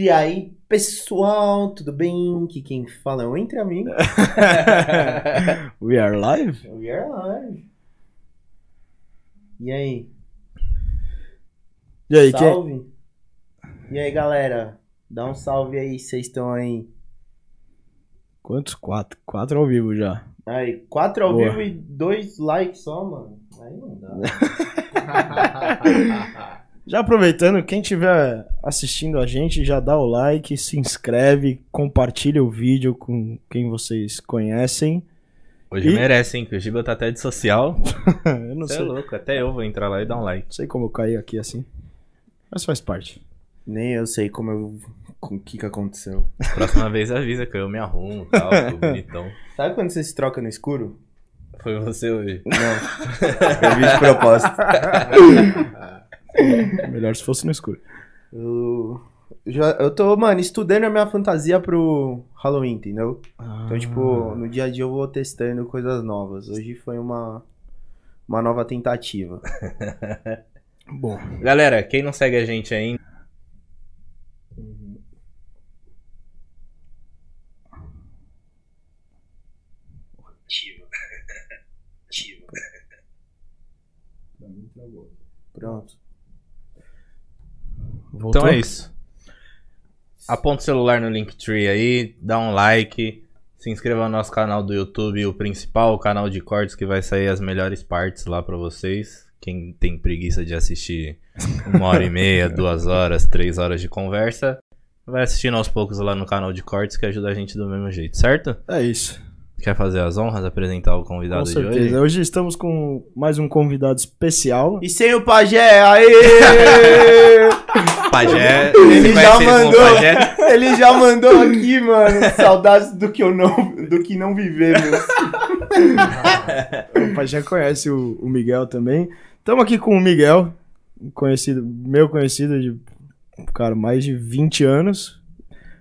E aí, pessoal, tudo bem? Que quem fala é o Entre Amigos. We are live? We are live. E aí? E aí, quem... salve? E aí, galera? Dá um salve aí, vocês estão aí. Quantos? Quatro. Quatro ao vivo já. Aí, quatro ao Boa. vivo e dois likes só, mano. Aí não dá. Já aproveitando, quem estiver assistindo a gente, já dá o like, se inscreve, compartilha o vídeo com quem vocês conhecem. Hoje E- merece, hein? Que o Giba tá até de social. eu não Você é sei, louco, até eu vou entrar lá e dar um like. não sei como eu caí aqui assim, mas faz parte. Nem eu sei como eu. O que que aconteceu. Próxima vez avisa que eu me arrumo e tal, tô bonitão. Sabe quando você se troca no escuro? Foi você hoje. Não. eu vi de propósito. Melhor se fosse no escuro. Eu, já, eu tô, mano, estudando a minha fantasia pro Halloween, entendeu? Então, Ah. tipo, no dia a dia eu vou testando coisas novas. Hoje foi uma, uma nova tentativa. Bom, Galera, quem não segue a gente ainda, Pronto. Voltou? então é isso. Aponta o celular no Linktree aí, dá um like, se inscreva no nosso canal do YouTube, o principal, o canal de cortes que vai sair as melhores partes lá pra vocês. Quem tem preguiça de assistir uma hora e meia, duas horas, três horas de conversa, vai assistindo aos poucos lá no canal de cortes que ajuda a gente do mesmo jeito, certo? É isso. Quer fazer as honras, apresentar o Com convidado de certeza. hoje? Hoje estamos com mais um convidado especial. E sem o pajé, aê! Pajé, Ele já mandou. Pajé? Ele já mandou aqui, mano. Saudades do que eu não, do que não vivemos. O pai já conhece o, o Miguel também. Estamos aqui com o Miguel, conhecido, meu conhecido de, cara, mais de 20 anos.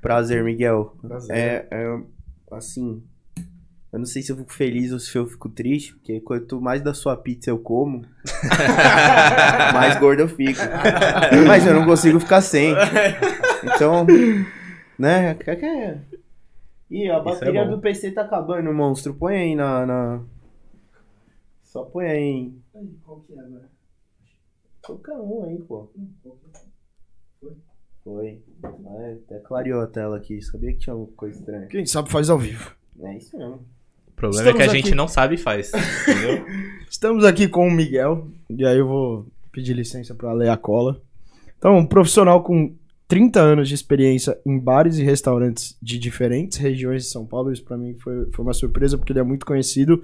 Prazer, Miguel. Prazer. É, é, assim, eu não sei se eu fico feliz ou se eu fico triste, porque quanto mais da sua pizza eu como, mais gordo eu fico. Mas eu não consigo ficar sem. Então, né? É? Ih, a é bateria bom. do PC tá acabando, monstro. Põe aí na. na- Só põe aí. Qual que é agora? Qualquer um aí, pô. Foi. Ah, até clareou a tela aqui. Sabia que tinha alguma coisa estranha. Quem sabe faz ao vivo. É isso mesmo. O problema é que a Estamos gente aqui. não sabe e faz, entendeu? Estamos aqui com o Miguel, e aí eu vou pedir licença para ler a cola. Então, um profissional com 30 anos de experiência em bares e restaurantes de diferentes regiões de São Paulo. Isso para mim foi, foi uma surpresa, porque ele é muito conhecido,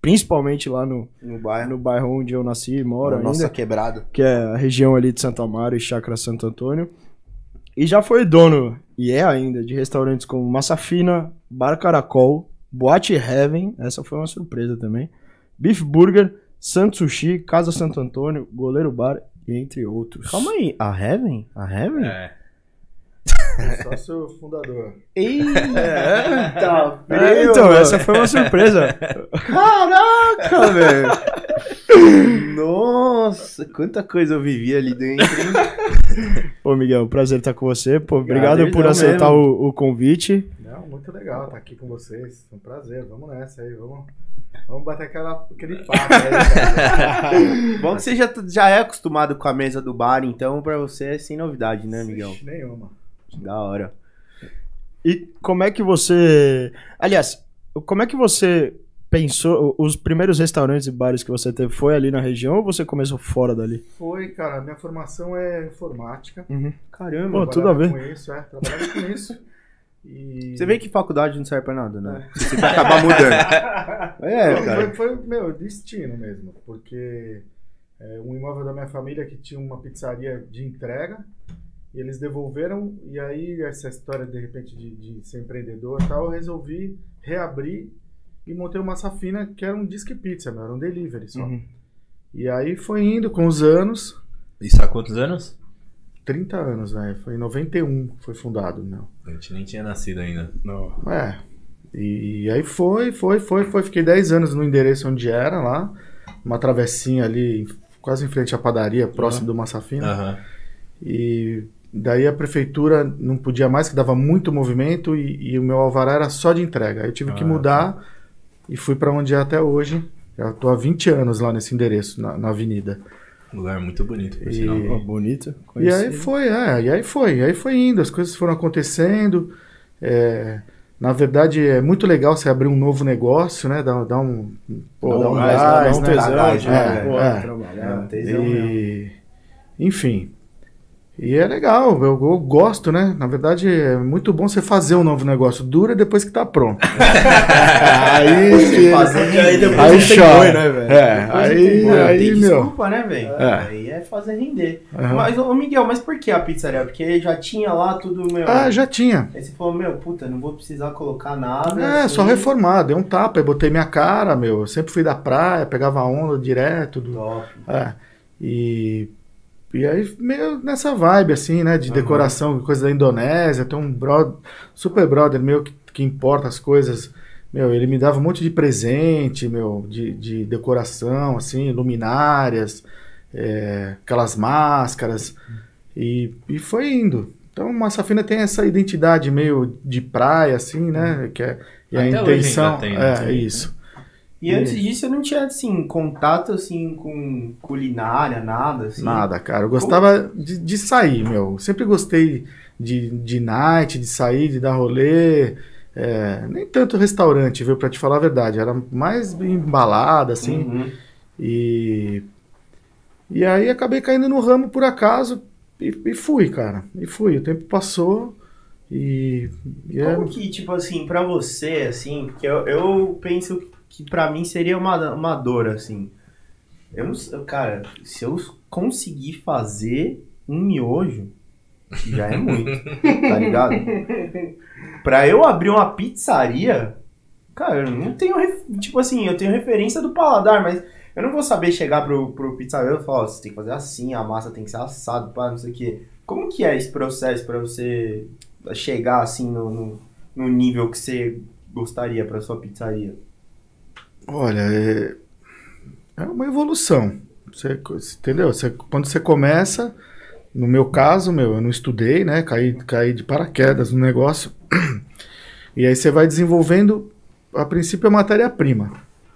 principalmente lá no, No bairro. no bairro onde eu nasci e moro ainda. Nossa quebrada. que é a região ali de Santo Amaro e Chácara Santo Antônio. E já foi dono, e é ainda, de restaurantes como Massa Fina, Bar Caracol, Boate Heaven, essa foi uma surpresa também, Beef Burger, Santo Sushi, Casa Santo Antônio, Goleiro Bar, e entre outros. Calma aí. A Heaven? A Heaven? É. Sócio fundador. Eita! É, então, essa foi uma surpresa. Caraca, velho! Nossa, quanta coisa eu vivi ali dentro. hein? Pô, Miguel, prazer estar com você. Pô, obrigado por aceitar o, o convite. Muito legal estar aqui com vocês. É um prazer. Vamos nessa aí. Vamos, vamos bater aquela, aquele papo aí. cara. Bom que você já, já é acostumado com a mesa do bar, então pra você é sem novidade, né, Miguel? Ixi, Nenhuma. Da hora. E como é que você. Aliás, como é que você pensou. Os primeiros restaurantes e bares que você teve foi ali na região ou você começou fora dali? Foi, cara. Minha formação é informática. Caramba. Pô, tudo a ver. Com isso, é. Trabalhava com isso. E... Você vê que faculdade não serve pra nada, né? Você vai acabar mudando. É, Não, cara. Foi, foi, meu, destino mesmo, porque é, um imóvel da minha família que tinha uma pizzaria de entrega, e eles devolveram, e aí essa história, de repente, de, de ser empreendedor e tal, eu resolvi reabrir e montei uma safina que era um disque pizza, meu, era um delivery só. Uhum. E aí foi indo com os anos, Isso há quantos anos? 30 anos, velho, foi em 91 que foi fundado, meu. A gente nem tinha nascido ainda. Não. É. E aí foi, foi, foi, foi. Fiquei 10 anos no endereço onde era lá. Uma travessinha ali, quase em frente à padaria, próximo do Massafina. Aham. E daí a prefeitura não podia mais, que dava muito movimento e, e o meu alvará era só de entrega. Aí eu tive que Ah, mudar e fui para onde é até hoje. Já tô há 20 anos lá nesse endereço, na, na avenida. Lugar muito bonito, por E- sinal. Pô, bonito. E aí foi, é, e aí foi, e aí foi indo, as coisas foram acontecendo. é, na verdade, é muito legal você abrir um novo negócio, né? Dar, dar um. Pô, Dá dar um um gás, gás, dá um né? tesão, Gás, de, é, pô, é. trabalhar. É, um tesão mesmo. E, enfim. E é legal, eu, eu gosto, né? Na verdade, é muito bom você fazer um novo negócio. Dura depois que tá pronto. aí, Fazer Aí depois aí não tem boi, né, velho? É, aí, tem aí, tem meu. desculpa, né, velho? É. Aí é fazer render. Aham. Mas, ô Miguel, mas por que a pizzaria? Porque já tinha lá tudo, meu. Ah, já tinha. Aí você falou, meu, puta, não vou precisar colocar nada. É, assim. só reformar, dei um tapa, eu botei minha cara, meu. Eu sempre fui da praia, pegava onda direto. Do, Top. é, e, e aí, meio nessa vibe, assim, né? De Aham. decoração, coisa da Indonésia. Tem um brother, super brother meu que, que importa as coisas. Meu, ele me dava um monte de presente, meu, de, de decoração, assim, luminárias, é, aquelas máscaras. E, e foi indo. Então, Massafina tem essa identidade meio de praia, assim, né? Que é, e a Até hoje intenção. tem, né? é, isso. E antes disso eu não tinha, assim, contato, assim, com culinária, nada, assim. Nada, cara. Eu gostava de, de sair, meu. Sempre gostei de, de night, de sair, de dar rolê. É, nem tanto restaurante, viu? Pra te falar a verdade. Era mais embalada, assim. Uhum. E, e aí acabei caindo no ramo por acaso e, e fui, cara. E fui. O tempo passou e. e é- Como que, tipo assim, pra você, assim, porque eu, eu penso que pra mim seria uma, uma dor, assim. Eu não cara, se eu conseguir fazer um miojo, já é muito, tá ligado? Pra eu abrir uma pizzaria, cara, eu não tenho, tipo assim, eu tenho referência do paladar, mas eu não vou saber chegar pro, pro pizzaria e falar, ó, você tem que fazer assim, a massa tem que ser assado, pá, não sei o quê. Como que é esse processo pra você chegar assim no, no, no nível que você gostaria pra sua pizzaria? Olha, é, é uma evolução. Você, entendeu? Você, quando você começa, no meu caso, meu, eu não estudei, né? Caí, caí de paraquedas no negócio. E aí você vai desenvolvendo, a princípio, a matéria-prima.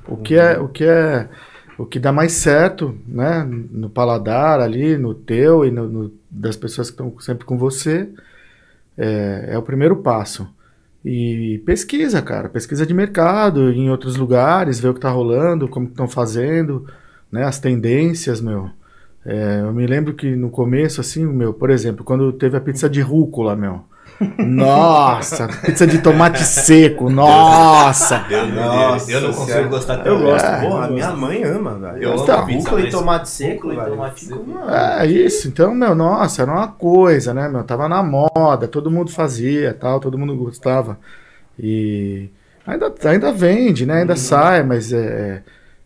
O que é, o que é, o que dá mais certo, né? No paladar ali, no teu e no, no- das pessoas que estão sempre com você, é, é o primeiro passo. E pesquisa, cara, pesquisa de mercado em outros lugares, ver o que tá rolando, como estão fazendo, né, as tendências, meu. É, eu me lembro que no começo, assim, meu, por exemplo, quando teve a pizza de rúcula, meu. Nossa, pizza de tomate seco, nossa! Deus Nossa. Eu não consigo Senhora. gostar Eu tanto. gosto, É, porra, eu minha gosto. mãe ama, velho. Eu gosto amo de pizza, rúcula e tomate seco, e velho. tomate seco. mano. É isso, então, meu, nossa, era uma coisa, né, meu, tava na moda, todo mundo fazia, tal, todo mundo gostava. E ainda, ainda vende, né, ainda sai, mas é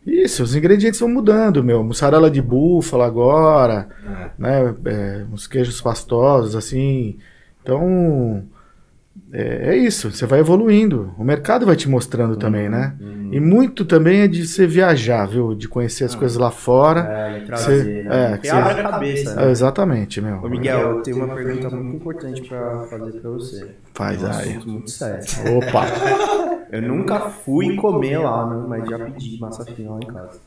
isso, os ingredientes vão mudando, meu, mussarela de búfala agora, É. né, é, uns queijos pastosos, assim, então é, é isso, você vai evoluindo, o mercado vai te mostrando também, né, e muito também é de você viajar, viu, de conhecer as coisas lá fora, É, trazer, né? é, cabeça, É, né? exatamente, meu. Ô, Miguel, eu tenho uma pergunta muito importante pra fazer pra você. Faz É um aí. muito sério. Opa! Eu nunca fui comer lá, né, mas já pedi massa fina lá em casa.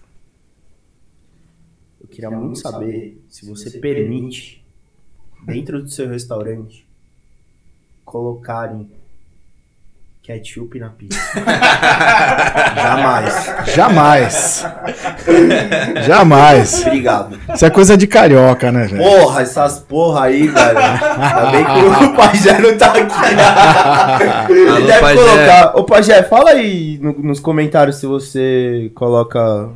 Eu queria muito saber se você permite, dentro do seu restaurante, colocarem ketchup na pizza. Jamais. Jamais! Jamais! Obrigado. Isso é coisa de carioca, né, velho? Porra, essas porra aí, velho. Ainda bem que o Pajé não tá aqui. Ele Alô, deve Pajé. colocar. Ô, Pajé, fala aí no- nos comentários se você coloca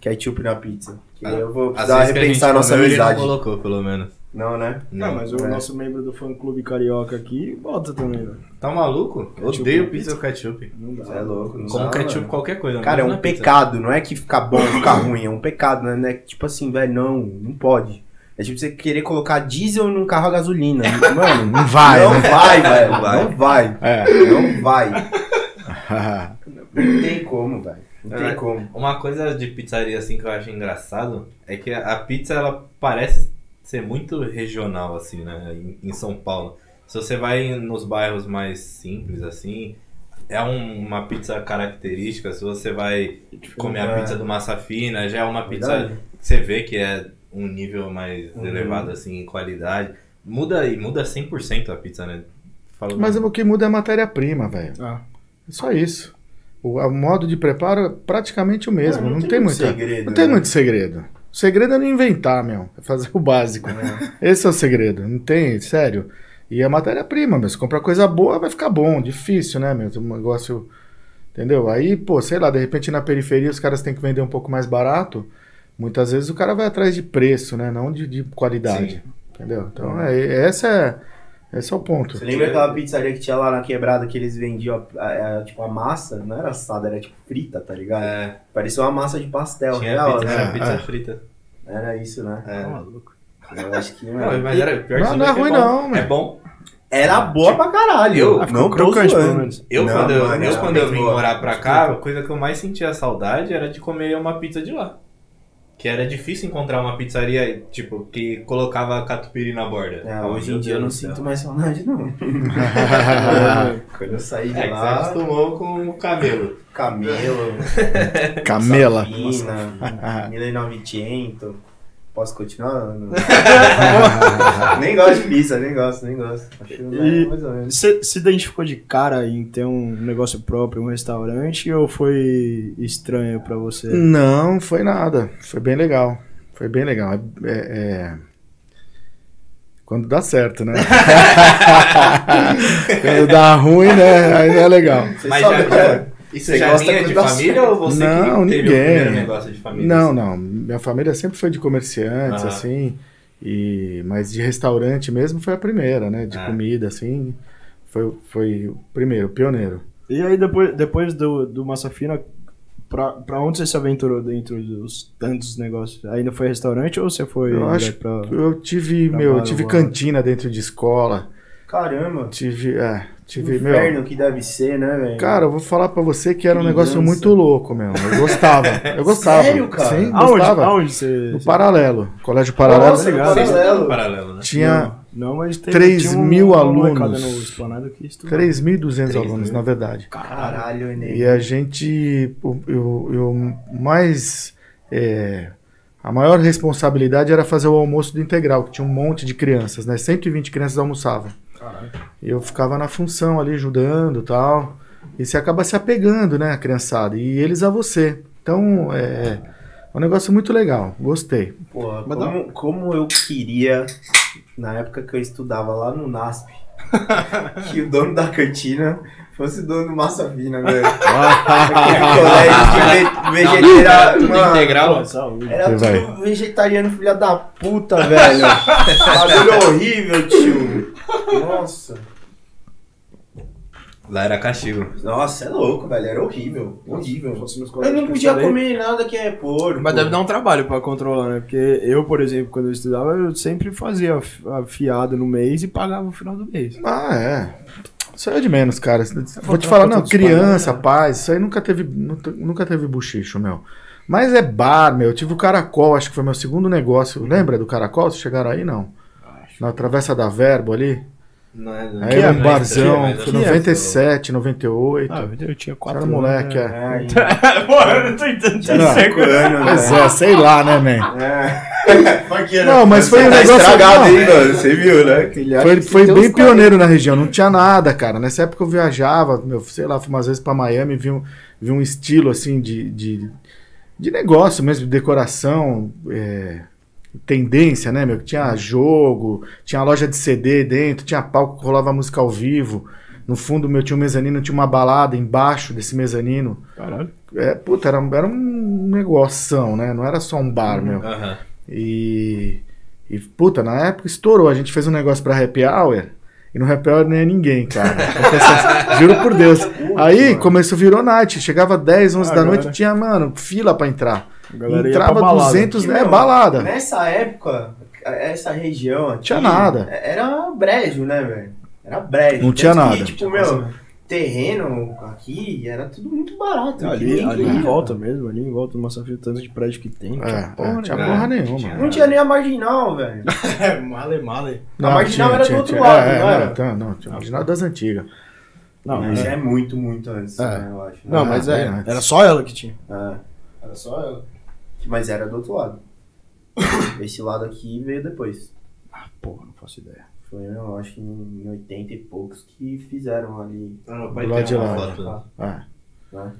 ketchup na pizza. Que eu vou precisar repensar a nossa comeu, ele não amizade. colocou, pelo menos. Não, né? Não, mas o É. nosso membro do fã clube carioca aqui bota também, velho. Tá maluco? Ketchup Odeio pizza com ketchup. Não dá. Você é louco. Não Como dá, ketchup mano. qualquer coisa. Cara, é menos um na pizza. pecado. Não é que fica bom ou fica ruim. É um pecado, né? Não é que, tipo assim, velho, não. Não pode. É tipo você querer colocar diesel num carro a gasolina. Mano, Não vai, não né? vai, velho. Não vai. Não vai. É. Não vai. Não tem como, velho. Não tem É. como. Uma coisa de pizzaria assim que eu acho engraçado é que a pizza ela parece ser muito regional, assim, né? Em, em São Paulo. Se você vai nos bairros mais simples, assim, é um- uma pizza característica. Se você vai comer a É. pizza do Massa Fina, já é uma pizza Verdade. que você vê que é um nível mais Uhum. elevado, assim, em qualidade. Muda e muda 100% a pizza, né? Fala Mas o que muda é a matéria-prima, velho. Ah. É só isso. O, o modo de preparo é praticamente o mesmo. É, não, tem, muito muita, segredo, não tem né? muito segredo. O segredo é não inventar, meu. É fazer o básico. Esse é o segredo. Não tem, sério. E a matéria-prima, meu. Se comprar coisa boa, vai ficar bom. Difícil, né, meu? Um negócio. Entendeu? Aí, pô, sei lá, de repente na periferia os caras têm que vender um pouco mais barato. Muitas vezes o cara vai atrás de preço, né? Não de, de qualidade. Entendeu? Então, é, essa é, esse é o ponto. Você lembra aquela pizzaria que tinha lá na quebrada que eles vendiam a, a- a- tipo a massa? Não era assada, era tipo frita, tá ligado? É, Parecia uma massa de pastel, tinha real, pizza, né? era pizza É. frita. Era isso, né? É. maluco. Eu acho que Não, mas era pior Não, não é que ruim bom. não, É mano. bom. era boa pra caralho. Eu- Ah, não tô crocante, zoando. pelo menos. Eu, Não, quando, eu, mano, eu, quando eu vim morar pra cá, a coisa que eu mais sentia saudade era de comer uma pizza de lá. Que era difícil encontrar uma pizzaria, tipo, que colocava catupiry na borda. É, hoje em dia eu não sinto mais saudade, não. Quando eu saí de É, que você lá, acostumou com o cabelo. camelo, Camela. Safina, 1900. Posso continuar? Nem gosto de pizza, nem gosto, nem gosto. Acho E- mais ou menos. Você se identificou de cara em ter um negócio próprio, um restaurante, ou foi estranho pra você? Não, foi nada. Foi bem legal. Foi bem legal. É, é- é- Quando dá certo, né? Quando dá ruim, né? Aí não é legal. Você Mas já, é. Isso Você já gosta vinha de família ou você Não, que teve o ninguém. primeiro negócio de família? Não, não. Minha família sempre foi de comerciantes, Aham. assim. E, mas de restaurante mesmo foi a primeira, né? De Ah. comida, assim. Foi, foi o primeiro, o pioneiro. E aí, depois, depois do, do Massa Fina, pra, pra onde você se aventurou dentro dos tantos negócios? Ainda foi restaurante ou você foi Eu acho pra... Eu tive, meu, eu tive cantina dentro de escola. Caramba, Tive, é, que tive, meu. inferno que deve ser, né, velho? Cara, eu vou falar pra você que era um Criança. negócio muito louco, meu. Eu gostava. Eu gostava. Sério, cara? Sim, Aonde, gostava. aonde você... No paralelo. Colégio Paralelo. Nossa, ligado? Vocês paralelo. paralelo, né? Tinha Não, mas teve, 3 tinha um- mil molecada alunos. no Esplanado que estudava. 3.200 Três alunos, mil. na verdade. Caralho, Enem. E a gente. o- Eu, eu mais. é, a maior responsabilidade era fazer o almoço do integral, que tinha um monte de crianças, né? 120 crianças almoçavam. E eu ficava na função ali, ajudando e tal. E você acaba se apegando, né, a criançada? E eles a você. Então, é, é um negócio muito legal. Gostei. Porra, Mas como, como eu queria, na época que eu estudava lá no NASP, que o dono da cantina fosse o dono do Massa Fina, velho. Aquele colégio vegetariano. Tudo mano, integral. Pô, saúde. Era tudo vegetariano, filha da puta, velho. Bagulho horrível, tio. Nossa. Lá era castigo. Nossa, é louco, velho. Era horrível. Horrível. Eu não podia comer nada que é porco. Mas deve dar um trabalho pra controlar, né? Porque eu, por exemplo, quando eu estudava, eu sempre fazia a fiada no mês e pagava no final do mês. Ah, é. Isso aí é de menos, cara. Vou te falar, não, criança, né? paz, isso aí nunca teve, nunca, teve buchicho, meu. Mas é bar, meu. Eu tive o Caracol, acho que foi meu segundo negócio. Lembra do Caracol? Vocês chegaram aí, não? Na Travessa da Verbo ali. Não é, não Aí é era um barzão, foi eu- 97, 98. Ah, eu tinha Você quatro era moleque, né? é. É, ainda. Porra, eu não tô entendendo. Tinha Não. cinco anos, Pois velho. é, sei lá, né, man? É. Não, mas foi um tá negócio- estragado, não. hein, mano? Você viu, né? Foi, foi bem pioneiro na região, não tinha nada, cara. Nessa época eu viajava, meu, sei lá, fui umas vezes pra Miami, vi um, vi um estilo assim de, de, de negócio mesmo, de decoração, é, tendência, né, meu? Que Tinha jogo, tinha loja de CD dentro, tinha palco que rolava música ao vivo. No fundo, meu, tinha um mezanino, tinha uma balada embaixo desse mezanino. Caralho. É, puta, era, era um negoção, né? Não era só um bar, meu. Aham. E, e, puta, na época estourou. A gente fez um negócio pra happy hour. E no happy hour nem é ninguém, cara. Juro por Deus. Aí começou, virou night. Chegava 10, 11 Ah, da agora. noite, tinha, mano, fila pra entrar. A galera ia Entrava pra balada. 200, Que, né? meu, Balada. Nessa época, essa região aqui... Tinha nada. Era brejo, né, velho? Era brejo. Não tinha Tanto que, nada. tipo, meu, terreno aqui era tudo muito barato. Ali, ali em queria, volta mesmo, ali em volta do Massafio, tanto de prédio que tem. não É, tinha porra é, tinha nenhuma. porra nenhuma. Tinha. Não tinha nem a marginal, velho. É, male, male. A marginal era do outro lado, é, não era? Não, não, tinha a marginal das antigas. Não, mas é muito, muito antes, É. né, eu acho. não, Ah, mas é, antes. era só ela que tinha. É, Era só ela. Mas era do outro lado. Esse lado aqui veio depois. Porra, não faço ideia. Foi, eu acho que em 80 e poucos que fizeram ali. Ah, Do lado de lá. foto. É. Né?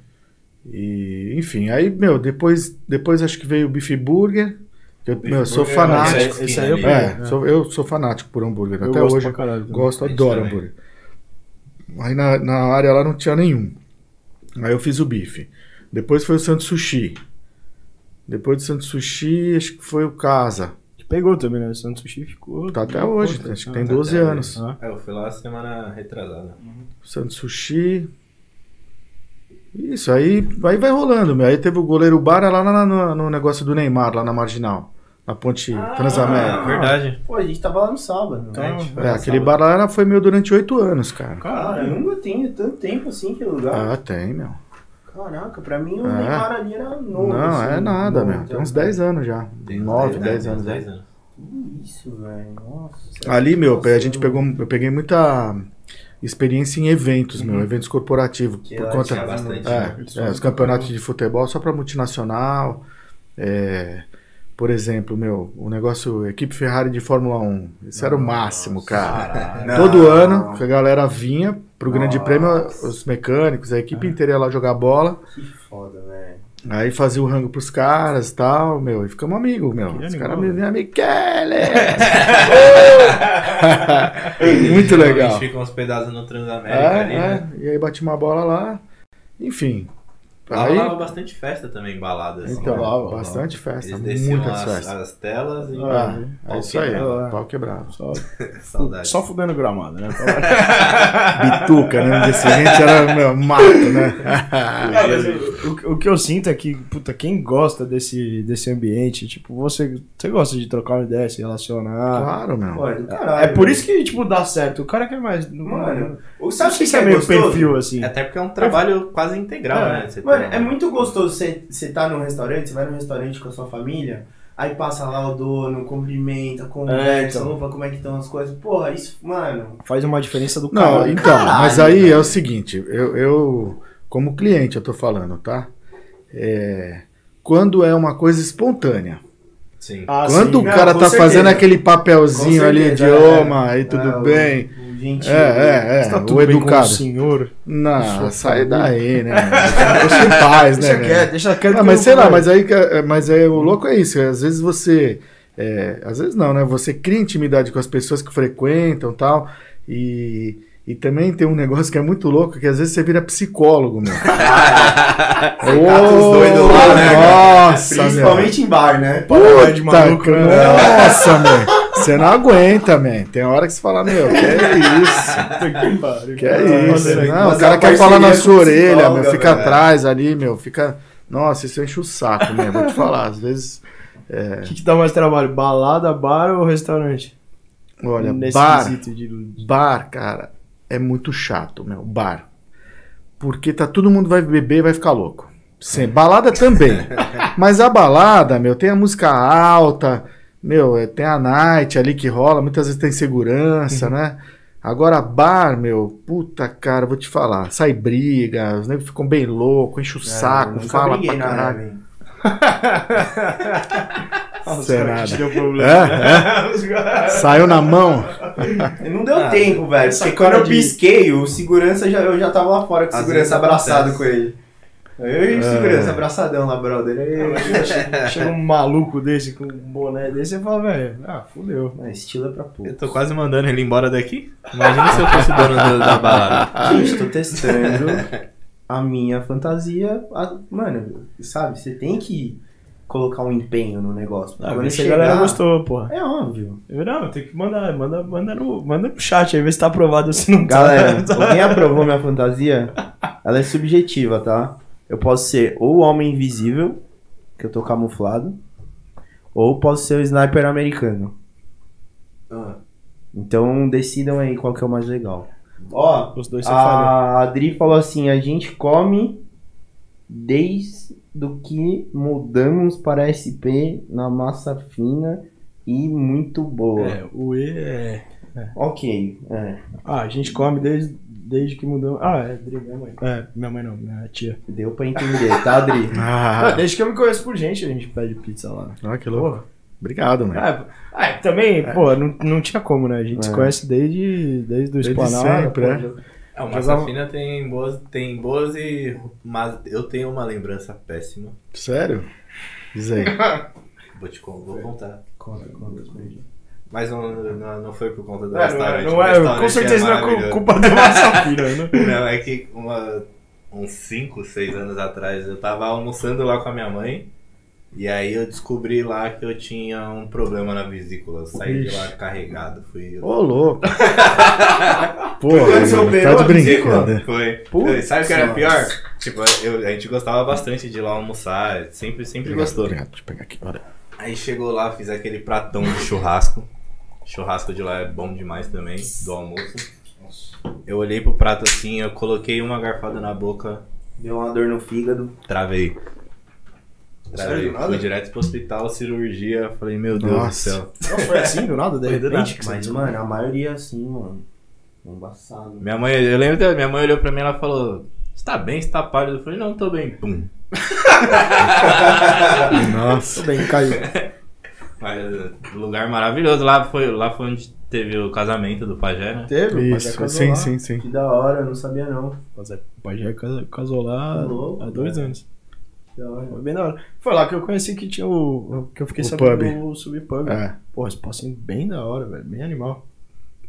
E, enfim, aí, meu, depois, depois acho que veio o Beef Burger. que Eu, meu, eu sou Burger é fanático. Esse aí eu ali. peguei. É, sou- eu sou fanático por hambúrguer. Eu Até gosto hoje caralho gosto, gente adoro também. hambúrguer. Aí na, na área lá não tinha nenhum. Aí eu fiz o bife. Depois foi o Santo Sushi. Depois do Santo Sushi, acho que foi o Casa. Que pegou também, né? O Santo Sushi ficou. Tá até hoje, acho que tem tá 12 até anos. Ah. É, eu fui lá semana retrasada. Santo Sushi. Isso, aí, aí vai rolando, meu. Aí teve o goleiro Bara lá na- no, no negócio do Neymar, lá na Marginal. Na ponte Ah, Transamérica. verdade. Pô, a gente tava lá no sábado. Então, né? É, aquele bar lá foi meu durante oito anos, cara. Caramba, tem tanto tempo assim aquele lugar. Ah, tem, meu. Caraca, pra mim o É. Neymar ali era novo. Não, assim, é nada, novo, meu. Tem uns 10 anos já. Tem uns 9, né? 10 Tem uns anos. 10 né? anos. Que Isso, velho. Nossa. Ali, meu, Nossa, a gente pegou, eu peguei muita experiência em eventos, meu, eventos corporativos. Que Por conta tinha bastante, É, né? é, os campeonatos de futebol só pra multinacional. é, por exemplo, meu, o negócio equipe Ferrari de Fórmula 1. Esse era o máximo, cara. Não. Todo ano que a galera vinha pro Grande Nossa. Prêmio, os mecânicos, a equipe inteira ia lá jogar bola. Que foda, velho. Aí fazia o rango pros caras e tal, meu, e ficamos amigos, meu. Que Os caras me velho. vinham, Michele! Muito A legal. gente fica hospedados no Transamérica É, ali, é, né? e aí bati uma bola lá. Enfim. Lá Aí, rolava bastante festa também, balada. Assim, então, né? rolava, bastante festa, Eles muitas as, festas. as telas e. Ah, é isso aí, pau quebrado. Só, Saudade. só fudendo gramado, né? Bituca, né? No dia seguinte era meu, mato, né? O, o- que eu sinto é que, puta, quem gosta desse, desse ambiente, tipo, você, você gosta de trocar uma ideia, se relacionar. claro, meu. Pô, é caralho. É por velho. isso que, tipo, dá certo. O cara quer mais. Mano, o- não sabe o sei que, que é meio gostoso? perfil, assim. Até porque é um trabalho quase integral, É. né? Você Mano, é muito gostoso você, você tá num restaurante, você vai num restaurante com a sua família, aí passa lá o dono, cumprimenta, conversa, então. opa, como é que estão as coisas. Porra, isso, mano. Faz uma diferença do Não, caralho. então, caralho, mas aí velho. é o seguinte, eu, eu, como cliente, eu tô falando, tá? É, quando é uma coisa espontânea. Sim. Ah, Quando sim. o Não, cara com tá certeza. fazendo aquele papelzinho ali, idioma, é. aí tudo É, o- bem. O gentil. É, é, é. Tá o tudo com educado. o senhor. Não, sai daí, né? Deixa em paz, né? Deixa quieto, deixa quieto. Ah, mas sei lá, mas aí, é, mas é, o louco é isso. Às vezes você. é, às vezes não, né? Você cria intimidade com as pessoas que frequentam e tal. E, e também tem um negócio que é muito louco, que às vezes você vira psicólogo, meu. os doidos lá, né, Nossa, meu. Principalmente em bar, né? Papai de Puta, maluco, cara, né? Nossa, meu. Você não aguenta, man. Tem hora que você fala, meu, que é isso? Que é isso? aqui. Não, o Fazer cara quer falar na sua orelha, meu. Fica velho. atrás ali, meu. Fica. Nossa, isso enche o saco, meu. Vou te falar. Às vezes. O que, que dá mais trabalho? Balada, bar ou restaurante? Olha, Nesse bar. de... Bar, cara, é muito chato, meu. Bar. Porque tá todo mundo vai beber e vai ficar louco. Sim, balada também. Mas a balada, meu, tem a música alta, meu, é, tem a night ali que rola, muitas vezes tem segurança, né? Agora, bar, meu, puta cara, vou te falar. Sai briga, os negros ficam bem loucos, enche o É, saco, fala briguei pra na caralho. Isso é. Deu problema. É, Saiu na mão. Não deu Ah, tempo, velho. Porque quando eu de- pisquei, o segurança já, eu já tava lá fora com o segurança abraçado acontece. com ele. Eu e o É. segurança abraçadão lá, brother. Aí, Chega um maluco desse com um boné desse e fala, velho, ah, fudeu. Ah, estilo é pra pouco. Eu tô quase mandando ele embora daqui. Imagina se eu fosse dono da, da balada. Gente, tô testando a minha fantasia. a- Mano, sabe, você tem que colocar um empenho no negócio. Ah, vê se a chegar- galera gostou, porra. É óbvio. Eu, não, tem que mandar, manda, manda, no, manda no chat aí, ver se tá aprovado ou se não tá. Galera, alguém aprovou minha fantasia? Ela é subjetiva, tá? Eu posso ser ou o homem invisível, que eu tô camuflado, ou posso ser o sniper americano. Então decidam aí qual que é o mais legal. Ó, Os dois a Adri falou assim, a gente come desde do que mudamos para SP na massa fina e muito boa. É, o E é. Ok, é. Ah, a gente come desde, desde que mudou. Ah, é, Adri, minha mãe. É, minha mãe não, minha tia. Deu pra entender, tá, Adri? Ah, desde que eu me conheço por gente, a gente pede pizza lá. ah, que louco. Obrigado, mano. Ah, ah, também, pô, não, não tinha como, né? A gente se É. conhece desde, desde o Desde Esplanada. sempre, pô, é. É, o Jogava- Massa Fina tem boas, tem boas e. Mas eu tenho uma lembrança péssima. Sério? Diz aí. Vou te vou contar. Conta, conta. Mas não, não, não foi por conta do É, não é, restaurante. não o é, restaurante com certeza não é cu- maravilhoso. culpa do Massafira, né? Não, é que uma- uns 5, 6 anos atrás eu tava almoçando lá com a minha mãe. E aí eu descobri lá que eu tinha um problema na vesícula. Eu saí de lá carregado. Fui. Ô, louco. Pô, operou tá de brincadeira. Foi. Putz, Sabe o que era pior? Tipo, eu- a gente gostava bastante de ir lá almoçar. Sempre, sempre gostou. Obrigado, deixa eu pegar aqui. Olha. Aí chegou lá, fiz aquele pratão de churrasco. Churrasco de lá é bom demais também, do almoço. Eu olhei pro prato assim, eu coloquei uma garfada na boca, Deu uma dor no fígado. travei. Travei. Sério, do nada? Fui direto pro hospital, cirurgia. Falei, meu Deus Nossa. do céu. Não, foi assim, do nada, de repente. Mas, mano, a maioria é assim, mano. Embaçado. Minha mãe, eu lembro que minha mãe olhou pra mim e ela falou: Você tá bem? Você tá pálido? Eu falei, não, tô bem. Pum. Nossa. Tudo bem, caiu. Lugar maravilhoso. Lá foi, lá foi onde teve o casamento do pajé, né? Teve, o Pajé Isso, sim, lá. sim, sim. Que da hora, eu não sabia não. O Pajé casou, lá louco, há dois velho. anos. Que da hora. Foi bem da hora. Foi lá que eu conheci que tinha o. que eu fiquei O sabendo pub. do Subpub. É. Pô, espaço bem da hora, velho. Bem animal.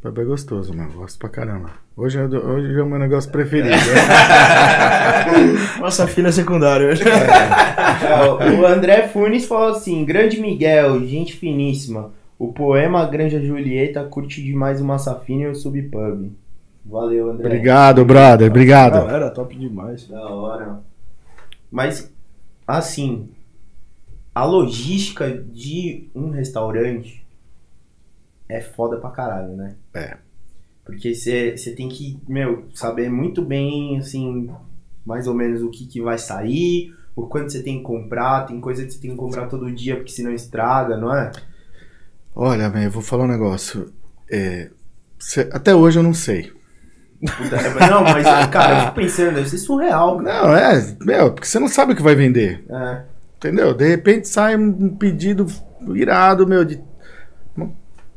Foi bem gostoso, mano. Gosto pra caramba. Hoje, é do- hoje é o meu negócio preferido. Nossa filha secundária. É, o André Funes falou assim: Grande Miguel, gente finíssima. O poema Granja Julieta curte demais o Massafina e o Subpub. Valeu, André. Obrigado, brother. Obrigado. Galera, top demais. Da hora. Mas, assim, a logística de um restaurante é foda pra caralho, né? É. Porque você tem que, meu, saber muito bem, assim, mais ou menos o que, que vai sair, o quanto você tem que comprar. Tem coisa que você tem que comprar todo dia, porque senão estraga, não é? Olha, velho, eu vou falar um negócio. É, cê- até hoje eu não sei. É- Não, mas, cara, eu fico pensando, deve ser surreal, cara. Não, é, meu, porque você não sabe o que vai vender. É. Entendeu? De repente sai um pedido irado, meu, de.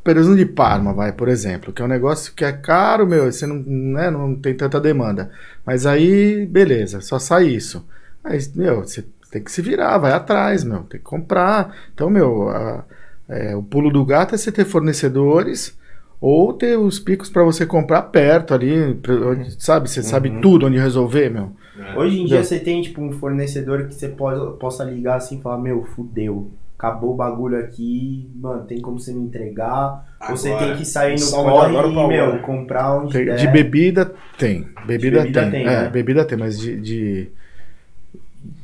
Peruzinho de Parma, vai, por exemplo, que é um negócio que é caro, meu, você não, né, não tem tanta demanda. Mas aí, beleza, só sai isso. Aí, meu, você tem que se virar, vai atrás, meu, tem que comprar. Então, meu, a- é, o pulo do gato é você ter fornecedores ou ter os picos para você comprar perto ali, pra- onde, sabe? Você sabe tudo onde resolver, meu. Hoje em dia você tem, tipo, um fornecedor que você pode, possa ligar assim e falar, meu, fudeu. Acabou o bagulho aqui, mano, tem como você me entregar. Ou você Agora. tem que sair no corre agora e, meu, agora. comprar onde Tem- der. de bebida tem. Bebida, bebida tem. tem, é, né? bebida tem, mas de, de,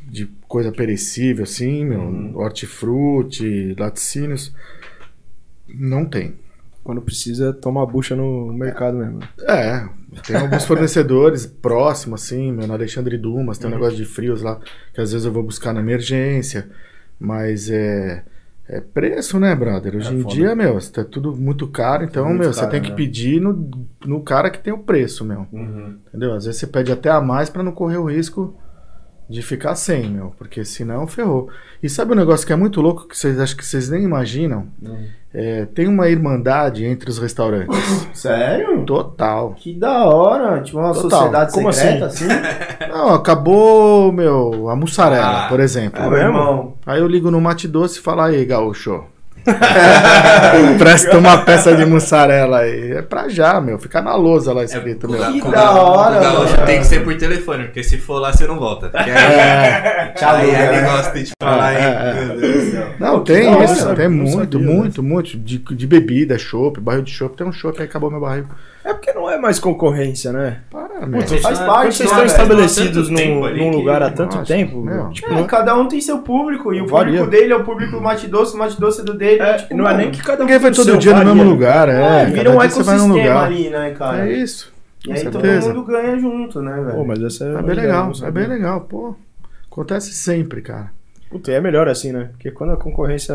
de coisa perecível, assim, meu, Uhum. hortifruti, laticínios, não tem. Quando precisa, toma a bucha no mercado mesmo. É, tem alguns fornecedores próximos, assim, meu, no Alexandre Dumas, Uhum. tem um negócio de frios lá, que às vezes eu vou buscar na emergência, mas é, é preço, né, brother? Hoje É em foda. dia, meu, tá tudo muito caro, então, Muito meu, você caro, tem que né? pedir no, no cara que tem o preço, meu. Uhum. Entendeu? Às vezes você pede até a mais pra não correr o risco de ficar sem, meu. Porque senão ferrou. E sabe um negócio que é muito louco que vocês acho que vocês nem imaginam? Uhum. É, tem uma irmandade entre os restaurantes. Sério? Total. Que da hora. Tipo, uma Total. sociedade Como secreta, assim? Não, acabou, meu, a mussarela, Ah, por exemplo. Meu irmão. Aí eu ligo no Mate Doce e falo, aí, gaúcho. Presta uma peça de mussarela aí. É pra já, meu. Fica na lousa lá escrito, meu. Que da hora, mano. tem que ser por telefone, porque se for lá você não volta. Aí, É, Tchau, aí ele gosta de falar, É, hein? é, é. Meu Deus do céu. Não, que tem isso, tem muito, sabia, muito, muito. De, de bebida, chopp, barril de chopp, tem um chopp, aí acabou meu barril. É porque não é mais concorrência, né? Para. Putz, faz Quando parte, vocês né, estão velho? estabelecidos num, num que- lugar há tanto Nossa, tempo, meu. tipo, É, não, cada um tem seu público. E o Varia. público dele é o público do Mate Doce, o Mate Doce é do dele. é, tipo, não é mano, nem que cada um Ninguém vai todo seu, dia no varia. mesmo lugar, é. É, vira um ecossistema lugar. ali, né, cara? É isso. E aí todo certeza. mundo ganha junto, né, velho? Pô, mas essa é. É bem legal, não é bem legal, pô. Acontece sempre, cara. Puta, e é melhor assim, né? Porque quando a concorrência.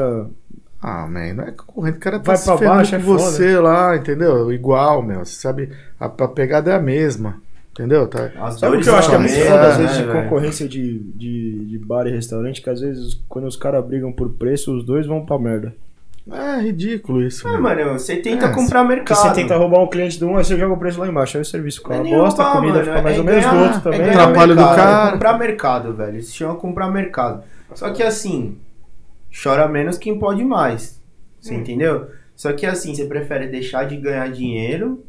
Ah, man, não é concorrente, o cara tá Vai se pra ferrando baixo, com é foda. você lá, entendeu? Igual, meu. Você sabe, a, a pegada é a mesma, entendeu? Tá, As Sabe o que eu acho que é muito as foda, às mesmas, vezes, né, de concorrência de, de, de bar e restaurante, que às vezes, quando os caras brigam por preço, os dois vão pra merda. é ridículo isso, meu. mano, você tenta É, comprar mercado. você tenta roubar um cliente de um, aí você joga o preço lá embaixo. Aí o serviço fica é uma nem bosta, a roubar, comida mano, fica mais é ou menos do outro também. É né? ganhar Trabalho do mercado, cara. É comprar mercado, velho. Isso chama comprar mercado. Só que assim, chora menos quem pode mais. Você Hum. entendeu? Só que assim, você prefere deixar de ganhar dinheiro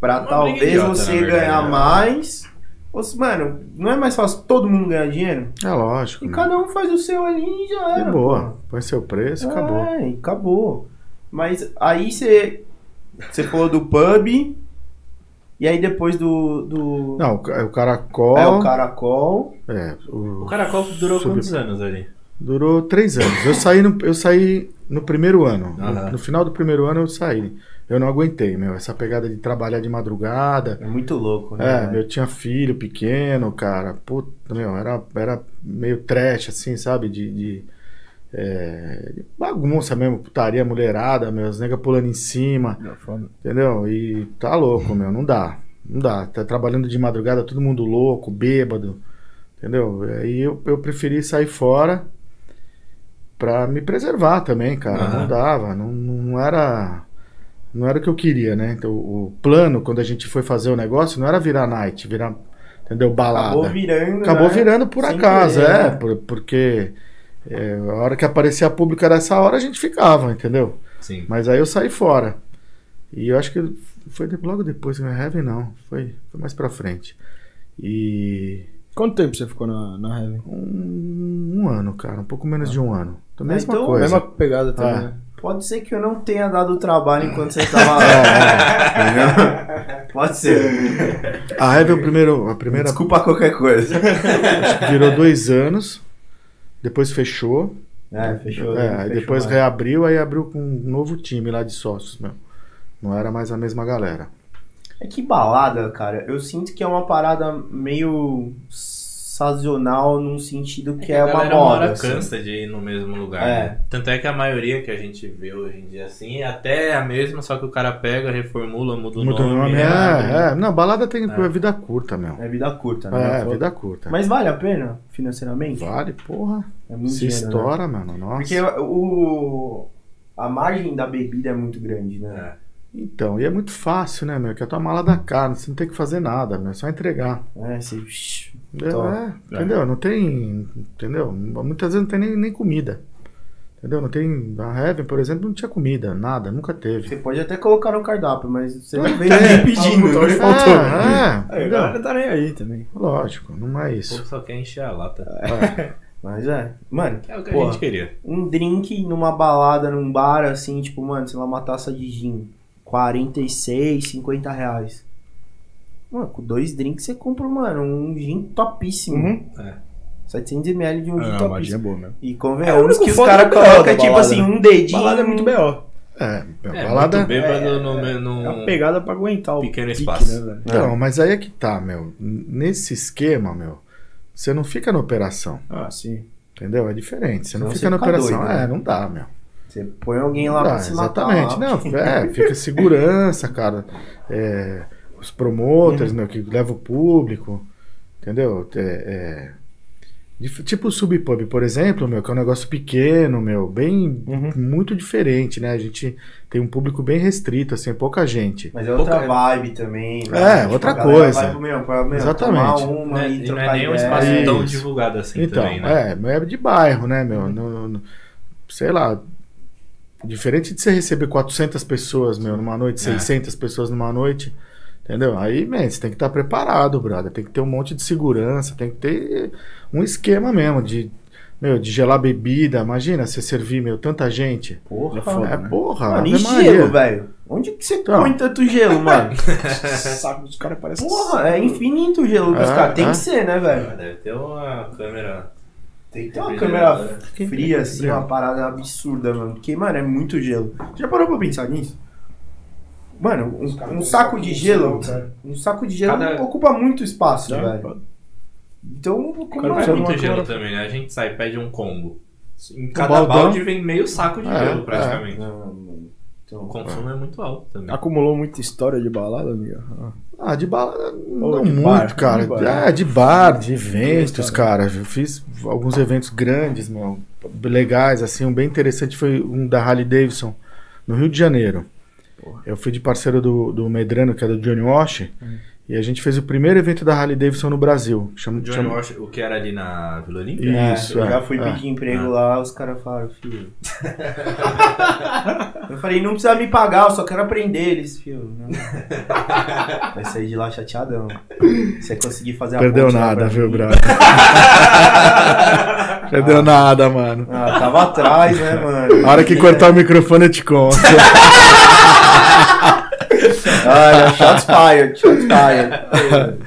pra Uma briga talvez idiota, você ganhar né? mais. Ou mano, não é mais fácil todo mundo ganhar dinheiro? É lógico. E meu. cada um faz o seu ali e já De era. boa. Põe seu preço, pô. acabou. É, e acabou. Mas aí você. Você falou do pub. E aí depois do. do Não, o caracol. é o caracol. é, o- O Caracol durou Sub- quantos anos ali? Durou três anos. Eu saí no, eu saí no primeiro ano. No-. No, final do primeiro ano eu saí. Eu não aguentei, meu. Essa pegada de trabalhar de madrugada. É muito louco, né? É, meu, eu tinha filho pequeno, cara. Puta, meu, era, era meio trash, assim, sabe? De, de, é, de bagunça mesmo, putaria, mulherada, meus nega pulando em cima, entendeu? E tá louco, meu, não dá. Não dá. Tá trabalhando de madrugada, todo mundo louco, bêbado, entendeu? Aí eu, eu preferi sair fora pra me preservar também, cara. Não dava, não, não era. Não era o que eu queria, né? Então, o plano, quando a gente foi fazer o negócio, não era virar night, virar, entendeu? Balada. Acabou virando. Acabou né? virando por Sem acaso, querer, é, né? por- porque é, a hora que aparecia a pública dessa hora a gente ficava, entendeu? Sim. Mas aí eu saí fora. E eu acho que foi de- logo depois, no Heaven não, foi, foi mais pra frente. E Quanto tempo você ficou na, na Heaven? um, um ano, cara, um pouco menos de um ano. A mesma então, coisa. Mesma pegada também, Ah. né? Pode ser que eu não tenha dado trabalho enquanto você tava lá. entendeu? Pode ser. A Heaven, o primeiro, a primeira Desculpa qualquer coisa. virou dois anos, depois fechou. É, fechou. É, aí fechou depois mais. reabriu, aí abriu com um novo time lá de sócios, meu. Não era mais a mesma galera. É que balada, cara, eu sinto que é uma parada meio sazonal num sentido que é, a uma galera moda. hora assim. cansa de ir no mesmo lugar. É. né? Tanto é que a maioria que a gente vê hoje em dia assim, é até a mesma, só que o cara pega, reformula, muda o Muda o nome. nome. abre. É, é. Não, balada tem é. vida curta, meu. É vida curta, né? É, vida curta. Mas vale a pena financeiramente? Vale, porra. É muito Se dinheiro, né? estoura, mano. Nossa. Porque o a margem da bebida é muito grande, né? É. Então, e é muito fácil, né, meu? Que é a tua mala da carne, você não tem que fazer nada, meu. É só entregar. É, você... É, é, entendeu? Não tem. Entendeu? Muitas vezes não tem nem, nem comida. Entendeu? Não tem. A Heaven, por exemplo, não tinha comida, nada, nunca teve. Você pode até colocar no cardápio, mas você não vem É, pedindo. então ele faltou. É, é, Aí, a galera tá nem aí também. Lógico, não é O isso. povo só quer encher a lata. Mas é. Mano, É o que a Porra. gente queria. um drink numa balada, num bar, assim, tipo, mano, sei lá, uma taça de gin. 46, 50 reais. Mano, com dois drinks você compra, mano, um gin topíssimo. Uhum. É. 700ml de um gin Ah, não, a magia é topíssimo. boa mesmo. E É o convenhamos único que os caras BO colocam, tipo assim, um dedinho. Balada é muito B.O. É, meu, É, balada. muito bêbado é- no, É no, uma pegada pra aguentar o pequeno pique, espaço. né, velho? Então, mas aí é que tá, meu. Nesse esquema, meu, você não fica na operação. Ah, sim. Entendeu? É diferente. Você não Senão fica você na fica operação. doido, né? É, não dá, meu. Você põe alguém lá Não pra se exatamente. matar. Não, é, fica segurança, cara. É, os promoters, meu, que levam o público. Entendeu? É, é, tipo o Subpub, por exemplo, meu, que é um negócio pequeno, meu, bem. Uhum. Muito diferente, né? A gente tem um público bem restrito, assim, pouca gente. Mas é outra Pouca- vibe também. É, né? Tipo, outra coisa. Vai pro, meu, pra, meu, Exatamente. uma Né? e não é nem um espaço É tão divulgado assim então, também, né? é, é de bairro, né, meu? No- no- no- sei lá. Diferente de você receber 400 pessoas, meu, numa noite, É. 600 pessoas numa noite, entendeu? Aí, man, você tem que estar preparado, brother. Tem que ter um monte de segurança, tem que ter um esquema mesmo de, meu, de gelar bebida. Imagina você servir, meu, tanta gente. Porra, É foda, É, né? porra, Mano, e gelo, velho? Onde que você Então. põe tanto gelo, mano? Saco dos caras parece. Porra, é infinito o gelo dos É, caras. Tem é. que ser, né, velho? Deve ter uma câmera. Tem que ter uma Refrigeradora. câmera fria, assim, uma parada absurda, mano. Porque, mano, é muito gelo. Já parou pra pensar nisso? Mano, um, um saco de gelo. Um saco de gelo Cada- ocupa muito espaço, velho. Então, como Cara, é precisa muito de uma gelo também, né? A gente sai, pede um combo. Em cada baldão. balde vem meio saco de É, gelo, é. praticamente. Não, mano. Então, O consumo é muito alto também. Acumulou muita história de balada, amiga? Ah. Ah, de balada não de muito, bar, cara. de bar. É, de bar, de eventos, cara. Eu fiz alguns eventos grandes, meu, legais, assim. Um bem interessante foi um da Harley Davidson, no Rio de Janeiro. Eu fui de parceiro do, do Medrano, que é do Johnny Wash, e a gente fez o primeiro evento da Harley Davidson no Brasil. Chama, Johnny chama- Wash, o que era ali na Vila Olímpia? É, Isso, eu é, já fui é. pedir emprego É. lá, os caras falaram, filho. eu falei, não precisa me pagar, eu só quero aprender eles, filho. Não. Vai sair de lá chateadão. Se você conseguir fazer a Perdeu ponte lá nada, viu, brother? Perdeu nada, mano. Ah, tava atrás, né, mano? A hora que cortar o microfone eu te conto. Olha, shots fired, shots fired.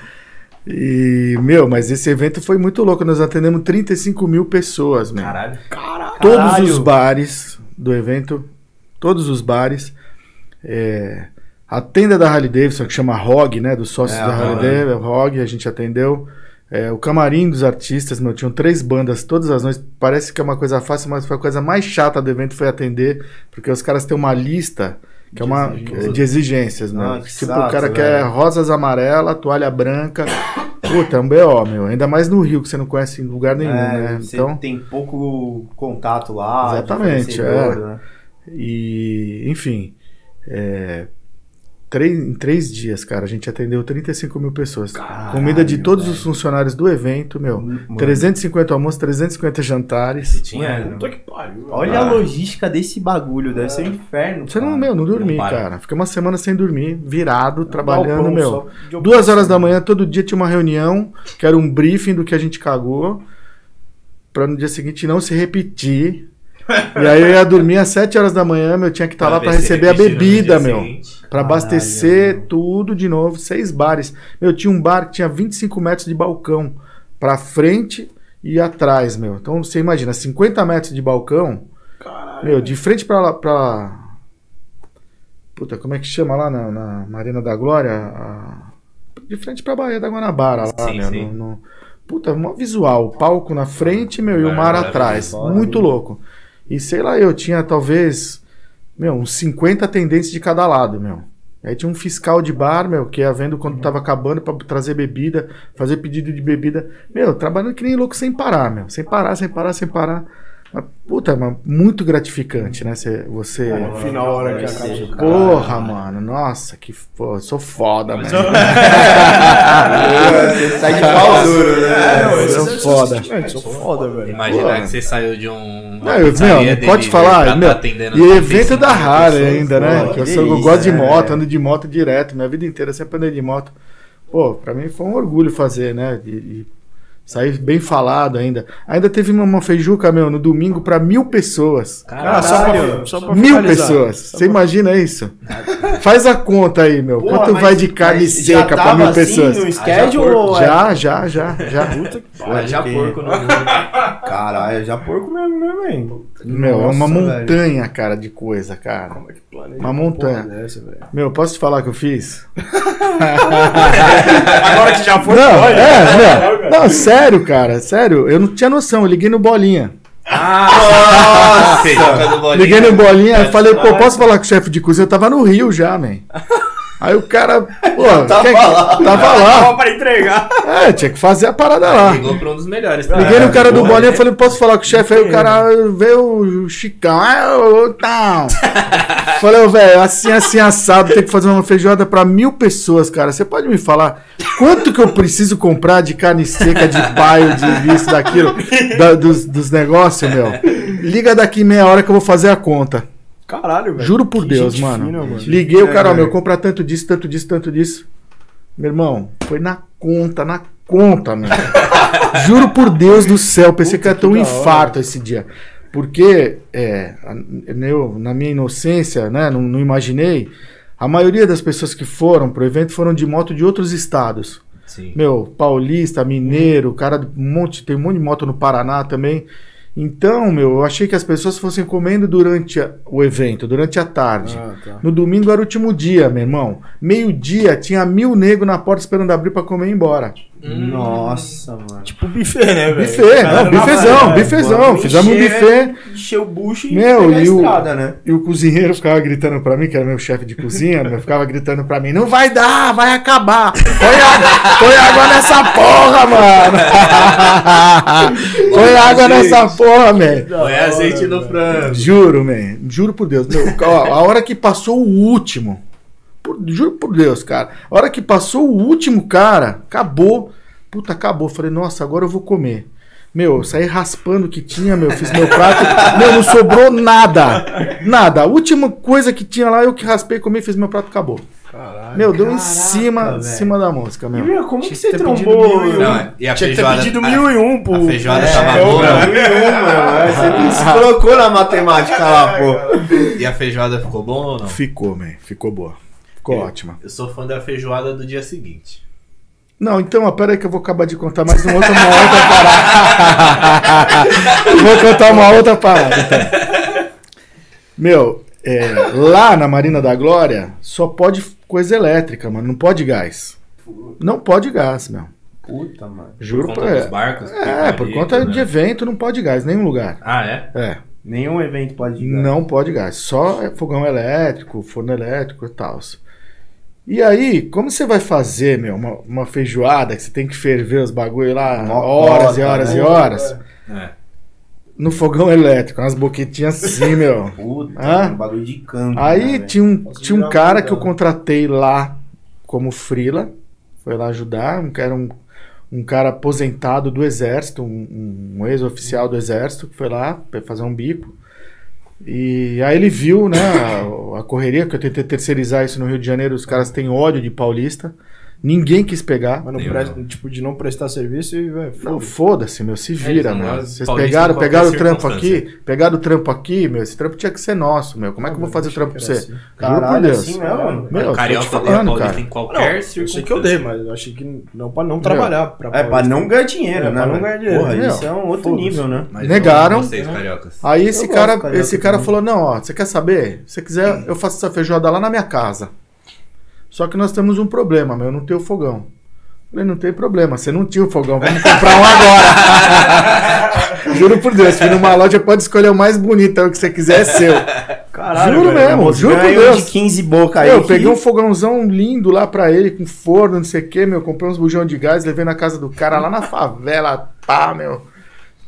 E, meu, mas esse evento foi muito louco. Nós atendemos 35 mil pessoas, meu. Caralho. Todos Caralho. os bares do evento, todos os bares. é, a tenda da Harley Davidson, que chama ROG, né? Dos sócios É, da Harley. Davidson, ROG, a gente atendeu. É, o camarim dos artistas, meu, tinham três bandas todas as noites. Parece que é uma coisa fácil, mas foi a coisa mais chata do evento foi atender, porque os caras têm uma lista que é De uma exigências. de exigências, meu. Ah, tipo, o cara velho. quer rosas amarela, toalha branca. Puta, é um BO, meu. Ainda mais no Rio, que você não conhece em lugar nenhum, É, né? você Então, tem pouco contato lá. Exatamente, é. né? E, enfim, é, três, em três dias, cara, a gente atendeu 35 mil pessoas. Comida de todos os funcionários do evento, meu. Mano. 350 almoços, 350 jantares. Tinha. Mano, Puta que pariu. Olha Ah. a logística desse bagulho, deve ser um inferno. Você não, cara. meu, não dormi, Não cara. Fiquei uma semana sem dormir, virado, trabalhando, meu. Duas horas da manhã, todo dia tinha uma reunião, que era um briefing do que a gente cagou, pra no dia seguinte não se repetir. E aí eu ia dormir às 7 horas da manhã, meu, tinha que estar lá ver pra se receber a bebida, meu. Caralho, abastecer meu. tudo de novo, seis bares. Meu, tinha um bar que tinha 25 metros de balcão pra frente e atrás, meu. Então você imagina, 50 metros de balcão, Caralho. meu, de frente pra lá, pra. Puta, como é que chama lá na, na Marina da Glória? A- De frente pra Baía da Guanabara, lá, Sim, meu. sim. No, no- Puta, mó visual. Palco na frente, meu, e o mar atrás. Muito louco. E sei lá, eu tinha talvez, meu, uns 50 atendentes de cada lado, meu. Aí tinha um fiscal de bar, meu, que ia vendo quando tava acabando pra trazer bebida, fazer pedido de bebida. Meu, trabalhando que nem louco sem parar, meu. Sem parar, sem parar, sem parar. Mas, puta, mas muito gratificante, né? Cê- você. No final, a hora que acaba. ser, cara. Porra, mano. Nossa, que. Pô, eu sou foda, mano. Você sai de pau duro, né? não, esse sou é- foda. Sou foda, velho. Imaginar que você saiu de um. Não, eu- meu, não pode falar, meu, E evento da Harley ainda, né? Pô, que eu, sou, eu gosto de moto, ando de moto direto. Minha vida inteira eu sempre andei de moto. Pô, pra mim foi um orgulho fazer, né? E, sair bem falado ainda. Ainda teve uma, uma feijuca, meu, no domingo pra mil pessoas. Cara, só Caralho. pra, só pra Mil finalizar. pessoas. Só Você pra- imagina isso? Faz a conta aí, meu. Porra, Quanto mas- vai de carne seca pra tava mil assim pessoas? No schedule Ah, já ou é- Já, já, já, já. Puta que Ah, já Pode porco no Caralho, já porco mesmo, né, velho? Meu, é uma Nossa, velho. montanha, cara, de coisa, cara. Como é que planeja Uma montanha. dessa? Meu, posso te falar o que eu fiz? Agora que já foi, Não, pode. é, não, não, sério, cara, sério, eu não tinha noção, eu liguei no Bolinha. Ah, Nossa! Liguei no Bolinha, eu falei, pô, posso falar com o chefe de cozinha? Eu tava no Rio já, man. Aí o cara, pô, Tava quer- lá. tava lá. Tava pra entregar. É, tinha que fazer a parada lá. Ligou pra um dos melhores. Liguei no cara do Bolinha, né? falei, posso falar com o chefe? Aí o cara veio o Chicão. Ah, ô, tal. Falei, ô, velho, assim, assim, assado, tem que fazer uma feijoada pra mil pessoas, cara. Você pode me falar quanto que eu preciso comprar de carne seca, de paio, de isso, daquilo, da- dos, dos negócios, meu? Liga daqui meia hora que eu vou fazer a conta. Caralho, velho. Juro por Que Deus, mano. fina, mano. Liguei o cara, ó, É, meu, compra tanto disso, tanto disso, tanto disso. Meu irmão, foi na conta, na conta, meu. Juro por Deus do céu, pensei Puta, que ia ter um infarto esse dia. Porque, é, a- eu, na minha inocência, né, não, não imaginei, a maioria das pessoas que foram pro evento foram de moto de outros estados. Sim. Meu, paulista, mineiro, cara, um monte, tem um monte de moto no Paraná também. Então, meu, eu achei que as pessoas fossem comendo durante a- o evento, durante a tarde. Ah, tá. No domingo era o último dia, meu irmão. Meio-dia, tinha mil negros na porta esperando abrir pra comer e ir embora. Nossa, mano. Tipo buffet, né, velho? Buffet, não, bifezão, bifezão. Fizemos um buffet. Encheu o bucho e Meu, e o- estrada, né? E o cozinheiro ficava gritando pra mim, que era meu chefe de cozinha, meu, ficava gritando pra mim: Não vai dar, vai acabar. Põe água, põe água nessa porra, mano. põe água nessa porra, man. Põe azeite no frango. Juro, man. Juro por Deus. Meu, ó, a hora que passou o último. Por- juro por Deus, cara. A hora que passou o último, cara, acabou. Puta, acabou. Falei, nossa, agora eu vou comer. Meu, eu saí raspando o que tinha, meu. Fiz meu prato. meu, não sobrou nada. Nada. A última coisa que tinha lá, eu que raspei, comi, fiz meu prato, acabou. Caralho. Meu, deu em caraca, cima, em velho. cima da música, E, meu. meu, como Tinha que você trombou? mil e um. Não, e a Tinha que ter feijoada. pedido a- mil e um pro... a feijoada pro tava chefão, boa. mil e um, meu. Você se colocou na matemática lá, pô. E a feijoada ficou bom ou não? Ficou, man. Ficou boa. Ficou ótima. Eu sou fã da feijoada do dia seguinte. Não, então, ó, pera aí que eu vou acabar de contar mais uma outra, uma outra parada. vou contar uma outra parada. então. Meu, é, lá na Marina da Glória só pode coisa elétrica, mano. Não pode gás. Não pode gás, meu. Puta, mano. Juro por pra conta dos é. barcos. É, por conta né? de evento não pode gás, nenhum lugar. Ah, é? É, Nenhum evento pode ir. não pode gás. Só é fogão elétrico, forno elétrico e tal. E aí, como você vai fazer, meu, uma, uma feijoada que você tem que ferver os bagulho lá Mó horas e horas né? e horas? É. No fogão elétrico, umas boquetinhas assim, meu. Puta, Hã? um bagulho de canto. Aí né, tinha um, Posso tinha um cara que eu contratei lá como frila, foi lá ajudar, um cara, um, um cara aposentado do exército, um, um ex-oficial do exército, que foi lá fazer um bico. E aí ele viu, né, a, correria, que eu tentei terceirizar isso no Rio de Janeiro, os caras têm ódio de paulista, ninguém quis pegar. Mas não Eu presta, tipo, de não prestar serviço e, velho, Não, foda-se. foda-se, meu, se vira, Eles não meu. gostam de Vocês pegaram, pegaram o trampo aqui, pegaram o trampo aqui, meu, esse trampo tinha que ser nosso, meu. Como é que eu vou fazer o trampo pra você? Que Juro era assim. por Caralho, Deus. assim mesmo, mano. Meu, o tô te Carioca a falando, cara. em Não, qualquer eu sei que eu dei, mas eu achei que não pra não trabalhar. Pra É, pra não ganhar dinheiro, É, né? pra não ganhar dinheiro. Porra, isso é um outro nível, né? Mas Negaram. Aí esse cara, esse cara falou: "Não, ó, você quer saber? Se você quiser, eu faço essa feijoada lá na minha casa. Só que nós temos um problema, meu, eu não tenho fogão." Falei, não tem problema, você não tinha o fogão, vamos comprar um agora. Juro por Deus, fui numa loja, pode escolher o mais bonito, é o que você quiser, é seu. Caralho, Juro mesmo, juro por Deus. de 15 boca aí. eu que- peguei um fogãozão lindo lá pra ele, com forno, não sei o que, meu. Comprei uns bujão de gás, levei na casa do cara lá na favela, pá, meu.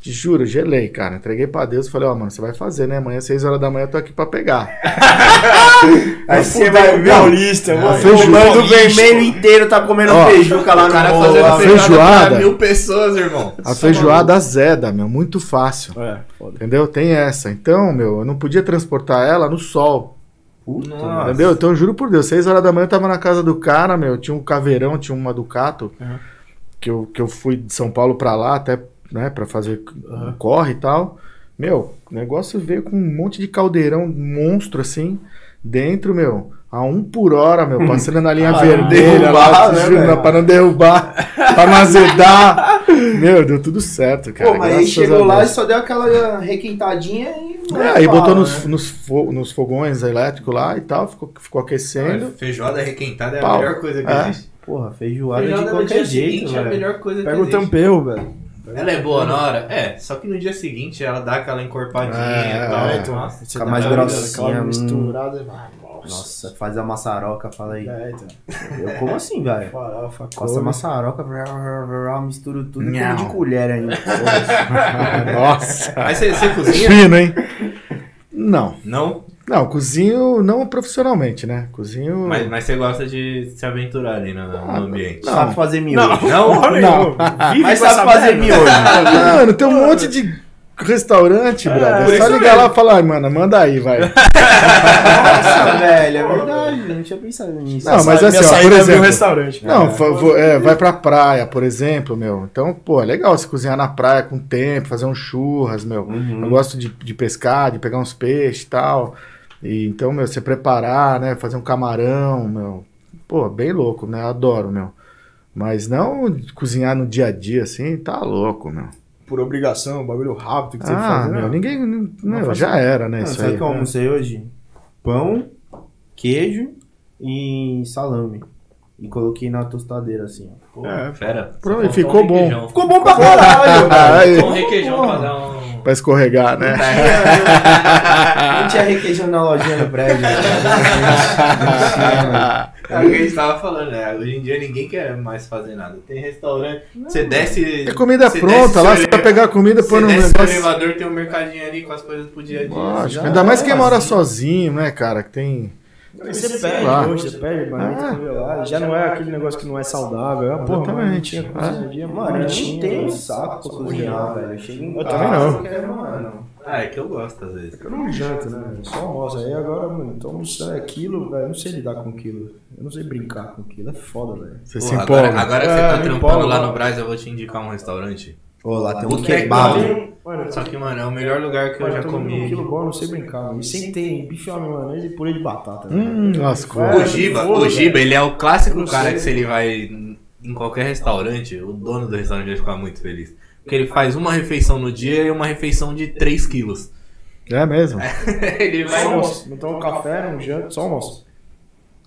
Te juro, gelei, cara. Entreguei pra Deus e falei, ó, mano, você vai fazer, né? Amanhã, 6 horas da manhã, eu tô aqui pra pegar. Aí você vai ver o Paulista, Não, mano. o bando vermelho inteiro tá comendo Ó, feijuca lá no cara bolo fazendo a feijoada, feijoada. pra mil pessoas, irmão. A feijoada azeda, meu, muito fácil. É, foda. Entendeu? Tem essa. Então, meu, eu não podia transportar ela no sol. Puta, Nossa. Entendeu? Então, eu juro por Deus, 6 horas da manhã eu tava na casa do cara, meu. Tinha um caveirão, tinha uma Ducato. Uhum. Que, eu, que eu fui de São Paulo pra lá, até, né, pra fazer Uhum. um corre e tal. Meu, o negócio veio com um monte de caldeirão monstro assim, dentro, meu. A um por hora, meu, passando na linha Pra não vermelha lá, derrubar, né, juro, velho? pra não derrubar, pra não azedar. Meu, deu tudo certo, cara. Pô, mas aí graças chegou a lá e só deu aquela requentadinha e. É, aí Fala, botou nos, né? nos, fo- nos fogões elétricos lá e tal, ficou, ficou aquecendo. Feijoada requentada é a Pau. melhor coisa que É. existe. Porra, feijoada, Feijoada de qualquer jeito, seguinte é a velho. melhor coisa que Pega o tampeu, velho. Ela é boa na hora? É, só que no dia seguinte ela dá aquela encorpadinha É, e tal. é, então. Nossa. Você Fica dá mais grossinha, hum. misturada. ah, Nossa. Nossa, faz a maçaroca, fala aí. É, então. Eu como assim, velho? Farofa, Faço a maçaroca, misturo tudo e de colher ainda. Nossa. Aí você, você cozinha? Fino, hein? Não. Não? Não, cozinho não profissionalmente, né? Cozinho. Mas, mas você gosta de se aventurar ali no, no ambiente. Não. Sabe fazer miojo. Não? Não, Vive Mas com essa sabe fazer miojo. Mano, tem um monte de restaurante, brother. por É só ligar mesmo. lá e falar, "Ai, mano, manda aí, vai. Nossa, velho, é verdade. Eu não tinha pensado nisso. Não, mas assim, ó, por é meu exemplo- restaurante. Não, é, vai pra praia, por exemplo, meu. Então, pô, é legal se cozinhar na praia com tempo, fazer um churras, meu. Uhum. Eu gosto de, de pescar, de pegar uns peixes e tal. E, então, meu, você preparar, né? Fazer um camarão, meu. Pô, bem louco, né? Adoro, meu. Mas não cozinhar no dia a dia assim, tá louco, meu. Por obrigação, bagulho rápido que você Ah, faz. meu, não. ninguém. Não, Não já era, né? Ah, Isso sabe aí. que eu almocei hoje? Pão, queijo e salame. E coloquei na tostadeira assim, ó. Pô, É, Fera. Pronto, e ficou um bom. requeijão. Ficou bom pra caralho! Só um requeijão pra dar um... pra escorregar, né? Não tinha requeijão na lojinha no prédio. É o que a gente tava falando, né? Hoje em dia ninguém quer mais fazer nada. Tem restaurante, você desce. É comida você pronta desce lá, você vai pegar a comida, põe no desce negócio. elevador, tem um mercadinho ali com as coisas pro dia a dia. Lógico. Já Ainda mais é quem mora assim. sozinho, né, cara? Que tem. Você pede, lá. hoje, você pede, marmita Ah. congelada, já não é aquele negócio que não é saudável. É, porra, Exatamente. cozinha, Mano, eu nem marmitinha, tenho mano. saco pra cozinhar, velho. Eu também não. Eu. Ah, é que eu gosto às vezes. Eu não janto, né? Só almoço. Aí agora, mano, tô almoçando aquilo, velho. Eu não sei lidar com aquilo. Eu não sei brincar com aquilo. É foda, velho. Você se Porra, empolga. agora, agora que É, você tá trampando empolga. lá no Brás, eu vou te indicar um restaurante. Ô, lá tem um kebab. Mano, Só que, mano, é o melhor lugar que eu Mano, já tô comendo um comi. quilo bom, eu não sei brincar, mano. E sempre tem bife à maionese e purê de batata. né? Hum, lascou. É, O Giba, o Giba, ele é o clássico Eu cara sei. que se ele vai em qualquer restaurante, o dono do restaurante vai ficar muito feliz. Porque ele faz uma refeição no dia e uma refeição de 3 quilos. É mesmo? ele Só vai. almoço. Não tomo café, não janto, só almoço.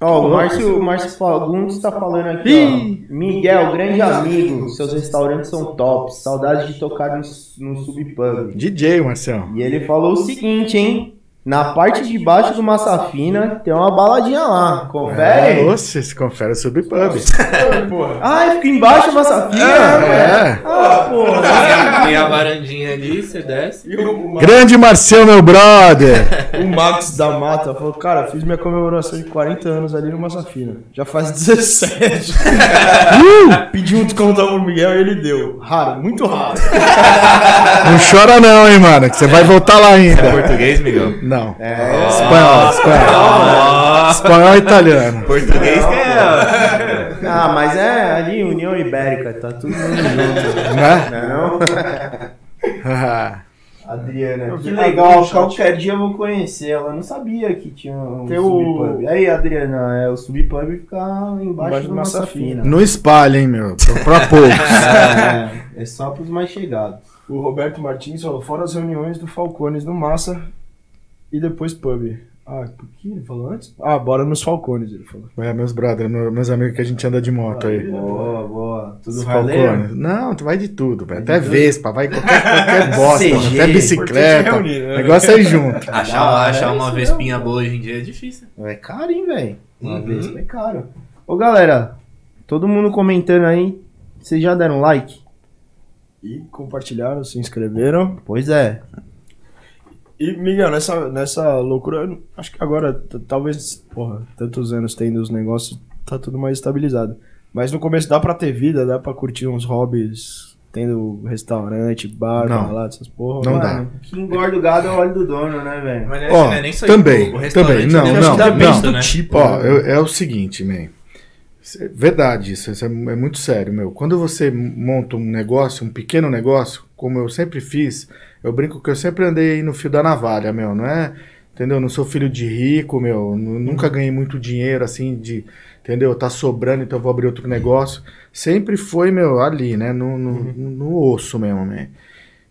Ó, o Márcio, Márcio Fagundes tá falando aqui, ó. Miguel, grande amigo. Seus restaurantes são top. Saudades de tocar no, no Subpub. DJ, Marcelo. E ele falou o seguinte, hein? Na parte de baixo do Massa Fina tem uma baladinha lá. É, Confere? você se confere o Subpub. Ah, fica embaixo do Massa Fina? É. Ah, porra. Tem a varandinha ali, você desce. E o, Grande Marcel, meu brother. o Max da Mata falou, cara, fiz minha comemoração de 40 anos ali no Massafina. Já faz 17. Pedi um descontão pro Miguel e ele deu. Raro, muito raro. Não chora não, hein, mano, que você vai voltar lá ainda. Português, Miguel? Não. É. Espanhol, espanhol. Espanhol e italiano. Português que é. Ah, mas é ali, União Ibérica, tá tudo junto. Né? Não? Ah, Adriana, que legal, chat. qualquer dia eu vou conhecer ela. Eu não sabia que tinha um Tem o- subpub. Aí, Adriana, é, o subpub fica embaixo, Embaixo do Massa Fina. Não espalha, hein, meu. Pra poucos. É, é só pros mais chegados. O Roberto Martins falou, fora as reuniões do Falcones no Massa e depois pub. Ah, por que ele falou antes? Ah, bora nos Falcones, ele falou. É, meus brothers, meu- meus amigos que a gente anda de moto aí. Boa, boa. Tudo Os? Falcones. Não, tu vai de tudo, velho. Até Vespa, vai qualquer, qualquer bosta, CG, até bicicleta. reunir, né? O negócio é ir junto. Achar, Ah, achar é uma vespinha boa hoje em dia é difícil. É caro, hein, velho? Uma Uhum. vez é caro. Ô, galera, todo mundo comentando aí. Vocês já deram like? E compartilharam, se inscreveram. Pois é. E, Miguel, nessa, nessa loucura, acho que agora, talvez, porra, tantos anos tendo os negócios, tá tudo mais estabilizado. Mas no começo dá pra ter vida, dá pra curtir uns hobbies, tendo restaurante, bar, Não. balada, essas porra. Não Mano, dá. Que engorda o gado é o óleo do dono, né, velho? Mas Ó, não é nem só também, isso, o restaurante também, não, acho não, que depende não, do né? tipo. Ó, né? eu- é o seguinte, man. É Verdade, isso, isso é, é muito sério, meu. Quando você monta um negócio, um pequeno negócio, como eu sempre fiz, eu brinco que eu sempre andei no fio da navalha, meu. Não é, entendeu? Não sou filho de rico, meu. nu- Nunca ganhei muito dinheiro, assim, de, entendeu? Tá sobrando, então eu vou abrir outro negócio. Sempre foi, meu, ali, né? No, no, no osso mesmo, man.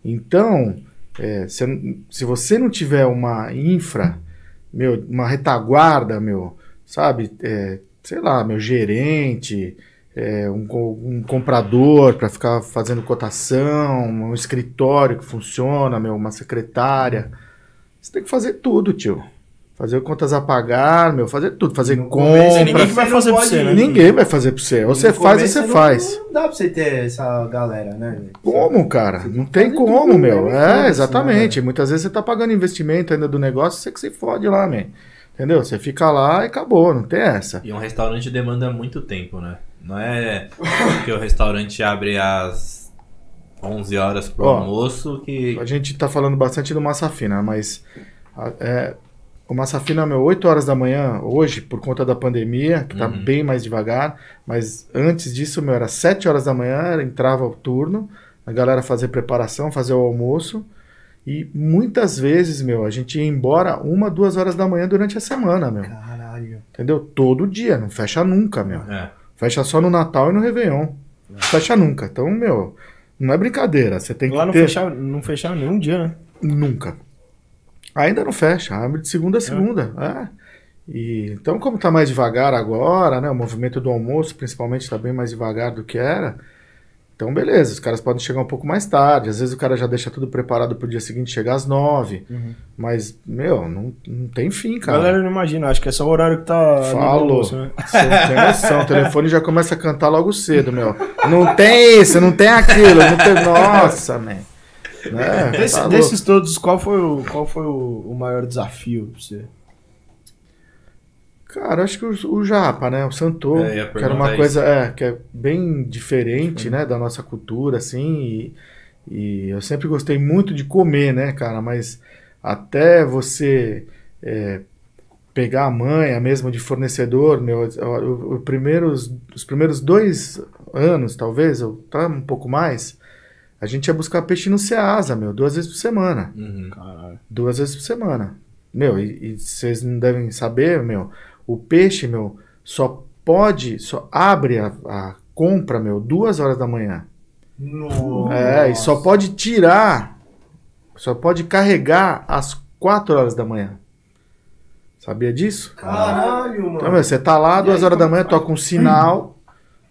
Então, é, se, se você não tiver uma infra, meu, uma retaguarda, meu, sabe? É, sei lá, meu gerente, é, um, um comprador para ficar fazendo cotação, um escritório que funciona, meu, uma secretária. Você tem que fazer tudo, tio. Fazer contas a pagar, meu, fazer tudo, fazer No começo, compra. ninguém que vai fazer pra você, né? Ninguém vai fazer pra você. Ou você faz ou começo você não- faz. Não dá pra você ter essa galera, né? Como, cara? Não que tem como, tudo, meu. né? É, exatamente. Muitas vezes você tá pagando investimento ainda do negócio, você que se fode lá, man. Entendeu? Você fica lá e acabou, não tem essa. E um restaurante demanda muito tempo, né? Não é porque o restaurante abre às 11 horas pro Ó, almoço que. A gente tá falando bastante do Massa Fina, mas é, o Massa Fina, meu, 8 horas da manhã, hoje, por conta da pandemia, que tá Uhum. bem mais devagar, mas antes disso, meu, era 7 horas da manhã, entrava o turno, a galera fazia preparação, fazia o almoço, e muitas vezes, meu, a gente ia embora uma, duas horas da manhã durante a semana, meu. Caralho. Entendeu? Todo dia, não fecha nunca, meu. É. Fecha só no Natal e no Réveillon. Fecha nunca. Então, meu, Não é brincadeira. Você tem que Lá não ter... fecharam, não fecharam nenhum dia, né? Nunca. Ainda não fecha, abre de segunda a segunda. É. E, então, como tá mais devagar agora, né? O movimento do almoço, principalmente, está bem mais devagar do que era. Então, beleza, os caras podem chegar um pouco mais tarde. Às vezes o cara já deixa tudo preparado pro dia seguinte chegar às nove. Mas, meu, não, não tem fim, A cara. galera não imagina, acho que é só o horário que tá. Falou. né? Você não tem noção. O telefone já começa a cantar logo cedo, meu. Não tem isso, não tem aquilo. Não tem... Nossa, man. Né? Desse- Tá desses todos, qual foi o, qual foi o, o maior desafio pra você? Cara, acho que o, o Japa, né? O Santô, É, que era uma coisa é, que é bem diferente, né? Da nossa cultura, assim. E, e eu sempre gostei muito de comer, né, cara? Mas até você é, pegar a manha mesmo de fornecedor, meu, o, o primeiros, os primeiros dois anos, talvez, ou tá um pouco mais, a gente ia buscar peixe no Ceasa, meu, duas vezes por semana Uhum. Duas vezes por semana. Meu, e, e vocês não devem saber, meu, o peixe, meu, só pode, só abre a, a compra, meu, duas horas da manhã. É, e só pode tirar, só pode carregar às quatro horas da manhã. Sabia disso? Caralho, mano. Então, meu, você tá lá, duas aí, horas da manhã, toca um sinal,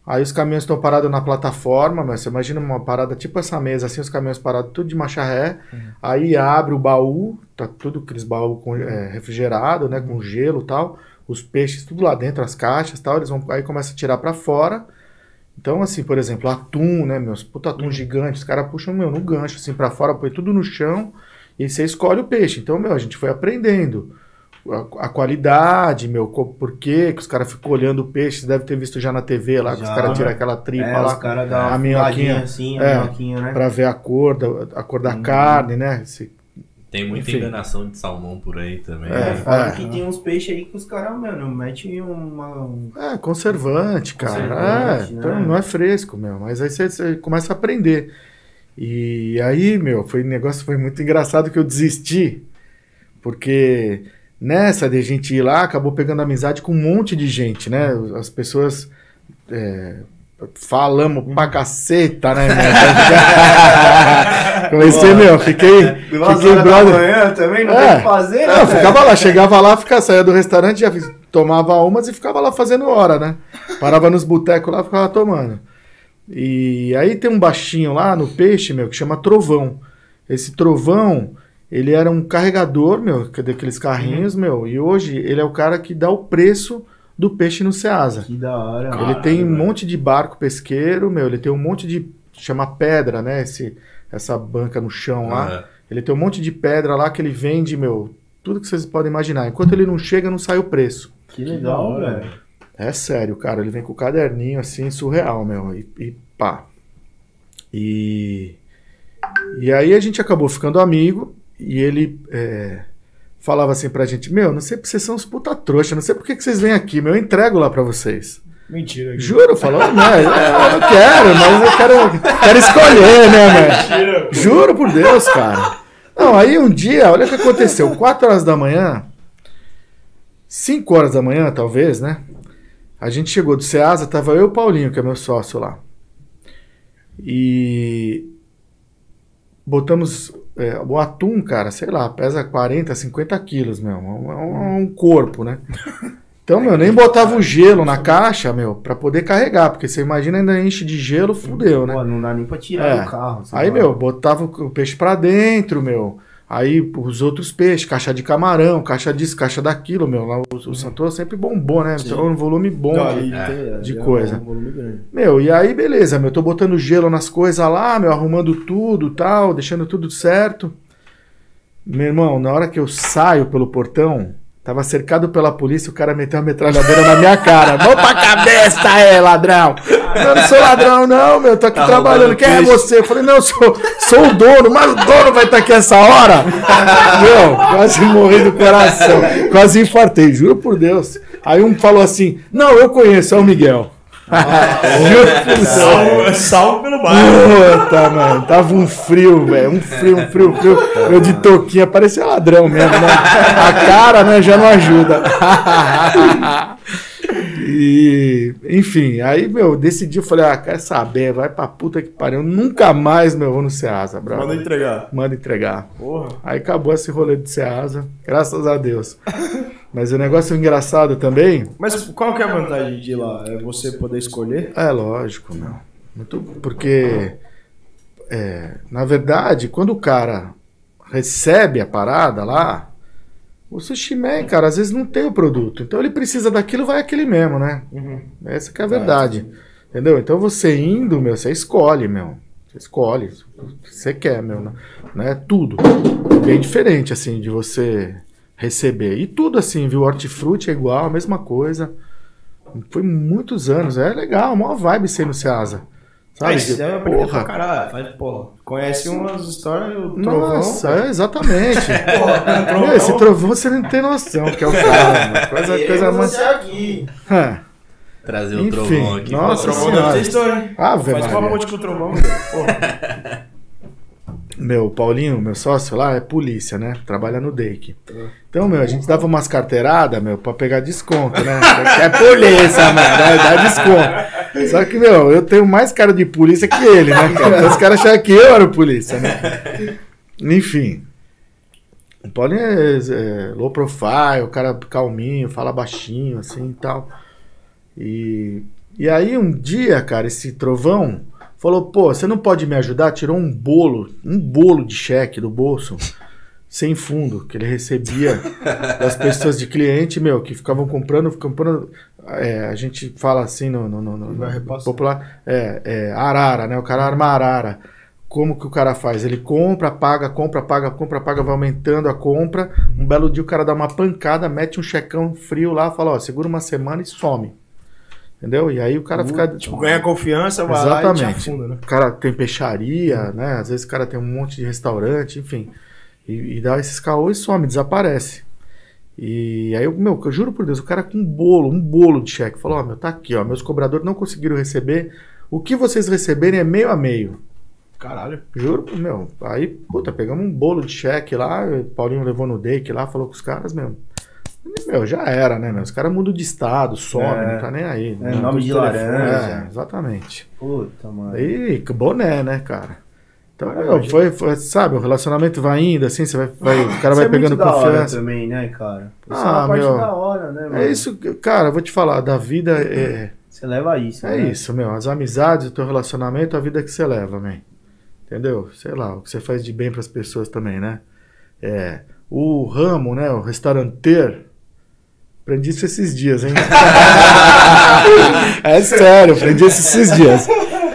aí os caminhões estão parados na plataforma, mas você imagina uma parada tipo essa mesa, assim, os caminhões parados tudo de macharré, aí abre o baú, tá tudo aqueles baú com, é, refrigerado, né, com gelo e tal, os peixes tudo lá dentro, as caixas e tal, eles vão, aí começa a tirar pra fora, então, assim, por exemplo, atum, né, meus puta atum gigante, os caras puxam, meu, no gancho, assim, pra fora, põe tudo no chão, e você escolhe o peixe. Então, meu, a gente foi aprendendo a, a qualidade, meu, por quê que os caras ficam olhando o peixe, você deve ter visto já na TV lá, que os Já. caras tiram aquela tripa É, lá os caras dão a minhoquinha assim, a É. minhoquinha, né? pra ver a cor da, a cor da Uhum. carne, né? Se- Tem muita Enfim. enganação de salmão por aí também. É, né? É. que tem uns peixes aí que os caras, mano, metem uma. um- É, conservante, cara. Conservante, é, né? então não é fresco, meu. Mas aí você, você começa a aprender. E aí, meu, foi um negócio foi muito engraçado que eu desisti. Porque nessa de a gente ir lá, acabou pegando amizade com um monte de gente, né? As pessoas. é, falamos pra caceta, né, meu? Comecei, meu, fiquei. Duas Fiquei horas da manhã também, não É. tem o que fazer, né? Eu ficava lá, chegava lá, ficava, saía do restaurante, já tomava umas e ficava lá fazendo hora, né? Parava nos botecos lá, ficava tomando. E aí tem um baixinho lá no peixe, meu, que chama Trovão. Esse Trovão, ele era um carregador, meu, que- daqueles carrinhos, meu, e hoje ele é o cara que dá o preço do peixe no Ceasa. Que da hora, Ele mano. tem um monte de barco pesqueiro, meu, ele tem um monte de. chama pedra, né? Esse, essa banca no chão lá. Ah, Ele tem um monte de pedra lá que ele vende, meu, tudo que vocês podem imaginar. Enquanto ele não chega, não sai o preço. Que legal, velho. É sério, cara. Ele vem com o caderninho assim, surreal, meu. E, e pá. E. E aí a gente acabou ficando amigo. E ele é, falava assim pra gente: Meu, não sei porque vocês são uns puta trouxa, não sei por que vocês vêm aqui, meu. Eu entrego lá pra vocês. Mentira. Juro, falou, não, é, eu não quero, mas eu quero, quero escolher, né, mano? Juro por Deus, cara. Não, aí um dia, olha o que aconteceu. 4 horas da manhã, 5 horas da manhã, talvez, né? A gente chegou do Ceasa, tava eu e o Paulinho, que é meu sócio lá. E botamos é, o atum, cara, sei lá, pesa 40, 50 quilos, meu. É um, é um corpo, né? Então, meu, nem botava o gelo na caixa, meu, pra poder carregar, porque você imagina ainda enche de gelo, fudeu, né? Pô, não dá nem pra tirar É. do carro. Aí, lá. meu, botava o peixe pra dentro, meu. Aí os outros peixes, caixa de camarão, caixa disso, caixa daquilo, meu. Lá o, o Santor sempre bombou, né? Então, um volume bom. Não, de- É, de é coisa. um volume grande. Meu, e aí beleza, meu, tô botando gelo nas coisas lá, meu, arrumando tudo tal, deixando tudo certo. Meu irmão, na hora que eu saio pelo portão, tava cercado pela polícia, o cara meteu uma metralhadora na minha cara. Mão pra cabeça, é, ladrão! Eu não sou ladrão, não, meu, tô aqui Tá trabalhando. Quem é você? Eu falei, não, eu sou, sou o dono, mas o dono vai estar aqui essa hora? meu, quase morri do coração. Quase infartei, juro por Deus. Aí um falou assim: Não, eu conheço, é o Miguel. juro por Deus. Salve, salve pelo bairro. Puta, mano, tava um frio, velho. Um frio, um frio, um frio. Eu de touquinha, parecia ladrão mesmo, né? A cara, né, já não ajuda. E, enfim, aí, meu, decidi, eu falei, ah, quer saber, vai pra puta que pariu. Nunca mais, meu, vou no Ceasa, bravo. Manda entregar. Manda entregar. Porra. Aí acabou esse rolê de Ceasa, graças a Deus. Mas o negócio engraçado também, Mas qual que é a vantagem de ir lá? É você poder escolher? é lógico, meu. Muito, porque, é, na verdade, quando o cara recebe a parada lá, o sushi man, cara, às vezes não tem o produto. Então ele precisa daquilo, vai aquele mesmo, né? Essa que é a verdade. Entendeu? Então você indo, meu, você escolhe, meu. Você escolhe o que você quer, meu. Né? Tudo. Bem diferente, assim, de você receber. E tudo assim, viu? Hortifruti é igual, a mesma coisa. Foi muitos anos. É legal, uma vibe ser no Ceasa. Sabe? Mas é aprender pra Porra. caralho. Faz, porra. Conhece umas histórias, o Nossa, trovão. é, exatamente. Porra, Meu, esse trovão você não tem noção que é o cara. mano. Coisa, coisa mais. aqui. É. Trazer o Enfim, trovão aqui. nossa O trovão senhora. deve ter história, hein? Ah, Faz velho. uma ponte com o trovão, velho. Porra. Meu, Paulinho, meu sócio lá, é polícia, né? Trabalha no DEIC. Então, meu, a gente dava umas carteiradas, meu, pra pegar desconto, né? É polícia, mano, dá, dá desconto. Só que, meu, eu tenho mais cara de polícia que ele, né, cara? Então, os caras acharam que eu era o polícia, né? Enfim. O Paulinho é, é low profile, o cara calminho, fala baixinho, assim e tal. E, e aí, um dia, cara, esse trovão falou: pô, você não pode me ajudar? Tirou um bolo, um bolo de cheque do bolso, sem fundo, que ele recebia das pessoas de cliente, meu, que ficavam comprando, comprando. é, a gente fala assim no, no, no- no- popular, é, é, arara, né? O cara arma arara. Como que o cara faz? Ele compra, paga, compra, paga, compra, paga, vai aumentando a compra. Um belo dia o cara dá uma pancada, mete um checão frio lá, fala, ó, segura uma semana e some. Entendeu? E aí o cara fica. Tipo, ganha confiança, vai lá e te Exatamente. afunda, né? O cara tem peixaria, né? Às vezes o cara tem um monte de restaurante, enfim. E, e dá esses caô e some, desaparece. E aí, eu, meu, eu juro por Deus, o cara com um bolo, um bolo de cheque, falou: Ó, meu, tá aqui, ó. Meus cobradores não conseguiram receber. O que vocês receberem é meio a meio. Caralho. Juro, meu. Aí, puta, pegamos um bolo de cheque lá, o Paulinho levou no Dake lá, falou com os caras, meu. E, Meu, já era, né, meu? Os caras mudam de estado, some, É. não tá nem aí. É, Muda nome de telefone, laranja. É, exatamente. Puta, mano. Aí, que boné, né, cara? Então, Ah, meu, foi, foi, sabe, o relacionamento vai indo, assim, você vai, vai- o cara vai é pegando muito da hora confiança. também, né, cara? Isso Ah, é uma parte meu. da hora, né, mano? É isso, cara, eu vou te falar, da vida é, Você leva isso, é né? isso, meu. As amizades, o teu relacionamento, a vida que você leva, man. Entendeu? Sei lá, o que você faz de bem pras pessoas também, né? É, o ramo, né, o restauranteiro, aprendi isso esses dias, hein? é sério, aprendi isso esses dias.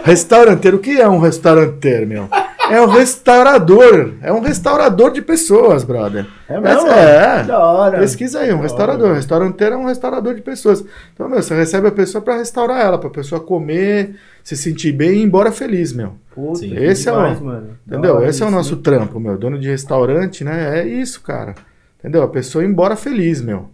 Restauranteiro, o que é um restauranteiro, meu? É um restaurador, é um restaurador de pessoas, brother. É mesmo? É, Da hora. Pesquisa aí, um restaurador. Restauranteiro é um restaurador de pessoas. Então, meu, você recebe a pessoa pra restaurar ela, pra pessoa comer, se sentir bem e ir embora feliz, meu. Puta, Sim. Esse é o- demais, mano. Da Entendeu? hora Esse é o nosso né? trampo, meu. Dono de restaurante, né? É isso, cara. Entendeu? A pessoa ir embora feliz, meu.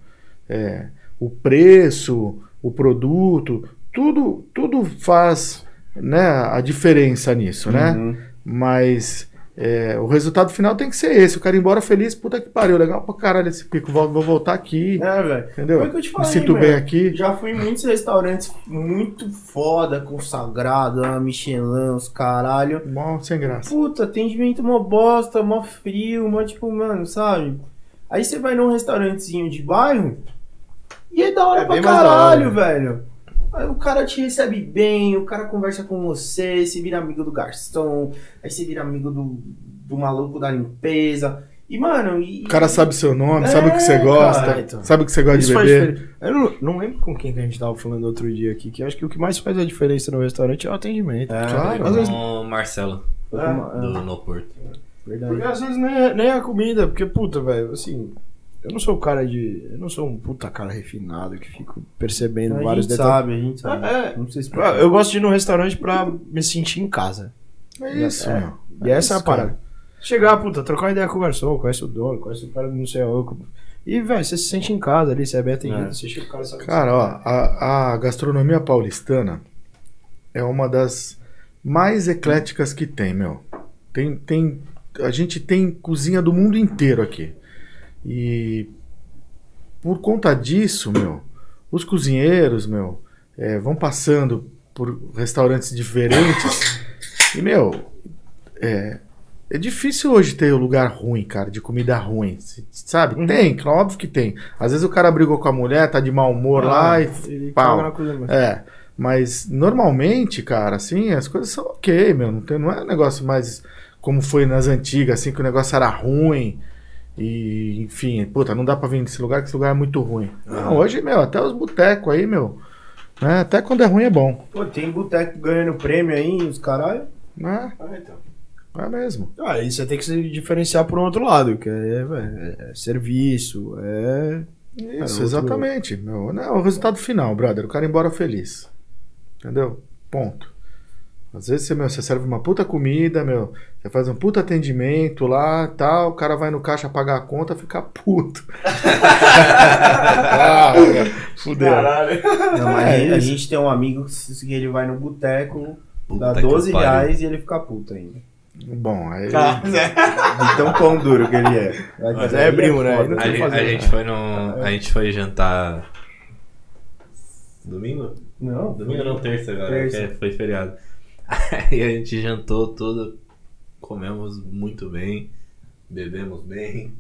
É, o preço, o produto, tudo, tudo faz né, a diferença nisso, né? Uhum. Mas é, o resultado final tem que ser esse. O cara ir embora feliz, puta que pariu, legal pra caralho esse pico, vou, vou voltar aqui. É, velho. Entendeu? Foi que eu te Me falei, sinto meu. bem aqui. Já fui em muitos restaurantes muito foda, consagrado, a Michelin, os caralho. Mó sem graça. Puta, atendimento mó bosta, mó frio, mó tipo, mano, sabe? Aí você vai num restaurantezinho de bairro e é da hora É pra caralho, hora. velho. Aí o cara te recebe bem, o cara conversa com você, você vira amigo do garçom, aí você vira amigo do, do maluco da limpeza. E, mano, e. O cara sabe seu nome, É, sabe o que você gosta, cara, então. sabe o que você gosta Isso de beber. Eu não, não lembro com quem que a gente tava falando outro dia aqui, que eu acho que o que mais faz a diferença no restaurante é o atendimento. É, Claro. Às vezes, Com o Marcelo, É, do No Porto. verdade. porque às vezes nem é, nem é a comida, porque, puta, velho, assim, eu não sou o cara de. Eu não sou um puta cara refinado que fico percebendo A vários gente detalhes. sabe, a gente sabe. É, Não sei se Ah, Eu gosto de ir no restaurante pra me sentir em casa. É isso, É. meu. E essa é a isso, cara. parada. Chegar, puta, trocar uma ideia com o garçom, conhece o dono, conhece o cara do não sei aonde. E, velho, você se sente em casa ali, você é bem atendido, É. você chega o cara sabe Cara, ó, a, a gastronomia paulistana é uma das mais ecléticas que tem, meu. Tem, tem, a gente tem cozinha do mundo inteiro aqui. E por conta disso, meu, os cozinheiros, meu, é, vão passando por restaurantes diferentes. e, meu, é, é difícil hoje ter um lugar ruim, cara, de comida ruim. Sabe? Uhum. Tem, óbvio que tem. Às vezes o cara brigou com a mulher, tá de mau humor lá e. Ah, ele pau. coisa. É. Mas normalmente, cara, assim, as coisas são ok, meu. Não, tem, não é um negócio mais como foi nas antigas, assim, que o negócio era ruim. E, enfim, puta, não dá pra vir nesse lugar, que esse lugar é muito ruim. Não, hoje, meu, até os botecos aí, meu. né, até quando é ruim é bom. Pô, tem boteco ganhando prêmio aí, os caralho. Né? Ah, então. É mesmo. Ah, e você tem que se diferenciar por um outro lado, que é, é- é serviço, é. Isso, outro- exatamente. Meu, não, é o resultado final, brother. O cara embora feliz. Entendeu? Ponto. Às vezes você, meu, você serve uma puta comida, meu, você faz um puta atendimento lá tal, o cara vai no caixa pagar a conta fica puto. ah, fudeu. Não, mas É, a gente tem um amigo que ele vai no boteco, dá que 12 pariu. reais e ele fica puto ainda. Bom, aí. Tá. De tão pão duro que ele é. Mas é primo, né? foda. A, gente- fazer, a né? gente foi no. A gente foi jantar. Domingo? Não, Domingo não, terça, galera. Terça. é- foi feriado. Aí a gente jantou tudo. Comemos muito bem. Bebemos bem.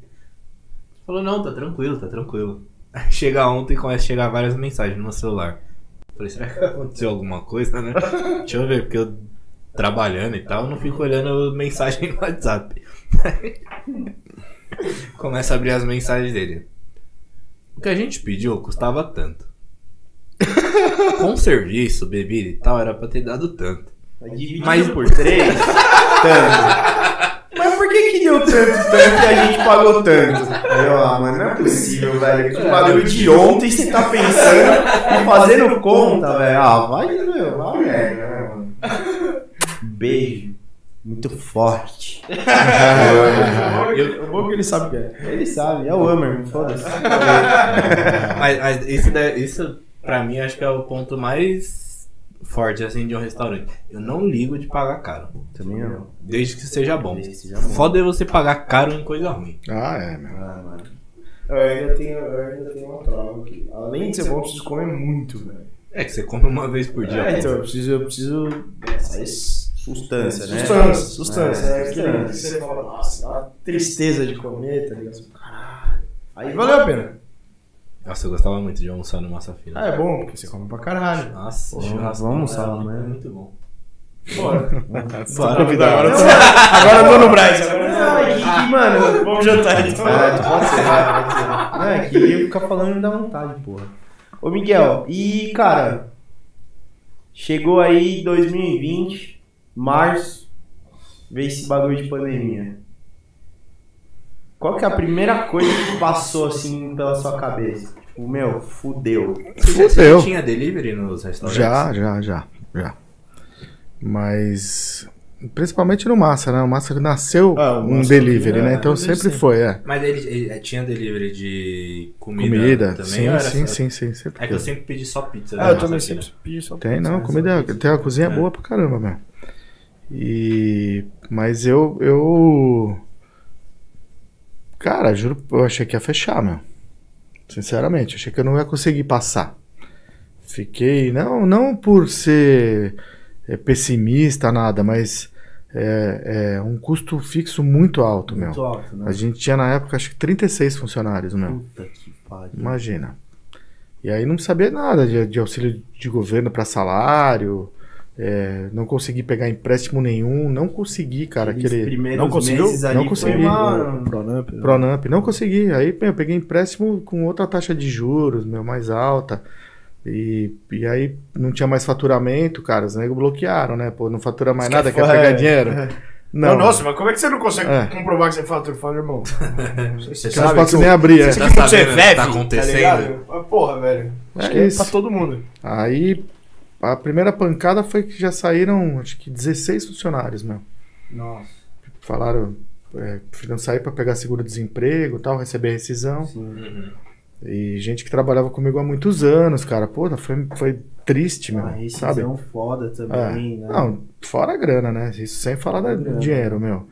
Falou, não, tá tranquilo, tá tranquilo. Aí chega ontem e começa a chegar várias mensagens no meu celular. Falei, será que aconteceu alguma coisa, né? Deixa eu ver, porque eu trabalhando e tal, eu não fico olhando mensagem no WhatsApp. Começa a abrir as mensagens dele. O que a gente pediu custava tanto. Com serviço, bebida e tal, era pra ter dado tanto. Dividido Mas- por três, tanto. Mas por que que deu tanto, tanto e a gente pagou tanto? Eu, ah, mano, não é possível, velho. Que bagulho de ontem você tá pensando e fazendo conta, velho. Ah, vai, meu, vai, velho, mano. Beijo. Muito forte. Eu, bom que ele sabe o que é. Ele sabe, é o Hammer, foda-se. Mas, mas isso, daí- isso, pra mim, acho que é o ponto mais forte, assim, de um restaurante. Eu não ligo de pagar caro. Também não. Desde que seja bom. Desde que seja bom. Foda é você pagar caro em coisa ruim. Ah, é, meu. Ah, mano. Eu ainda tenho, eu ainda tenho uma trava aqui. Além de ser bom, eu preciso comer muito, velho. É que você compra uma vez por dia. É, então, eu preciso, eu preciso dessas Sustância, né? Sustância, sustância. É, É, aquele que sustância. você fala, nossa, a tristeza de comer, tá ligado? Caralho. Aí valeu a pena. Nossa, eu gostava muito de almoçar no Massa Fina. Ah, é bom, porque você come pra caralho. Nossa, Pô, churrasco. vamos almoçar, muito, né? muito bom. Bora. Bora. Agora eu tô, agora eu tô no Braz. Não, é que, mano. Vamos jantar então. É, pode ser, vai, pode ser. Não, é que eu ficar falando me dá vontade, porra. Ô, Miguel, e, cara, chegou aí 2020, março, veio esse bagulho de pandemia. Qual que é a primeira coisa que passou, assim, pela sua cabeça? Tipo, meu, fudeu. Você Fudeu. tinha delivery nos restaurantes? Já, já, já, já. Mas. Principalmente no Massa, né? O Massa nasceu Ah, um delivery, é, né? Então sempre sempre. foi, é. Mas ele, ele tinha delivery de comida, Comida, também? sim, sim, sim, sim, É que eu sempre pedi só pizza. Ah, né, eu também sempre pedi só Tem, não, pizza, comida, né? tem uma cozinha É. boa pra caramba, meu. E. Mas eu. eu... Cara, juro, eu achei que ia fechar, meu. Sinceramente, achei que eu não ia conseguir passar. Fiquei. Não, não por ser é, pessimista, nada, mas é, é um custo fixo muito alto, meu. Muito alto, né? A gente tinha na época acho que 36 funcionários, meu. Puta que pariu. Imagina. E aí não sabia nada de, de auxílio de governo para salário, é, não consegui pegar empréstimo nenhum, não consegui, cara, aquele primeiros não conseguiu? meses ali Não consegui. uma- Pronamp. né? Pronamp, não consegui. Aí meu, eu peguei empréstimo com outra taxa de juros, meu, mais alta. E, e aí não tinha mais faturamento, cara, os negros bloquearam, né? Pô, não fatura mais Isso nada, que é quer foda, pegar é. dinheiro? Não. nossa, mas como é que você não consegue É. comprovar que você fatura? Eu falo, irmão. Você Você não pode nem abrir, é. Você Tá sabe que você sabendo o que vive, tá acontecendo? ligado? Mas, Porra, velho. Acho É que é isso. pra todo mundo. Aí a primeira pancada foi que já saíram, acho que 16 funcionários, meu. Nossa. Falaram, é, preferiram sair para pegar seguro-desemprego tal, receber rescisão. Sim. Uhum. E gente que trabalhava comigo há muitos anos, cara. Pô, foi, foi triste, meu. Uma sabe? rescisão foda É. também, né? Não, fora a grana, né? Isso sem falar da- do dinheiro, meu.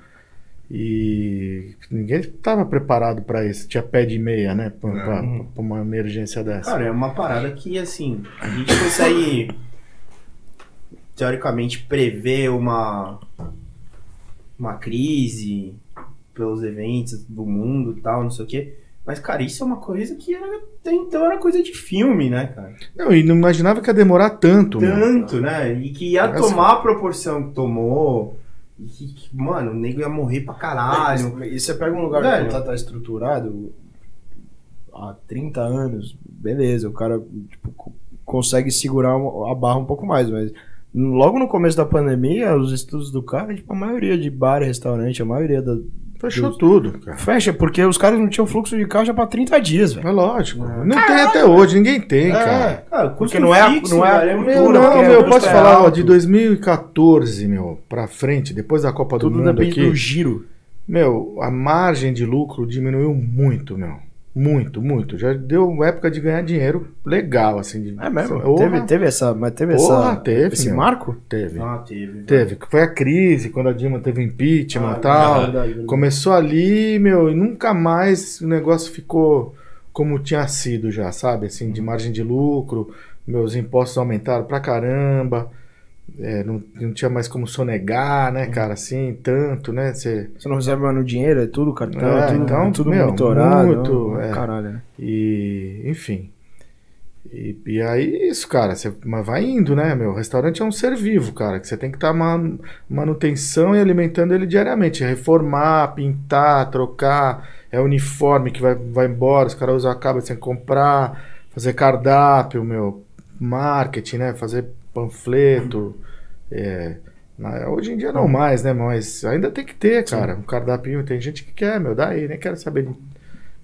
E ninguém estava preparado para isso. Tinha pé de meia, né? Pra, pra- Uhum. pra uma emergência dessa. Cara, é uma parada que, assim, a gente consegue, teoricamente, prever uma, uma crise pelos eventos do mundo e tal, não sei o quê. Mas, cara, isso é uma coisa que era, até então era coisa de filme, né, cara? Não, e não imaginava que ia demorar tanto. Tanto, né? E que ia Parece- tomar a proporção que tomou. E que, que, mano, o nego ia morrer pra caralho. E você pega um lugar Velho. que tá, tá estruturado há 30 anos, beleza, o cara tipo, co- consegue segurar a barra um pouco mais, mas logo no começo da pandemia, os estudos do cara, tipo, a maioria de bar e restaurante, a maioria da. Fechou Deus. tudo, cara. Fecha, porque os caras não tinham fluxo de caixa pra 30 dias, velho. É lógico. Não tem até hoje, ninguém tem, cara. Cara, Porque não é a- não é a velho, cultura, Meu, não, meu, eu posso é falar, ó, de 2014, meu, pra frente, depois da Copa do Tudo Mundo depende aqui, do giro. meu, a margem de lucro diminuiu muito, meu. Muito, muito. Já deu época de ganhar dinheiro legal, assim. De... É mesmo? Teve, teve essa. Mas teve Porra, essa. teve, esse meu. marco? Teve. Ah, teve. Teve. Que Foi a crise, quando a Dilma teve impeachment Ah, e tal. verdade, verdade. Começou ali, meu, e nunca mais o negócio ficou como tinha sido já, sabe? Assim, de margem de lucro, meus impostos aumentaram pra caramba, é, não, não tinha mais como sonegar, né, cara, assim, tanto, né? Você, Você não recebe mais no dinheiro, é tudo cartão, É, é tudo, então, tudo meu, monitorado. muito, não, é. Caralho, né? e, enfim. E, e aí, isso, cara, você mas vai indo, né, meu? O restaurante é um ser vivo, cara, que você tem que estar man, manutenção e alimentando ele diariamente. Reformar, pintar, trocar, é uniforme que vai, vai embora, os caras usam acaba sem comprar, fazer cardápio, meu, marketing, né? Fazer panfleto. é, na- hoje em dia não mais, né? Mas ainda tem que ter, cara, um cardápio. Tem gente que quer, meu, dá aí, nem quero saber.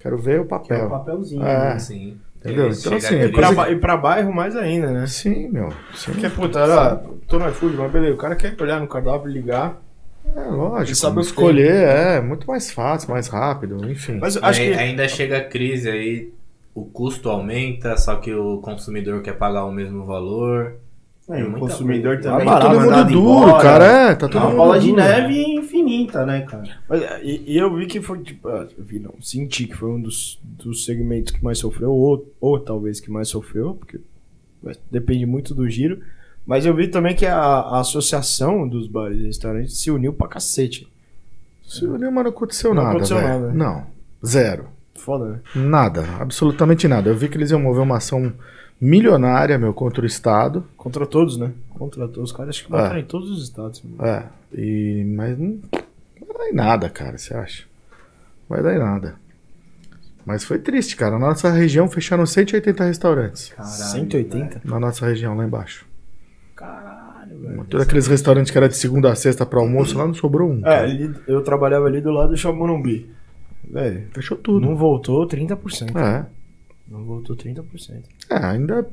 Quero ver o papel. o papelzinho. É. né? Sim. Entendeu? Então, assim, é E pra, e pra bairro mais ainda, né? Sim, meu. Sim. Porque, puta, era, tô no iFood, mas beleza, o cara quer olhar no cardápio, ligar. É lógico. Sabe o que escolher é muito mais fácil, mais rápido, enfim. Mas eu acho aí- que. ainda chega a crise aí, o custo aumenta, só que o consumidor quer pagar o mesmo valor. É, o consumidor coisa. também Tá todo mundo duro, embora. cara. É, tá É todo uma mundo bola de duro. neve infinita, né, cara? Mas, e, e eu vi que foi, tipo, ah, eu vi não, senti que foi um dos, dos segmentos que mais sofreu, ou, ou talvez que mais sofreu, porque mas depende muito do giro. Mas eu vi também que a, a associação dos bares e restaurantes se uniu pra cacete. Se o Lima não aconteceu Não nada, aconteceu nada. Não. Zero. Foda, né? Nada. Absolutamente nada. Eu vi que eles iam mover uma ação milionária, meu, contra o Estado. Contra todos, né? Contra todos. Os caras acho que É. botaram em todos os estados. É. E, mas não vai dar em nada, cara, você acha? Vai dar em nada. Mas foi triste, cara. Na nossa região fecharam 180 restaurantes. Caralho. 180? Na nossa região, lá embaixo. Caralho, velho. Todos aqueles restaurantes que era de segunda a sexta para almoço, lá não sobrou um. É, cara. ali, eu trabalhava ali do lado do Shopping Morumbi. Velho, Fechou tudo. não voltou 30%. É. Não voltou 30%. É, ainda.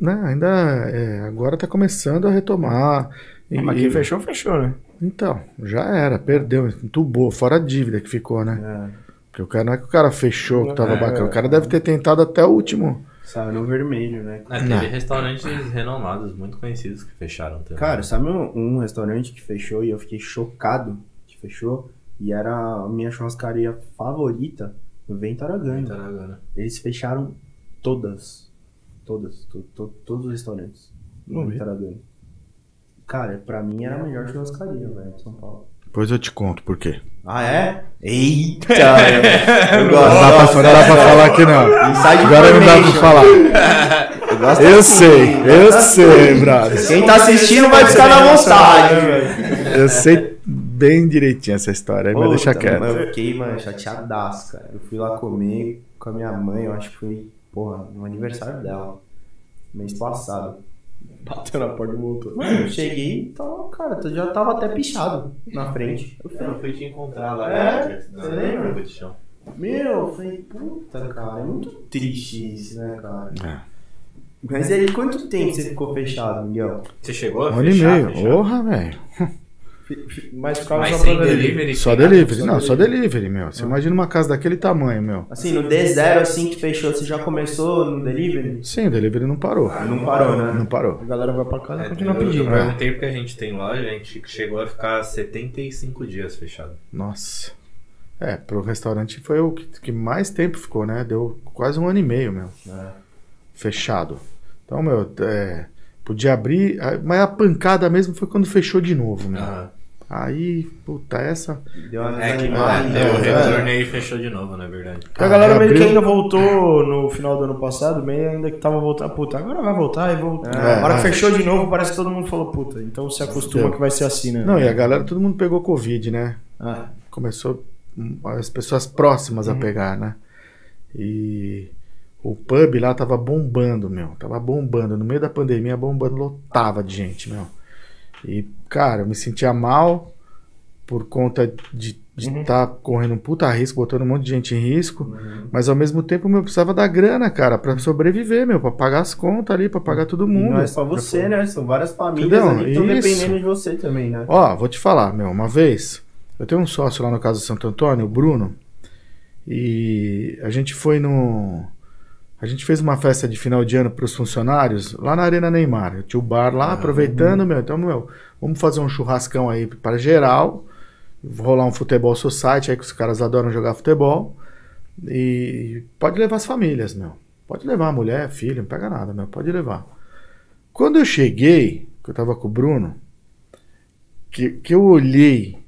Né, ainda. é, agora tá começando a retomar. E- Ah, mas quem fechou, fechou, né? Então, já era, perdeu, entubou, fora a dívida que ficou, né? É, Porque o cara não é que o cara fechou, que tava É. bacana. O cara deve ter tentado até o último. saiu no vermelho, né? Ah, teve Não. restaurantes renomados, muito conhecidos, que fecharam também. Cara, sabe um, um restaurante que fechou e eu fiquei chocado que fechou? E era a minha churrascaria favorita no Vento Aragão. Muito agora. Eles fecharam todas. Todas. to- to- todos os restaurantes. Não No vi. Cara, pra mim era a melhor churrascaria, velho, de São Paulo. Depois eu te conto por quê. Ah, é? Eita! eu gosto. Não dá pra, gosto, não dá pra falar aqui não. Inside Agora não dá pra falar. Eu, gosto Eu assim, sei, eu gosto sei, assim. brother. Quem tá assistindo vai ficar na vontade, velho. Eu sei bem direitinho essa história, aí vai deixar quieto. mas Eu fiquei, mano, chateadaço, cara. Eu fui lá comer com a minha mãe, eu acho que foi, porra, no aniversário dela. Mês passado. Bateu na porta e voltou. Mano, eu cheguei e tava, cara, tu já tava até pichado na frente. Eu falei, Eu fui te encontrar lá. É? né, Você lembra? meu, eu falei, puta, cara, é muito triste isso, né, cara? É. Mas aí, quanto tempo você ficou fechado, Miguel? Você chegou a Um ano e fechar? meio. fechar? Porra, velho. Mas ficava Mas só sem pra delivery. delivery? Só delivery. Não, só delivery, meu. Você imagina uma casa daquele tamanho, meu. Assim, no D0, assim que fechou, você já começou no delivery? Sim, o delivery não parou. Não parou, né? Não parou. A galera vai pra casa e É, continua pedindo. Eu né? perguntei porque a gente tem loja, a gente chegou a ficar 75 dias fechado. Nossa. É, pro restaurante foi o que, que mais tempo ficou, né? Deu quase um ano e meio, meu. Fechado. Então, meu, é, podia abrir, mas a pancada mesmo foi quando fechou de novo, meu. Aham. Aí, puta, essa. Deu uma É que deu o é. retorno e fechou de novo, na verdade. A galera Ah, meio que abriu. ainda voltou no final do ano passado, meio ainda que tava voltando. Puta, agora vai voltar e voltar. É, Agora é. que fechou de novo, parece que todo mundo falou, puta. Então se acostuma Deu. que vai ser assim, né? Não, e a galera, todo mundo pegou Covid, né? Ah, Começou as pessoas próximas a pegar, né? E o pub lá tava bombando, meu. Tava bombando. No meio da pandemia, bombando, lotava de gente, meu. E, cara, eu me sentia mal por conta de estar correndo um puta risco, botando um monte de gente em risco. Mas ao mesmo tempo, meu, eu precisava da grana, cara, pra sobreviver, meu, pra pagar as contas ali, pra pagar todo E mundo. não é só você, né? São várias famílias que estão dependendo de você também, né? Ó, vou te falar, meu, uma vez, eu tenho um sócio lá no Casa Santo Antônio, o Bruno, e a gente foi no. A gente fez uma festa de final de ano para os funcionários lá na Arena Neymar. Eu tinha o bar lá, aproveitando, meu. Então, meu, vamos fazer um churrascão aí para geral. Rolar um futebol society aí que os caras adoram jogar futebol. E pode levar as famílias, meu. Pode levar a mulher, filho, não pega nada, meu. Pode levar. Quando eu cheguei, que eu tava com o Bruno, que, que eu olhei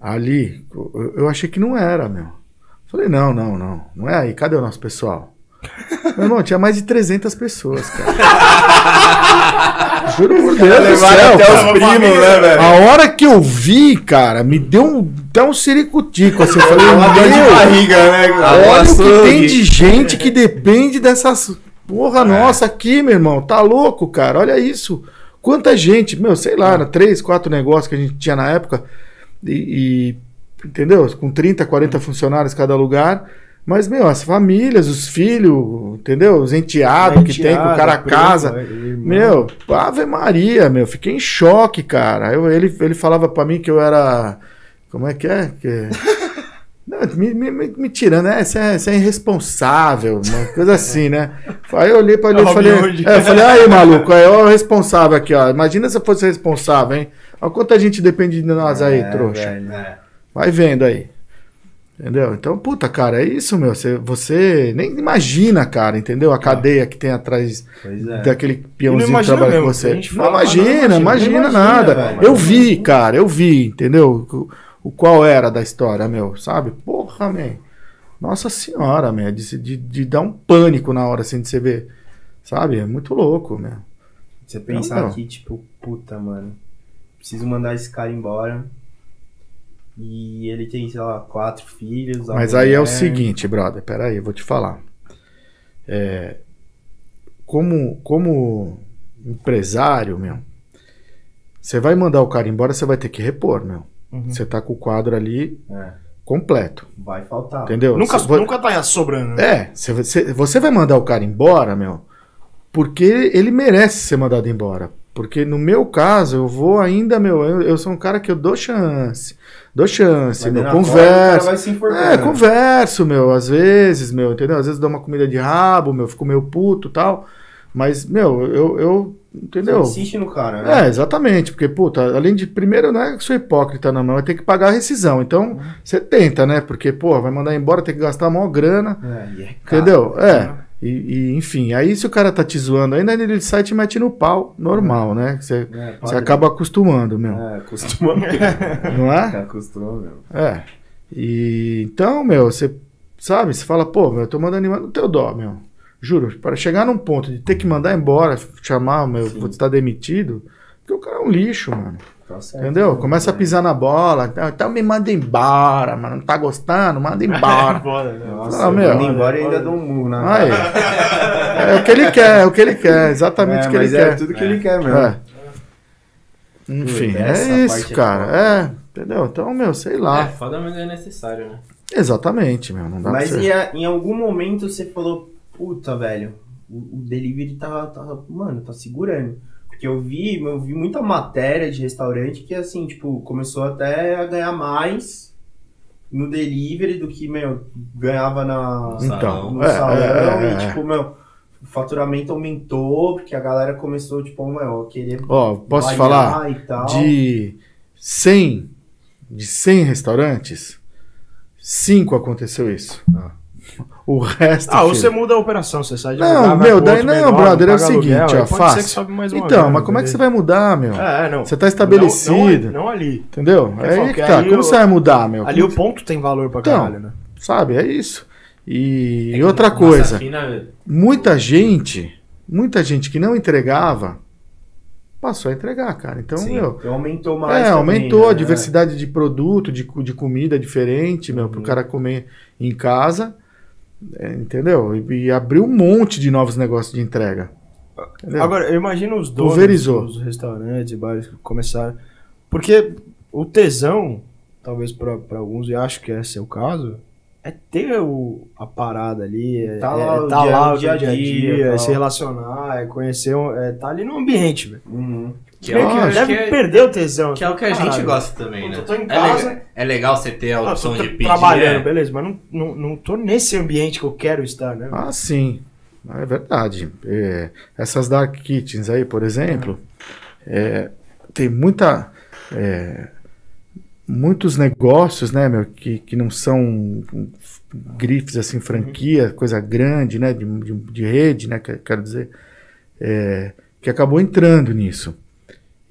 ali, eu, eu achei que não era, meu. Falei, não, não, não. Não é aí. Cadê o nosso pessoal? Meu irmão, tinha mais de 300 pessoas, cara. Juro por Deus do céu. até cara. os primos, né, velho? A hora que eu vi, cara, me deu um, até um ciricutico, assim. Eu falei, Uma dor de barriga, né? Olha o que tem de gente que depende dessas. Porra, nossa, aqui, meu irmão. Tá louco, cara. Olha isso. Quanta gente, meu, sei lá, era três, quatro negócios que a gente tinha na época. E. e- entendeu? Com 30, 40 funcionários cada lugar. Mas, meu, as famílias, os filhos, entendeu? Os enteados que tem, que o cara primo, casa. irmão. Meu, Ave Maria, meu, fiquei em choque, cara. Eu, ele, ele falava pra mim que eu era. Como é que é? Que... Não, me, me, me, tirando, é, você é, você é irresponsável, uma coisa assim, né? Aí eu olhei pra ele e Robin falei, é, eu falei, aí, maluco, aí, ó, o responsável aqui, ó. Imagina se eu fosse responsável, hein? Olha quanta gente depende de nós aí, É, trouxa. velho. Vai vendo aí. Entendeu? Então, puta, cara, é isso, meu. Você, você nem imagina, cara, entendeu? A cadeia que tem atrás é. daquele peãozinho que trabalha com mesmo, você. a gente Não fala, imagina, não imagina, imagina, nada. velho. eu vi, cara, eu vi, entendeu? O, o qual era da história, meu, sabe? Porra, man. Nossa senhora, man, de, de, de dar um pânico na hora assim de você ver. Sabe? É muito louco, meu. Você pensar aqui, tipo, puta, mano. Preciso mandar esse cara embora. E ele tem, sei lá, quatro filhos. Mas aí é o mulher. seguinte, brother, peraí, eu vou te falar. É, como, como empresário, meu, você vai mandar o cara embora, você vai ter que repor, meu. Uhum. Você tá com o quadro ali É, completo, vai faltar. entendeu? Nunca, Você vai- nunca tá sobrando. né? É, você, você- você vai mandar o cara embora, meu, porque ele merece ser mandado embora. Porque no meu caso, eu vou ainda, meu, eu, eu sou um cara que eu dou chance. Dou chance, meu, converso. cara vai se enforcando. É, converso, meu, às vezes, meu, entendeu? Às vezes dou uma comida de rabo, meu, fico meio puto e tal. Mas, meu, eu, eu entendeu? Você insiste no cara, né? É, exatamente, porque, puta, além de, primeiro, não é que sou hipócrita, não, mas vai ter que pagar a rescisão. Então, você tenta, né? Porque, pô, vai mandar embora, tem que gastar a maior grana, É, é caro. entendeu? É. E, e, enfim, aí se o cara tá te zoando ainda, ele sai e te mete no pau, normal, né? Você É, você padrão. acaba acostumando, meu. É, costuma mesmo. Não é? Acostuma mesmo. É. E então, meu, você sabe, você fala, pô, meu, eu tô mandando embora no teu dó, meu. Juro, para chegar num ponto de ter que mandar embora, chamar, meu, Sim. vou estar demitido, porque o cara é um lixo, mano. Tá certo, Entendeu? né? Começa a pisar na bola, então, então me manda embora, mano. Não tá gostando? Manda embora. Foda, né? Nossa, Ah, eu meu. embora e ainda dou um murro na Aí. É o que ele quer, é o que ele quer, exatamente É, o que ele é quer. tudo que ele quer mesmo. É. Enfim, é isso, é cara. É, entendeu? Então, meu, sei É, lá. foda, mas é necessário, né? Exatamente, meu. Não dá Mas pra e ser. a- em algum momento você falou, puta, velho, o, o delivery tá, tá, mano, tá segurando. Porque eu vi, eu vi muita matéria de restaurante que, assim, tipo, começou até a ganhar mais no delivery do que, meu, ganhava na, Então, no é, salão. é, é, e, é. tipo, meu, o faturamento aumentou, porque a galera começou, tipo, meu, a querer Ó, posso falar? e tal. De 100, de 100 restaurantes, cinco aconteceu isso. Ah. O resto. Ah, filho, você muda a operação, você sai de Não, meu, pro daí não, menor, brother, é o seguinte, aluguel, ó, fácil. Então, mas como é que você vai mudar, meu? É, não. Você tá estabelecido. Não, não, não ali. Entendeu? Eu É aí que que tá. ali Como você vai mudar, meu? Ali Como- o ponto tem valor pra Então, caralho, né? Sabe, é isso. E, É e outra coisa, fina- muita gente, muita gente que não entregava, passou a entregar, cara. Então, Sim. meu. Então aumentou mais. É, também, aumentou né? a diversidade de produto, de, de comida diferente, meu, pro Uhum. cara comer em casa. É, entendeu? E, e abriu um monte de novos negócios de entrega. Entendeu? Agora, eu imagino os donos Pulverizou. dos restaurantes e bares que começaram. Porque o tesão, talvez pra alguns, e acho que esse é o caso, é ter o, a parada ali, é, Tá é lá o tá dia- lá o dia a dia a dia, dia, é tal. se relacionar, é conhecer, um- é tá ali no ambiente, velho. Uhum. Que é, o Deve que é- perder o tesão. que é o que a gente Caralho. gosta também, né? Eu tô em É casa- legal, é legal você ter a Ah, opção de pedir. trabalhando, é. beleza, mas não, não, não tô nesse ambiente que eu quero estar, né? Ah, sim. É verdade. É, essas dark kitchens aí, por exemplo, é, tem muita. é, muitos negócios, né, meu, que, que não são grifes assim, franquia, coisa grande, né, de, de, de rede, né, que- quero dizer, é, que acabou entrando nisso.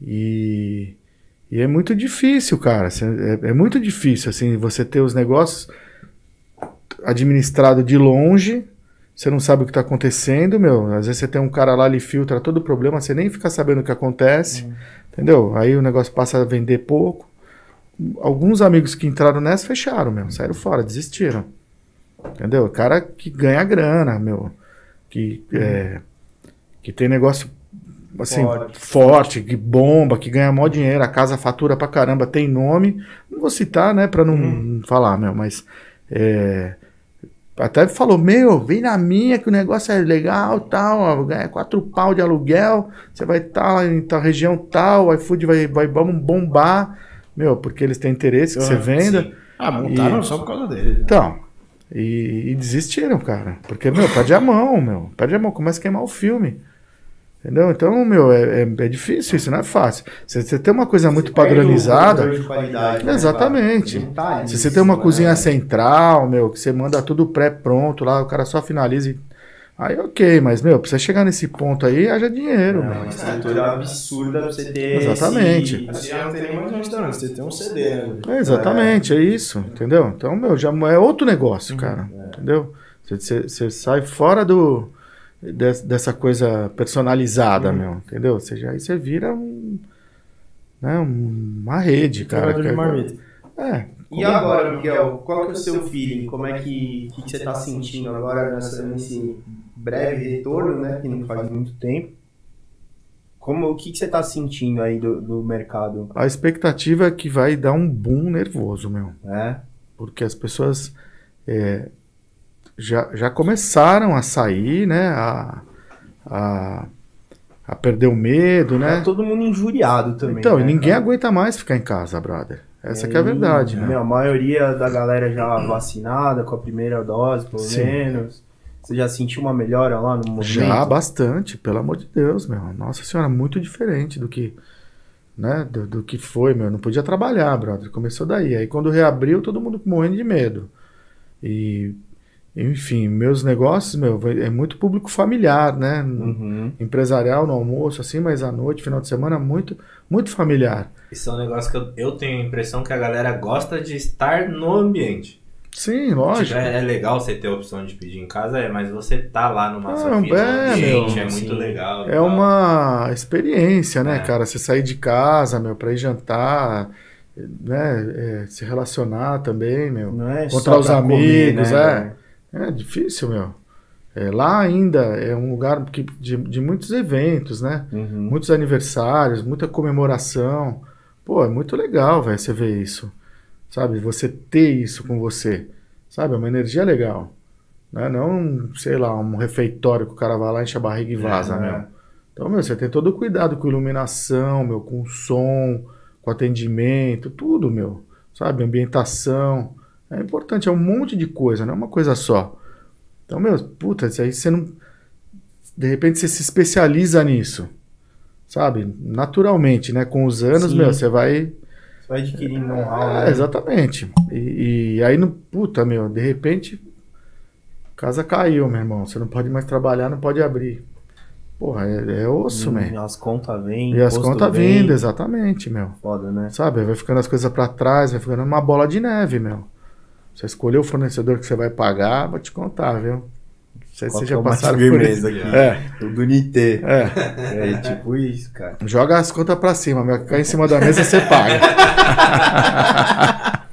E, e é muito difícil, cara. É, é muito difícil, assim, você ter os negócios administrado de longe, você não sabe o que está acontecendo, meu. Às vezes você tem um cara lá, ele filtra todo o problema, você nem fica sabendo o que acontece, entendeu? Aí o negócio passa a vender pouco. Alguns amigos que entraram nessa fecharam, meu, saíram fora, desistiram. Entendeu? Cara que ganha grana, meu, que, é, que tem negócio assim, Forte. forte. que bomba, que ganha mó dinheiro, a casa fatura pra caramba, tem nome. Não vou citar, né, pra não, não falar, meu, mas é, até falou, meu, vem na minha que o negócio é legal, tal, ó, ganha quatro pau de aluguel, você vai estar lá em tal região tal, o iFood vai, vai bombar, meu, porque eles têm interesse que você Ah, venda. sim. Ah, montaram E- só por causa dele. Então, e, e desistiram, cara. Porque, meu, perde a mão, meu. Perde a mão, começa a queimar o filme. Entendeu? Então, meu, é, é, é difícil isso, não é fácil. Se você tem uma coisa muito padronizada. De qualidade, né, Exatamente. tá Se você tem uma cima, cozinha né? central, meu, que você manda tudo pré-pronto lá, o cara só finaliza e. Aí ok, mas, meu, pra você chegar nesse ponto aí, haja dinheiro, É uma estrutura absurda pra você ter. Exatamente. esse- Assim, não tem nem mais um restaurante, você tem um CD, né? É, exatamente, é. isso, entendeu? Então, meu, já é outro negócio, cara, entendeu? Você, você- você sai fora do des- dessa coisa personalizada, meu, entendeu? Você já, aí você vira um, né, uma rede, cara. De que é- marmita. É, E agora, Miguel, qual que é o seu feeling? Como é que, que, que você tá sentindo agora nessa, nesse breve retorno, né? Que não faz muito tempo. Como, o que, que você tá sentindo aí do, do mercado? a expectativa é que vai dar um boom nervoso, meu. né? porque as pessoas é, já, já começaram a sair, né? A, a, a perder o medo, né? todo mundo injuriado também. Então, e né, ninguém cara? aguenta mais ficar em casa, brother. Essa que é a verdade, né? Meu, a maioria da galera já vacinada com a primeira dose, pelo Sim. menos. Você já sentiu uma melhora lá no momento? Já bastante, pelo amor de Deus, meu. Nossa senhora, muito diferente do que, né, do, do que foi, meu. Não podia trabalhar, brother. Começou daí. Aí quando reabriu, todo mundo morrendo de medo. E, enfim, meus negócios, meu, é muito público familiar, né? Uhum. Empresarial no almoço, assim, mas à noite, final de semana, muito, muito familiar. Isso é um negócio que eu, eu tenho a impressão que a galera gosta de estar no ambiente. Sim, lógico. Tipo, é, é legal você ter a opção de pedir em casa, é, mas você tá lá numa Não, safina, é, no ambiente, meu, é muito sim. legal. É tal. uma experiência, né, É. cara? Você sair de casa, meu, pra ir jantar, né? é, se relacionar também, meu. Não é Encontrar os amigos, né, é. É difícil, meu. É, lá ainda é um lugar que, de, de muitos eventos, né? Uhum. Muitos aniversários, muita comemoração. Pô, é muito legal, velho, você ver isso. Sabe? Você ter isso com você. Sabe? É uma energia legal. Né? Não, sei lá, um refeitório que o cara vai lá, enche a barriga e vaza, É, meu. é. Então, meu, você tem todo o cuidado com iluminação, meu, com som, com atendimento, tudo, meu. Sabe? Ambientação. É importante, é um monte de coisa, não é uma coisa só. Então, meu, puta, isso aí você não. De repente você se especializa nisso. Sabe? Naturalmente, né? Com os anos, Sim. meu, você vai. Você Vai adquirindo know-how, É, né? exatamente. E, e aí, no, puta, meu, de repente, casa caiu, meu irmão. Você não pode mais trabalhar, não pode abrir. Porra, é, é osso, Hum, man. As contas vêm. E as contas vindo, exatamente, meu. Foda, né? Sabe? Vai ficando as coisas pra trás, vai ficando uma bola de neve, meu. Você escolheu o fornecedor que você vai pagar, vou te contar, viu? Não sei se você já é passaram por isso. aqui? É, O do Nitê. é. É tipo isso, cara. Joga as contas pra cima, meu. Cai em cima da mesa, você paga.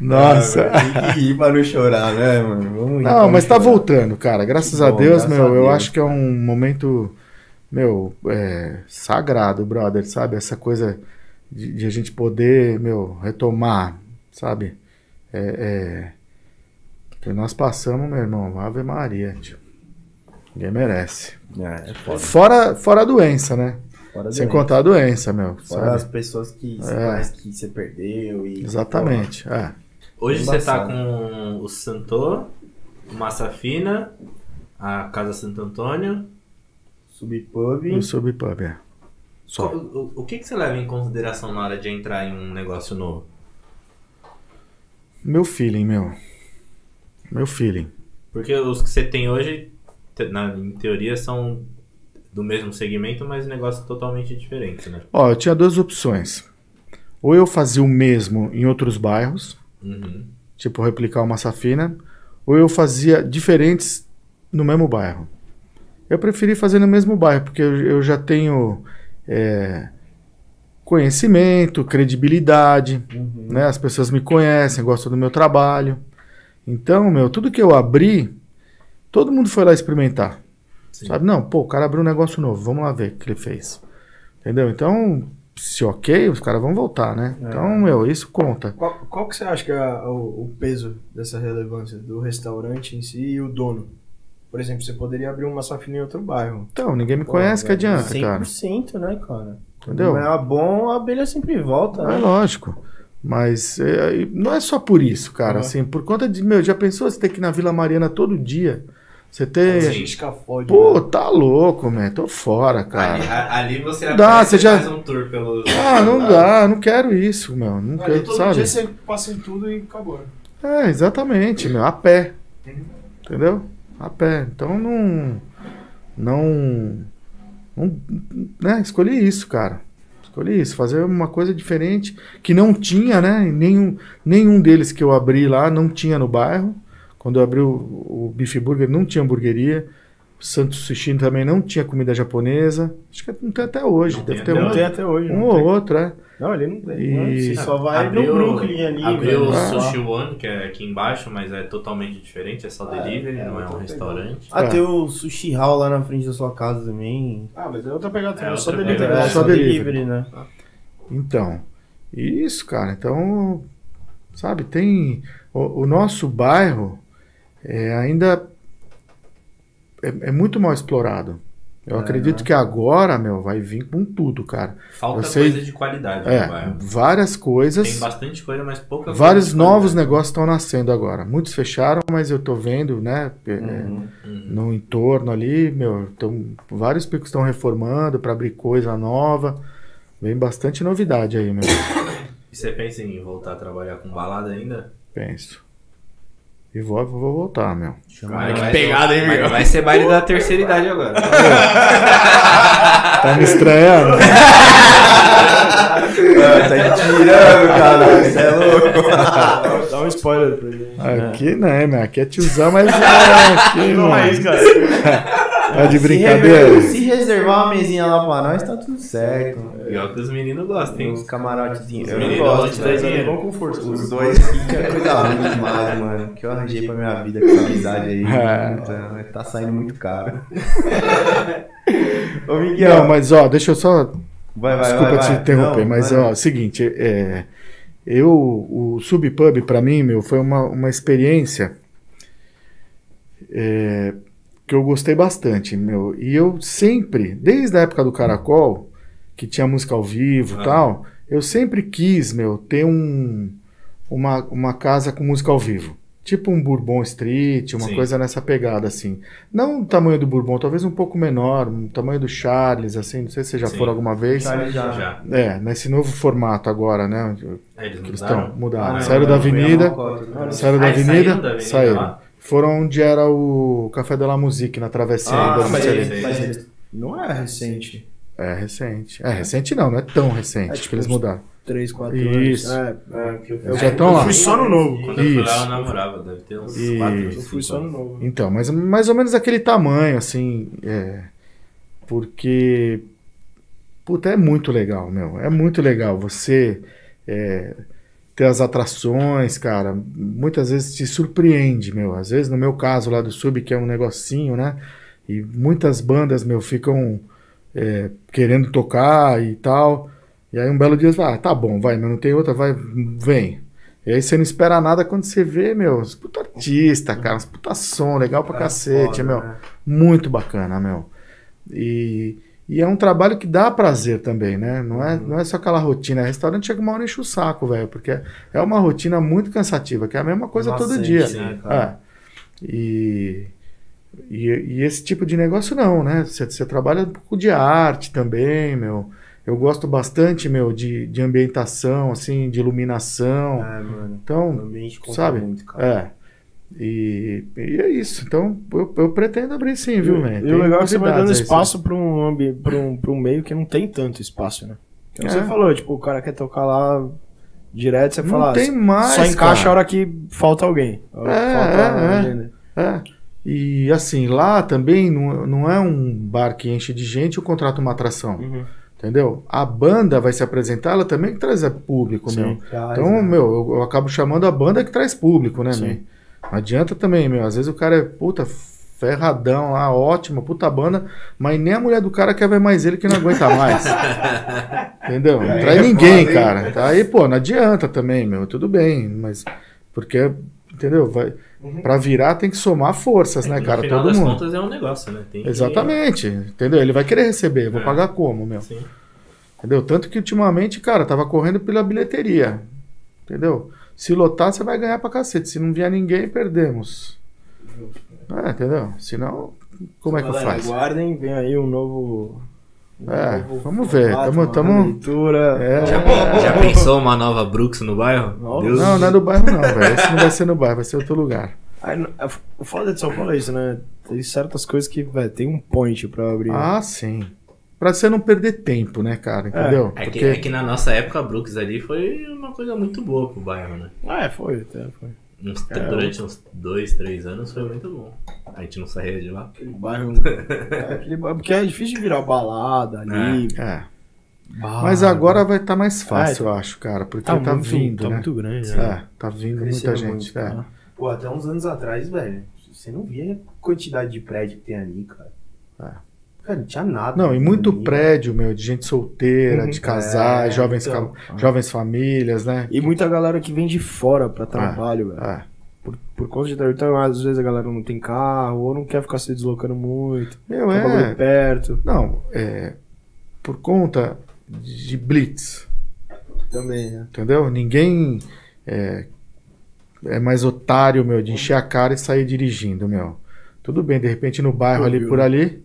Nossa. Ah, Tem que rir pra não chorar, né, mano? Vamos Não, mas tá chorar. voltando, cara. Graças Que a bom, Deus, graças meu, a eu Deus. acho que é um momento, meu, é, sagrado, brother, sabe? Essa coisa de, de a gente poder, meu, retomar, sabe? É, é, que nós passamos, meu irmão, Ave Maria, tio. Ninguém merece. É, é foda. Fora, fora a doença, né? Fora Sem doença. contar a doença, meu. Fora sabe? as pessoas que você É. que você perdeu e. Exatamente. É. Hoje você tá com o Santô, o Massa Fina, a Casa Santo Antônio. Subpub. O Subpub, é. Só. Qual- O, o que, que você leva em consideração na hora de entrar em um negócio novo? Meu feeling, meu. Meu feeling. Porque os que você tem hoje, na, em teoria, são do mesmo segmento, mas negócios totalmente diferentes, né? Ó, eu tinha duas opções. Ou eu fazia o mesmo em outros bairros, Uhum. tipo replicar uma safina, ou eu fazia diferentes no mesmo bairro. Eu preferi fazer no mesmo bairro, porque eu, eu já tenho é, conhecimento, credibilidade, Uhum. né? As pessoas me conhecem, gostam do meu trabalho. Então, meu, tudo que eu abri, todo mundo foi lá experimentar. Sim. Sabe? Não, pô, o cara abriu um negócio novo, vamos lá ver o que ele fez. Entendeu? Então, se ok, os caras vão voltar, né? É. Então, meu, isso conta. Qual, qual que você acha que é a- o, o peso dessa relevância do restaurante em si e o dono? Por exemplo, você poderia abrir uma safina em outro bairro. Então, ninguém me Pô, conhece, que velho, adianta, cara. 100%, né, cara? Entendeu? Quando é bom, a abelha sempre volta, É né? lógico. Mas é, não é só por isso, cara. Uhum. Assim, por conta de, meu, já pensou você ter que ir na Vila Mariana todo dia? Você ter. Sim. Escafode. Pô, né? tá louco, man. Tô fora, cara. Ali, a- ali você dá, você já- faz um tour pelos... Ah, não dá, não quero isso, meu. Não Ali quero, todo sabe? dia você passa em tudo e acabou. É, exatamente, meu. A pé. Entendeu? A pé. Então não. Não. Não né? Escolhi isso, cara. Escolhi isso. Fazer uma coisa diferente que não tinha, né? Nenhum, nenhum deles que eu abri lá não tinha no bairro. Quando eu abri o, o Beef Burger, não tinha hamburgueria. Santos Sushi também não tinha comida japonesa. Acho que não tem até hoje. Não Deve tem ter até um, Não tem até hoje. um não ou tem. outro, é. Não, ali não tem. E- Você só vai Abriu- no Brooklyn ali, Abriu o. Ah. Sushi One, que é aqui embaixo, mas é totalmente diferente, é só delivery, é, não é um restaurante. Ah, É. tem o Sushi Hall lá na frente da sua casa também. Ah, mas é outra pegada também. É só delivery. É, só delivery, né? Então, isso, cara. Então, sabe, tem. O, o nosso bairro é, ainda é, é muito mal explorado. Eu É, acredito né? que agora, meu, vai vir com tudo, cara. Falta sei- coisa de qualidade É, várias Tem coisas. bastante coisa, mas pouca coisa Vários novos negócios estão nascendo agora. Muitos fecharam, mas eu tô vendo, né? é, Uhum. Uhum. no entorno ali, meu, então, vários picos estão reformando para abrir coisa nova. Vem bastante novidade aí, meu. E você pensa em voltar a trabalhar com balada ainda? Penso. E vou, vou voltar, meu. Vai, vai- pegada, hein, meu? Vai ser baile da terceira idade agora. Tá me estranhando? tá tirando, cara. Você é louco. Dá um spoiler pra ele. Aqui não, é, meu. Aqui é tiozão, mas é, aqui não. cara. Tá de Se brincadeira. re- Se reservar uma mesinha lá pra nós, tá tudo certo. Pior que os meninos gostam, Tem hein? uns camarotezinhos. Eu Os não meninos gosto, gostam, né? Eles vão com força. Os dois aqui é coisa ruim demais, mano. Que eu arranjei pra minha vida com essa amizade aí. É. Puta, tá saindo muito caro. Ô, Miguel. Não, mas ó, deixa eu só. vai, vai, Desculpa vai, te vai. interromper, Não, mas vai. ó, é o seguinte, é, eu, o Subpub pra mim, meu, foi uma, uma experiência é, que eu gostei bastante, meu. E eu sempre, desde a época do Caracol, que tinha música ao vivo e Ah. tal, eu sempre quis, meu, ter um, uma, uma casa com música ao vivo. Tipo um Bourbon Street, uma Sim. coisa nessa pegada, assim. Não o tamanho do Bourbon, talvez um pouco menor, um tamanho do Charles, assim, não sei se vocês já Sim. foram alguma vez. Charles já. Já. É, nesse novo formato agora, né? É, eles Que eles mudaram? estão mudaram. Ah, saíram da não, avenida, saíram da avenida, saíram da avenida saíram. Foram onde era o Café de la Musique, na travessinha Ah, da mas, sei. mas não é recente. É recente. É recente não, não é tão recente É, tipo, que eles mudaram. 3, 4 Isso. anos. É, É, eu Eles já estão lá. fui só no novo. Quando eu fui lá, Isso. eu namorava. Deve ter uns Isso. 4 eu fui só no novo. Então, mas mais ou menos aquele tamanho, assim, é, porque, puta, é muito legal, meu, é muito legal você é, ter as atrações, cara, muitas vezes te surpreende, meu, às vezes no meu caso lá do Sub, que é um negocinho, né, e muitas bandas, meu, ficam é, querendo tocar e tal, e aí um belo dia você fala, ah, tá bom, vai, mas não tem outra, vai, vem. E aí você não espera nada quando você vê, meu, os puta artista, cara, uns puta som, legal pra cacete, meu. né? Muito bacana, meu. E, e é um trabalho que dá prazer também, né? Não é, não é só aquela rotina. Restaurante chega uma hora e enche o saco, velho, porque é uma rotina muito cansativa, que é a mesma coisa todo Maçante, dia. cara? É. E, e, e esse tipo de negócio não, né? Você, você trabalha um pouco de arte também, meu. Eu gosto bastante, meu, de, de ambientação, assim, de iluminação. É, mano. O Então, ambiente conta sabe? muito, cara. é. E, e é isso. Então, eu, eu pretendo abrir sim, viu, man? E o legal é que você vai dando espaço pra um, ambi- pra, um, pra um meio que não tem tanto espaço, né? Como É. você falou, tipo, o cara quer tocar lá direto, você Não fala, tem mais, só encaixa cara. a hora que falta alguém. É, falta é, é. É. E assim, lá também não, não é um bar que enche de gente e contrata uma atração. Uhum. Entendeu? A banda vai se apresentar, ela também que traz é, público, Sim. meu. Traz, Então, né? meu, eu, eu acabo chamando a banda que traz público, né, Sim. meu? Não adianta também, meu. Às vezes o cara é puta ferradão lá, ótima, puta banda, mas nem a mulher do cara quer ver mais ele que não aguenta mais. Entendeu? Não traz é ninguém, foda, cara. Tá aí, pô, não adianta também, meu. Tudo bem, mas. Porque, entendeu? Vai, pra virar tem que somar forças, né, No cara? final Todo das mundo. contas é um negócio, né? Tem que- Exatamente, entendeu? Ele vai querer receber, vou É. pagar como, meu? Sim. Entendeu? Tanto que ultimamente, cara, tava correndo pela bilheteria. Entendeu? Se lotar, você vai ganhar pra cacete. Se não vier ninguém, perdemos. É, entendeu? Senão, como é que Galera, faz? Aguardem, vem aí um novo. um É, novo vamos ver, formato, tamo- uma tamo- leitura. É. Já, já pensou uma nova Brooks no bairro? Nossa. Deus Não, não é no bairro não, velho. Esse não vai ser no bairro, vai ser outro lugar. Aí, a- o foda de São Paulo é isso, né? Tem certas coisas que, velho, tem um point pra abrir. Ah, sim. Pra você não perder tempo, né, cara? Entendeu? É que, Porque é que na nossa época a Brooks ali foi uma coisa muito boa pro bairro, né? Ah, é, foi, até foi. Uns- É, durante uns dois, três anos foi muito bom. A gente não saía de lá. Aquele bairro. é, aquele bairro porque é difícil de virar balada ali. É. bar. Mas agora vai estar mais fácil, Ah, eu acho, cara. Porque tá, tá, muito, vindo, tá né? muito grande. né? É, tá vindo Cresceu muita muito, gente. é. cara. Pô, até uns anos atrás, velho, você não via a quantidade de prédio que tem ali, cara. É. Cara, não tinha nada. Não, e muito ali. prédio, meu, de gente solteira, Uhum. de casais, É, jovens, então. ca- jovens famílias, né? E muita galera que vem de fora pra trabalho, velho. É. Por, por conta de então, às vezes a galera não tem carro ou não quer ficar se deslocando muito. Meu, bagulho é. perto. Não, é. Por conta de blitz, Também, né? entendeu? Ninguém é, é mais otário, meu, de encher a cara e sair dirigindo, meu. Tudo bem, de repente no bairro ali Ouviu, por né? ali.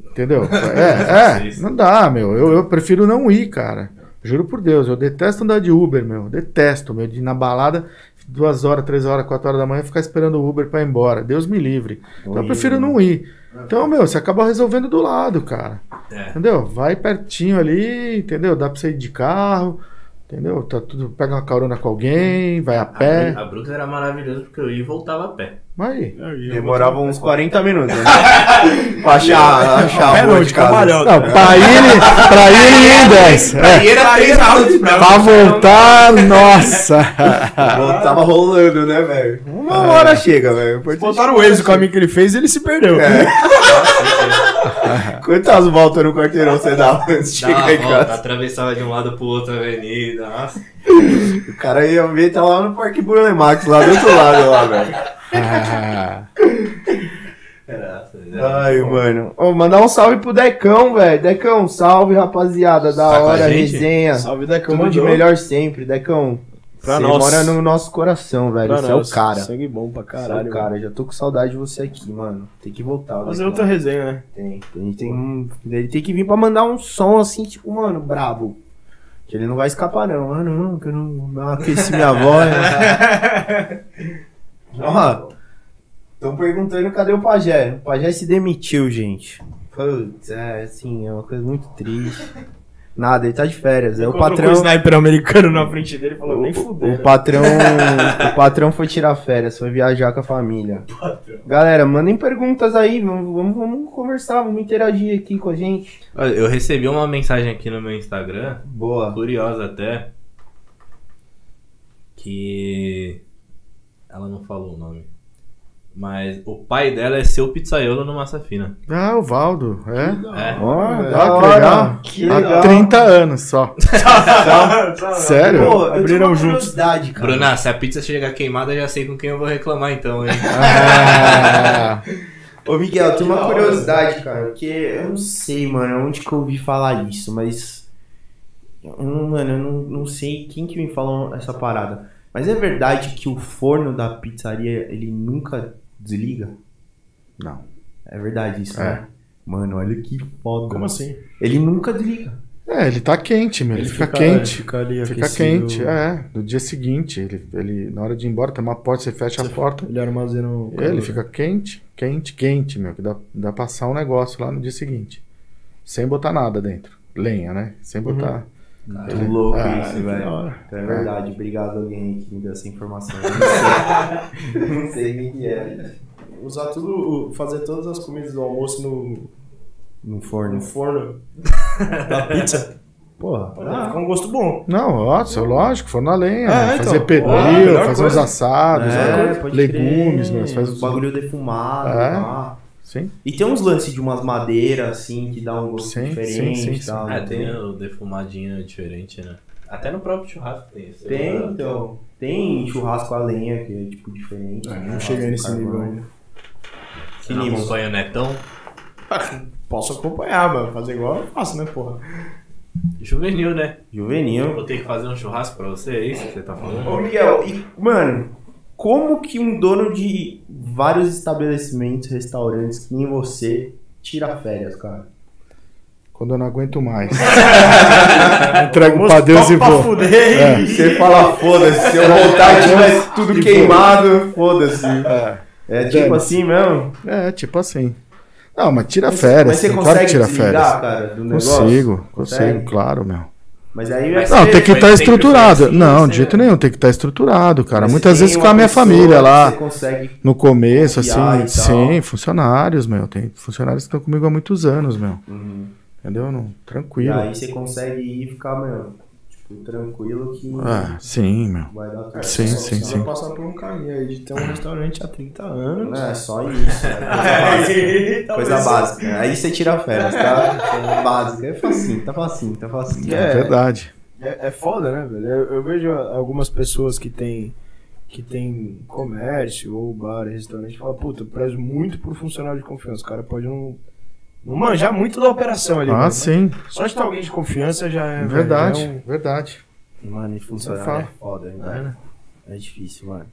Entendeu? É, é, não dá, meu. Eu, eu prefiro não ir, cara. Juro por Deus, eu detesto andar de Uber, meu. Detesto, meu. De ir na balada, duas horas, três horas, quatro horas da manhã, ficar esperando o Uber pra ir embora. Deus me livre. Então eu prefiro não ir. Então, meu, você acaba resolvendo do lado, cara. É. Entendeu? Vai pertinho ali, entendeu? Dá pra você ir de carro, entendeu? Tá tudo, pega uma carona com alguém, vai a pé. A, a Brooks era maravilhosa porque eu ia e voltava a pé. Vai aí. Demorava uns 40 minutos, né? pra achar, achar Pé a rua de casa. Não, pra ir, pra ir em 10. É. E era três rounds pra Pra voltar, nossa. Tava rolando, né, velho? Uma hora chega, velho. Botaram o ex o caminho que ele fez e ele se perdeu. É. Quantas voltas no quarteirão você dava antes de chegar em volta, casa? atravessava de um lado pro outro a avenida. Nossa. O cara ia ver, tá lá no Parque Burle Max, lá do outro lado, lá, velho. Era, Ai, mano. Ô, mandar um salve pro Decão, velho. Decão, salve, rapaziada. Da Tá a hora, gente? resenha. Salve da Tudo de melhor sempre, Decão. Pra você nós. mora no nosso coração, velho. Pra Você é nós. o cara. Sangue bom pra Você é caralho. o cara. Já tô com saudade de você aqui, mano. Tem que voltar. Fazer né, outra cara? resenha, né? Tem. A gente tem um... Ele tem que vir pra mandar um som assim, tipo, mano, brabo. Que ele não vai escapar, não. Ah, não, que eu não, não aqueci minha voz. Ó, estão perguntando cadê o pajé. O pajé se demitiu, gente. Putz, é assim, é uma coisa muito triste. Nada, ele tá de férias. É o Encontrou patrão. o sniper americano na frente dele e falou, nem O, fudeu. o patrão, o patrão foi tirar férias, foi viajar com a família. Galera, mandem perguntas aí, vamos, vamos, vamos conversar, vamos interagir aqui com a gente. Olha, eu recebi uma mensagem aqui no meu Instagram, Boa. curiosa até, que ela não falou o nome. Mas o pai dela é seu pizzaiolo no Massa Fina. Ah, o Valdo, é? É. Ó, Ah, da que legal. Que Há legal. 30 anos só. Sério? Pô, eu tenho Abriram uma juntos. curiosidade, cara. Bruna, se a pizza chegar queimada, eu já sei com quem eu vou reclamar então, hein? Ah, Ô, Miguel, tem uma curiosidade, cara, porque eu não sei, mano, onde que eu ouvi falar isso, mas. Mano, eu não, não sei quem que me falou essa parada. Mas é verdade que o forno da pizzaria, ele nunca desliga? não. É verdade isso, É. né? Mano, olha que foda. Como assim? Ele nunca desliga. É, ele tá quente, meu. Ele, fica, ele quente. Fica ali Fica aquecido. quente, é. No dia seguinte, ele, ele, na hora de ir embora, tem uma porta, você fecha a porta. Ele armazena o Ele calor. fica quente, quente, quente, meu. Que dá, dá pra passar um negócio lá no dia seguinte. Sem botar nada dentro. Lenha, né? Sem botar. Muito louco Ah, isso, da velho. Então é verdade. Obrigado a alguém que me deu essa informação. Não sei, não sei quem que é. Usar tudo, fazer todas as comidas do almoço no, No no forno. forno da pizza. Porra. Ah, fica um gosto bom. Não, nossa, lógico, for na lenha. É, né? então. fazer pernil, fazer coisa. uns assados, né? pode legumes, crer. Você faz os bagulho defumado. É. lá. Sim. E tem uns lances de umas madeiras, assim, que dá um gosto Sim, diferente sim, sim, e tal. Ah, não tem o defumadinho diferente, né? Até no próprio churrasco tem isso. Tem, então. Tem churrasco a lenha, que é tipo diferente. né? Não cheguei nesse nível ainda. Você não acompanha o Netão? Posso acompanhar, mano. Fazer igual eu faço, né, porra? Juvenil, né? Juvenil. Vou ter que fazer um churrasco pra você, é isso que você tá falando? Ô, Miguel, e, mano, como que um dono de vários estabelecimentos, restaurantes, que nem você, tira férias, cara? Quando eu não aguento mais. Entrego pra Deus e vou. fuder. É. Você fala, foda-se, se eu voltar e tiver tudo queimado, foda-se. É. É tipo assim mesmo? É, tipo assim. Não, mas tira férias. Mas você claro consegue que tira férias. cara, do negócio? Consigo, Consegue? consigo, claro, meu. Mas aí Mas Não, ser- tem que estar sempre estruturado. assim, não, de jeito nenhum, tem que estar estruturado, cara. mas Muitas vezes com a minha família lá, Você consegue no começo, assim, e sim, funcionários, meu. Tem funcionários que estão comigo há muitos anos, meu. Uhum. Entendeu? Não, E tranquilo. aí você consegue ir e ficar, meu, tipo, tranquilo que Ah, sim, meu. vai dar tudo Sim, certo. sim, Você sim. vai passar por um caminho aí de ter um restaurante há 30 anos. É só isso. É coisa básica. Coisa básica. Aí você tira férias, tá? É básica. É facinho, tá facinho, tá facinho. É verdade. É, é foda, né, velho? Eu, eu vejo algumas pessoas que têm que tem comércio ou bar, restaurante, e falam, puta, eu prezo muito por funcionário de confiança. O cara pode não, não manjar muito da operação ali. Ah, mano. sim. Só de ter alguém de confiança já é. Verdade, já é um- verdade. Mano, e funcionário é foda, né? É difícil, mano.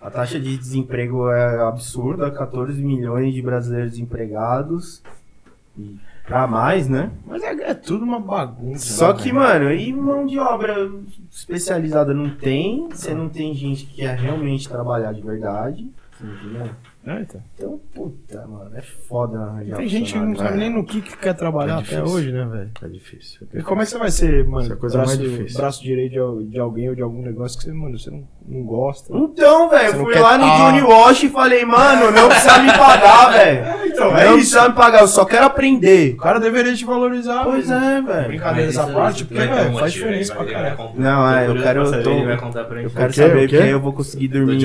A taxa de desemprego é absurda, 14 milhões de brasileiros desempregados. E pra mais, né? Mas é, é tudo uma bagunça. Só né, que, mano, e mão de obra especializada não tem, você não tem gente que quer realmente trabalhar de verdade. você entendeu? É, então. Então, puta, mano, é foda arranjar Tem gente que não sabe nem no que, que quer trabalhar É até hoje, né, velho? É difícil. E como é que você vai ser, mano, Essa é coisa braço, mais difícil. braço direito de, al- de alguém ou de algum negócio que você, mano, você não, não gosta? Então, velho, fui lá no tá- Johnny Wash e falei, mano, não precisa me pagar, velho. Então, Não precisa me pagar, eu só quero aprender. O cara deveria te valorizar. Pois mano. é, velho. Brincadeira essa parte, porque, velho, faz diferença pra caralho. Não, é, eu quero- tô- gente. Eu quero saber porque aí eu vou conseguir dormir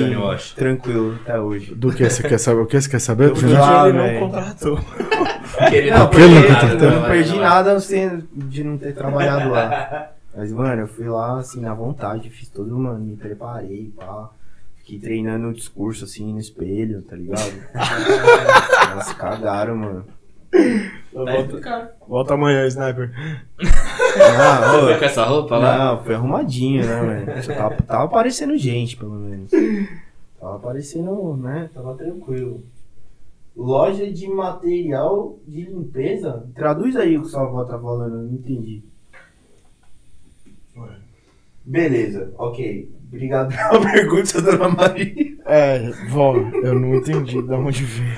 tranquilo até hoje. Do que? Você quer saber? O que você quer saber? Porque ele não contratou. Porque ele Não, não porque ele não tá nada, eu não perdi nada sem, de não ter trabalhado lá. Mas, mano, eu fui lá, assim, na vontade, fiz todo, mano, me preparei, pá. Fiquei treinando o discurso, assim, no espelho, tá ligado? Nossa, cagaram, mano. Explicado. Volta amanhã, sniper. Não, ô, Foi com essa roupa lá? Não, foi arrumadinho, né, velho? Só Tava, tava aparecendo gente, pelo menos. Tava aparecendo, né? Tava tranquilo. Loja de material de limpeza? Traduz aí o que sua avó tá falando, eu não entendi. Beleza, ok. Obrigado pela pergunta, dona Maria. É, vó, eu não entendi de onde veio.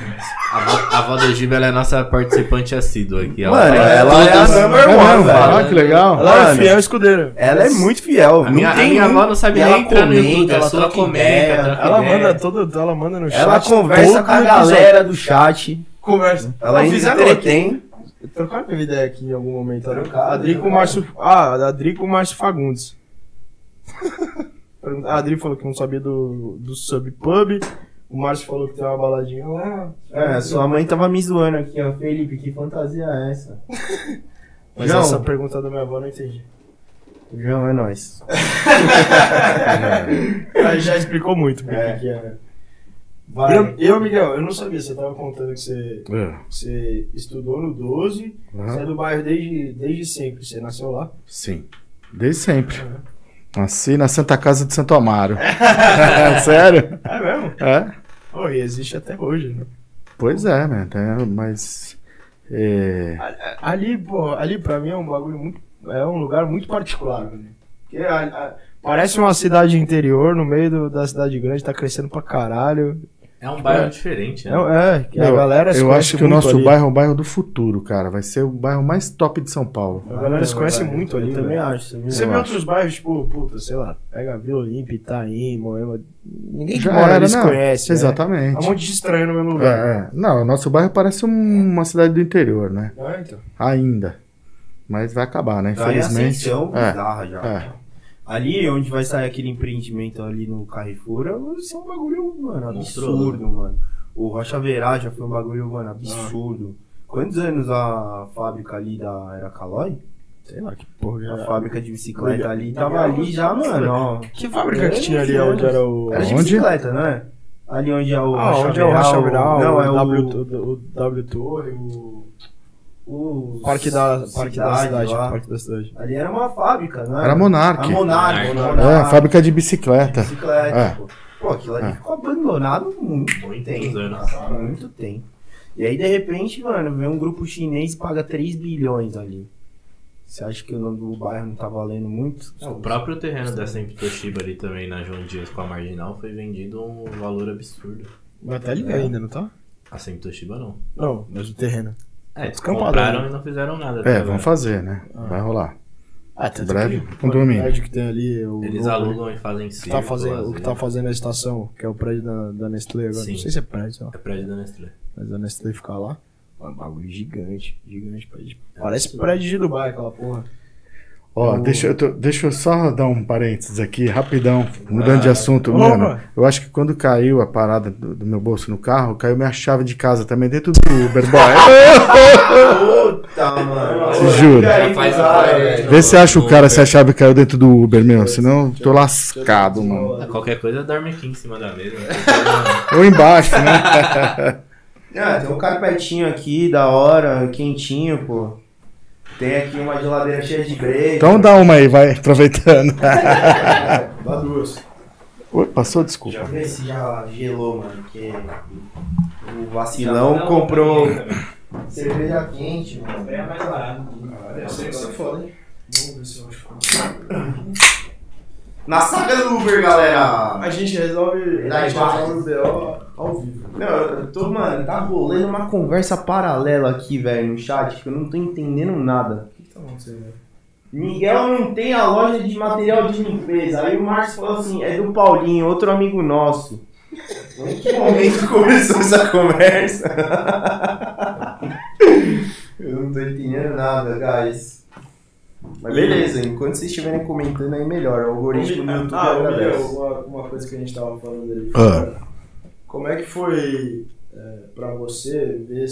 A avó, a avó do Giba ela é nossa participante assídua aqui. Ela Mano, ela é a todas- number É one, velho. Ah, que legal. Mano. Ela é fiel escudeira. Ela é muito fiel. A minha, não tem a minha avó não sabe nem ela entrar no YouTube, ela só comenta. troca Ela ideia. manda todo, ela manda no chat. Ela conversa com a episódio. galera do chat. Conversa. Ela entretém. Trocaram minha ideia aqui em algum momento. né? Trocaram, A trocaram. Márcio. Ah, a Adri com o Márcio Fagundes. A Adri falou que não sabia do, do Sub Pub. O Márcio falou que tem uma baladinha lá. É, sua mãe tava me zoando aqui, ó. Felipe, que fantasia é essa? Mas João. essa pergunta da minha avó eu não entendi. João, é nóis. Aí já explicou muito porque É. que é. Vai. Eu, eu, Miguel, eu não sabia. Você tava contando que você, É. que você estudou no 12. Você é do bairro desde, desde sempre. Você nasceu lá? Sim. Desde sempre. Nasci na Santa Casa de Santo Amaro. Sério? É mesmo? É. Oh, e existe até hoje, né? Pois é, né? Mas. É, Ali, pô, ali pra mim é um bagulho muito. É um lugar muito particular, né? Porque a- a- parece uma cidade interior no meio do- da cidade grande, tá crescendo pra caralho. É um bairro diferente, É, né? é que a eu, galera se eu acho que o nosso ali. bairro é o bairro do futuro, cara. Vai ser o bairro mais top de São Paulo. A galera se conhece muito ali. Eu também acho. Também Você vê acho. outros bairros, tipo, puta, sei lá, pega Vila Olímpia, Itaim, Moema. Ninguém que Já mora ali se não. conhece. né? Exatamente. É um monte de estranho no mesmo lugar. É, é. Não, o nosso bairro parece um- uma cidade do interior, né? Ah, então. Ainda. Mas vai acabar, né? Infelizmente. ascensão É, bizarra já. É. Ali onde vai sair aquele empreendimento ali no Carrefour, vai ser um bagulho, mano, absurdo, mano. O Rocha Verá já foi um bagulho, mano, absurdo. Quantos anos a fábrica ali da Era Calói? Sei lá que porra. A era. fábrica de bicicleta ali tava ali já, mano, ó. Que fábrica que tinha ali onde era o. Era de Onde? bicicleta, não é? Ali onde é o Ah, Rocha onde é o Racha Viral? Não, é o, W, o, o W Torre, o. o Parque da, Parque da Cidade. lá. Parque da Cidade. Ali era uma fábrica, não Era Monark. A Monark, Monark. Monark. É, fábrica de bicicleta. Bicicleta, É. pô. Pô, aquilo ali É. ficou abandonado muito Muitos tempo. anos. Há Muito tempo. E aí, de repente, mano, vem um grupo chinês e paga 3 bilhões ali. Você acha que o nome do bairro não tá valendo muito? É, O próprio terreno da Sempre Toshiba ali também na João Dias com a Marginal foi vendido um valor absurdo. Mas tá ali ainda, não tá? A Toshiba não. Não, mas o terreno. É, Descampado, compraram né? e não fizeram nada. É, vamos fazer, né? Vai rolar. Ah, tanto Breve, que condomínio. Prédio que tem ali. O, Eles o- alugam e fazem que tá fazendo, o que tá assim. fazendo a estação, que é o prédio da, da Nestlé agora. Sim. Não sei se é prédio, sei lá. É prédio da Nestlé. Mas a Nestlé fica lá. É um bagulho gigante, gigante. prédio. Parece prédio de Dubai, aquela porra. Ó, deixa, eu tô- deixa eu só dar um parênteses aqui, rapidão, mudando de Ah. assunto. Opa. Mano, eu acho que quando caiu a parada do, do meu bolso no carro, caiu minha chave de casa também dentro do Uber Boy. Puta, mano. Te juro. Vê se acha o cara se a chave caiu dentro do Uber, meu. Senão eu tô lascado, mano. Qualquer coisa dorme aqui em cima da mesa. Ou embaixo, né? Ah, tem um carpetinho aqui, da hora, quentinho, pô. Tem aqui uma geladeira cheia de breja. Então dá uma aí, vai, aproveitando. Dá duas. Oi, passou? Desculpa. Ver se já gelou, mano. Porque o vacilão comprou cerveja quente, mano. É mais barato. Essa aí você foda, hein? Vamos ver se eu acho. Na saga do Uber, galera! A gente resolve. A gente resolve o BO ao vivo. Não, eu tô, mano, tá rolando uma conversa paralela aqui, velho, no chat, que eu não tô entendendo nada. O que que tá acontecendo? Miguel não tem a loja de material de limpeza. Aí o Márcio falou assim, é do Paulinho, outro amigo nosso. Em que momento começou essa conversa? eu não tô entendendo nada, guys. Mas beleza, enquanto vocês estiverem comentando aí melhor. O algoritmo do YouTube Ah, agradece. Uma, uma coisa que a gente tava falando ali. Ah. Como é que foi é, pra você ver,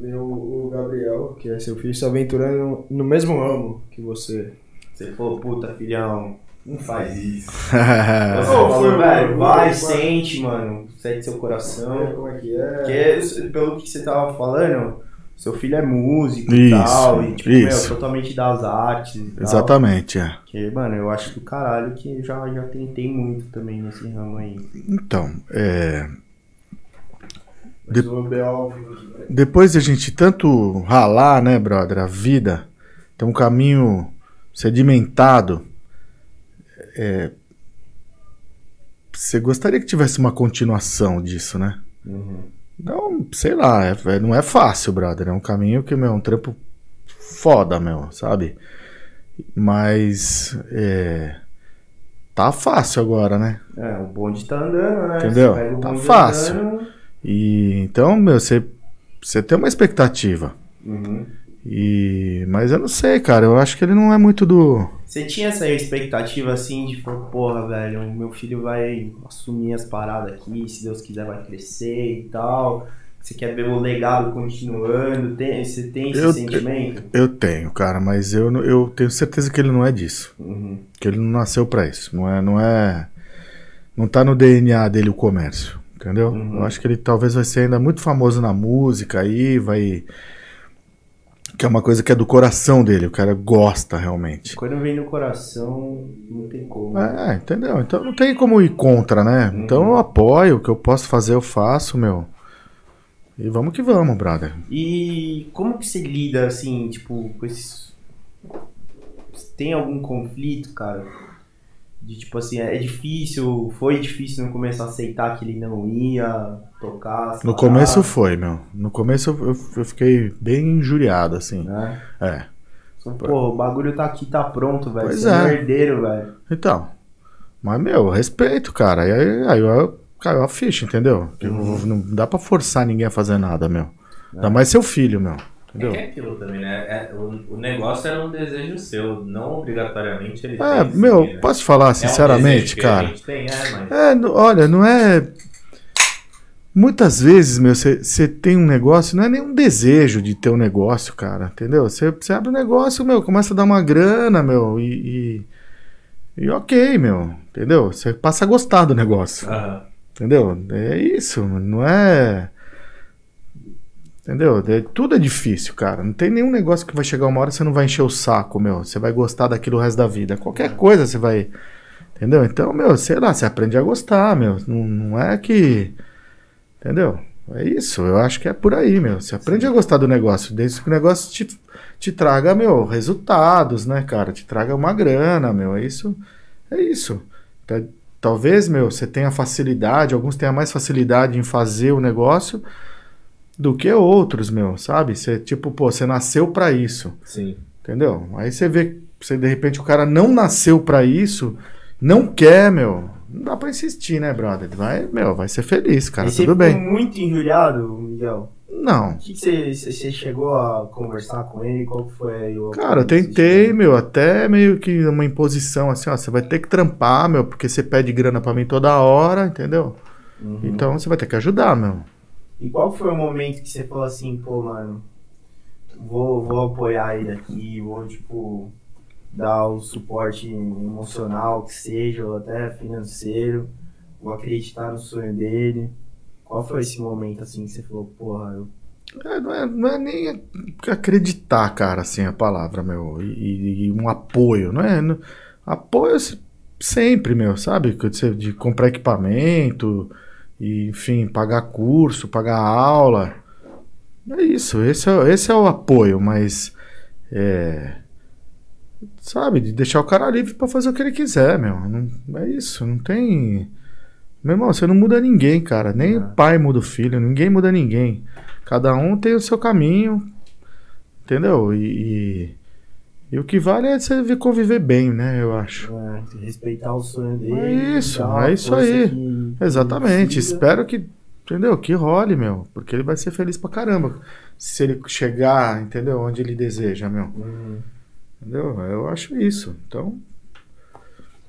ver o, o Gabriel, que é seu filho, se aventurando no, no mesmo ramo que você? Você falou, puta, filhão, não faz isso. Ô, Você falou, velho, vai, sente, mano. Sente seu coração. Como é que é? Porque, pelo que você tava falando, seu filho é músico Isso, e tal, e tipo, meu, isso. totalmente das artes e tal. Exatamente, é. Que, mano, eu acho do caralho que já, já tentei muito também nesse ramo aí. Então, é, De- o B.O. depois de a gente tanto ralar, né, brother, a vida, tem um caminho sedimentado. é, você gostaria que tivesse uma continuação disso, né? Uhum. Não, sei lá, é- é- não é fácil, brother. É um caminho que, meu, é um trampo foda, meu, sabe? Mas, é, tá fácil agora, né? É, o bonde tá andando, né? Entendeu? Tá fácil. andando. E, então, meu, você, você tem uma expectativa. Uhum. E, mas eu não sei, cara, eu acho que ele não é muito do... Você tinha essa expectativa assim de, porra, velho, meu filho vai assumir as paradas aqui, se Deus quiser vai crescer e tal. Você quer ver o legado continuando? Tem, você tem esse Eu- sentimento? Eu tenho, cara, mas eu, eu tenho certeza que ele não é disso. Uhum. Que ele não nasceu pra isso. Não é, não é, não tá no DNA dele o comércio, entendeu? Uhum. Eu acho que ele talvez vai ser ainda muito famoso na música aí, vai que é uma coisa que é do coração dele, o cara gosta realmente. Quando vem no coração, não tem como. É, entendeu? Então não tem como ir contra, né? Uhum. Então eu apoio, o que eu posso fazer eu faço, meu. E vamos que vamos, brother. E como que você lida, assim, tipo, com esses. Tem algum conflito, cara? De tipo assim, é difícil, foi difícil no começo aceitar que ele não ia tocar. No começo foi, meu. No começo eu, eu- fiquei bem injuriado, assim. Né? É. Pô, o bagulho tá aqui, tá pronto, velho. Pois Você é é. herdeiro, velho. Então. Mas, meu, respeito, cara. E aí, aí eu, caiu a ficha, entendeu? Uhum. Não dá pra forçar ninguém a fazer nada, meu. Ainda mais seu filho, meu. É Entendeu? que é aquilo também, né? É, o, o negócio era um desejo seu, não obrigatoriamente ele É, meu, seguir, né? posso falar É um sinceramente, desejo que cara? Tem, é, mas... É, no- olha, não é. Muitas vezes, meu, você tem um negócio, não é nenhum desejo de ter um negócio, cara, entendeu? Você abre um negócio, meu, começa a dar uma grana, meu, e. E, e ok, meu, entendeu? Você passa a gostar do negócio, Aham. entendeu? É isso, não é. Entendeu? É- tudo é difícil, cara. Não tem nenhum negócio que vai chegar uma hora que você não vai encher o saco, meu. Você vai gostar daquilo o resto da vida. Qualquer coisa você vai. Entendeu? Então, meu, sei lá, você aprende a gostar, meu. Não, não é que. Entendeu? É isso, eu acho que é por aí, meu. Você aprende a gostar do negócio, desde que o negócio te, te traga, meu, resultados, né, cara? Te traga uma grana, meu. É isso. É isso. Tá- Talvez, meu, você tenha facilidade, alguns tenham mais facilidade em fazer o negócio do que outros, meu, sabe? Você, tipo, pô, você nasceu pra isso. Sim. Entendeu? Aí você vê, você, de repente o cara não nasceu pra isso, não quer, meu. Não dá pra insistir, né, brother? Vai, meu, vai ser feliz, cara, e você tudo ficou bem. muito injuriado, Miguel? Não. O que você, você você chegou a conversar com ele? Qual foi aí o. Cara, eu tentei, meu, até meio que uma imposição assim, ó, você vai ter que trampar, meu, porque você pede grana pra mim toda hora, entendeu? Uhum. Então você vai ter que ajudar, meu. E qual foi o momento que você falou assim, pô, mano, vou, vou apoiar ele aqui, vou, tipo, dar o suporte emocional que seja, ou até financeiro, vou acreditar no sonho dele. Qual foi esse momento, assim, que você falou, porra, eu... É, não, é, não é nem acreditar, cara, assim, a palavra, meu. E, e um apoio, não é? não- apoio se- sempre, meu, sabe? De comprar equipamento, e, enfim, pagar curso, pagar aula. É isso, esse é, esse é o apoio, mas. É. Sabe? De deixar o cara livre pra fazer o que ele quiser, meu. Não, é isso, não tem. Meu irmão, você não muda ninguém, cara. Nem É. o pai muda o filho, ninguém muda ninguém. Cada um tem o seu caminho, entendeu? E, e, e o que vale é você ver- conviver bem, né? Eu acho. é, respeitar o sonho dele. É isso, é isso aí. que- que Exatamente. precisa. Espero que, entendeu? Que role, meu. Porque ele vai ser feliz pra caramba. Se ele chegar, entendeu? Onde ele deseja, meu. Hum, Entendeu? Eu acho isso. Então.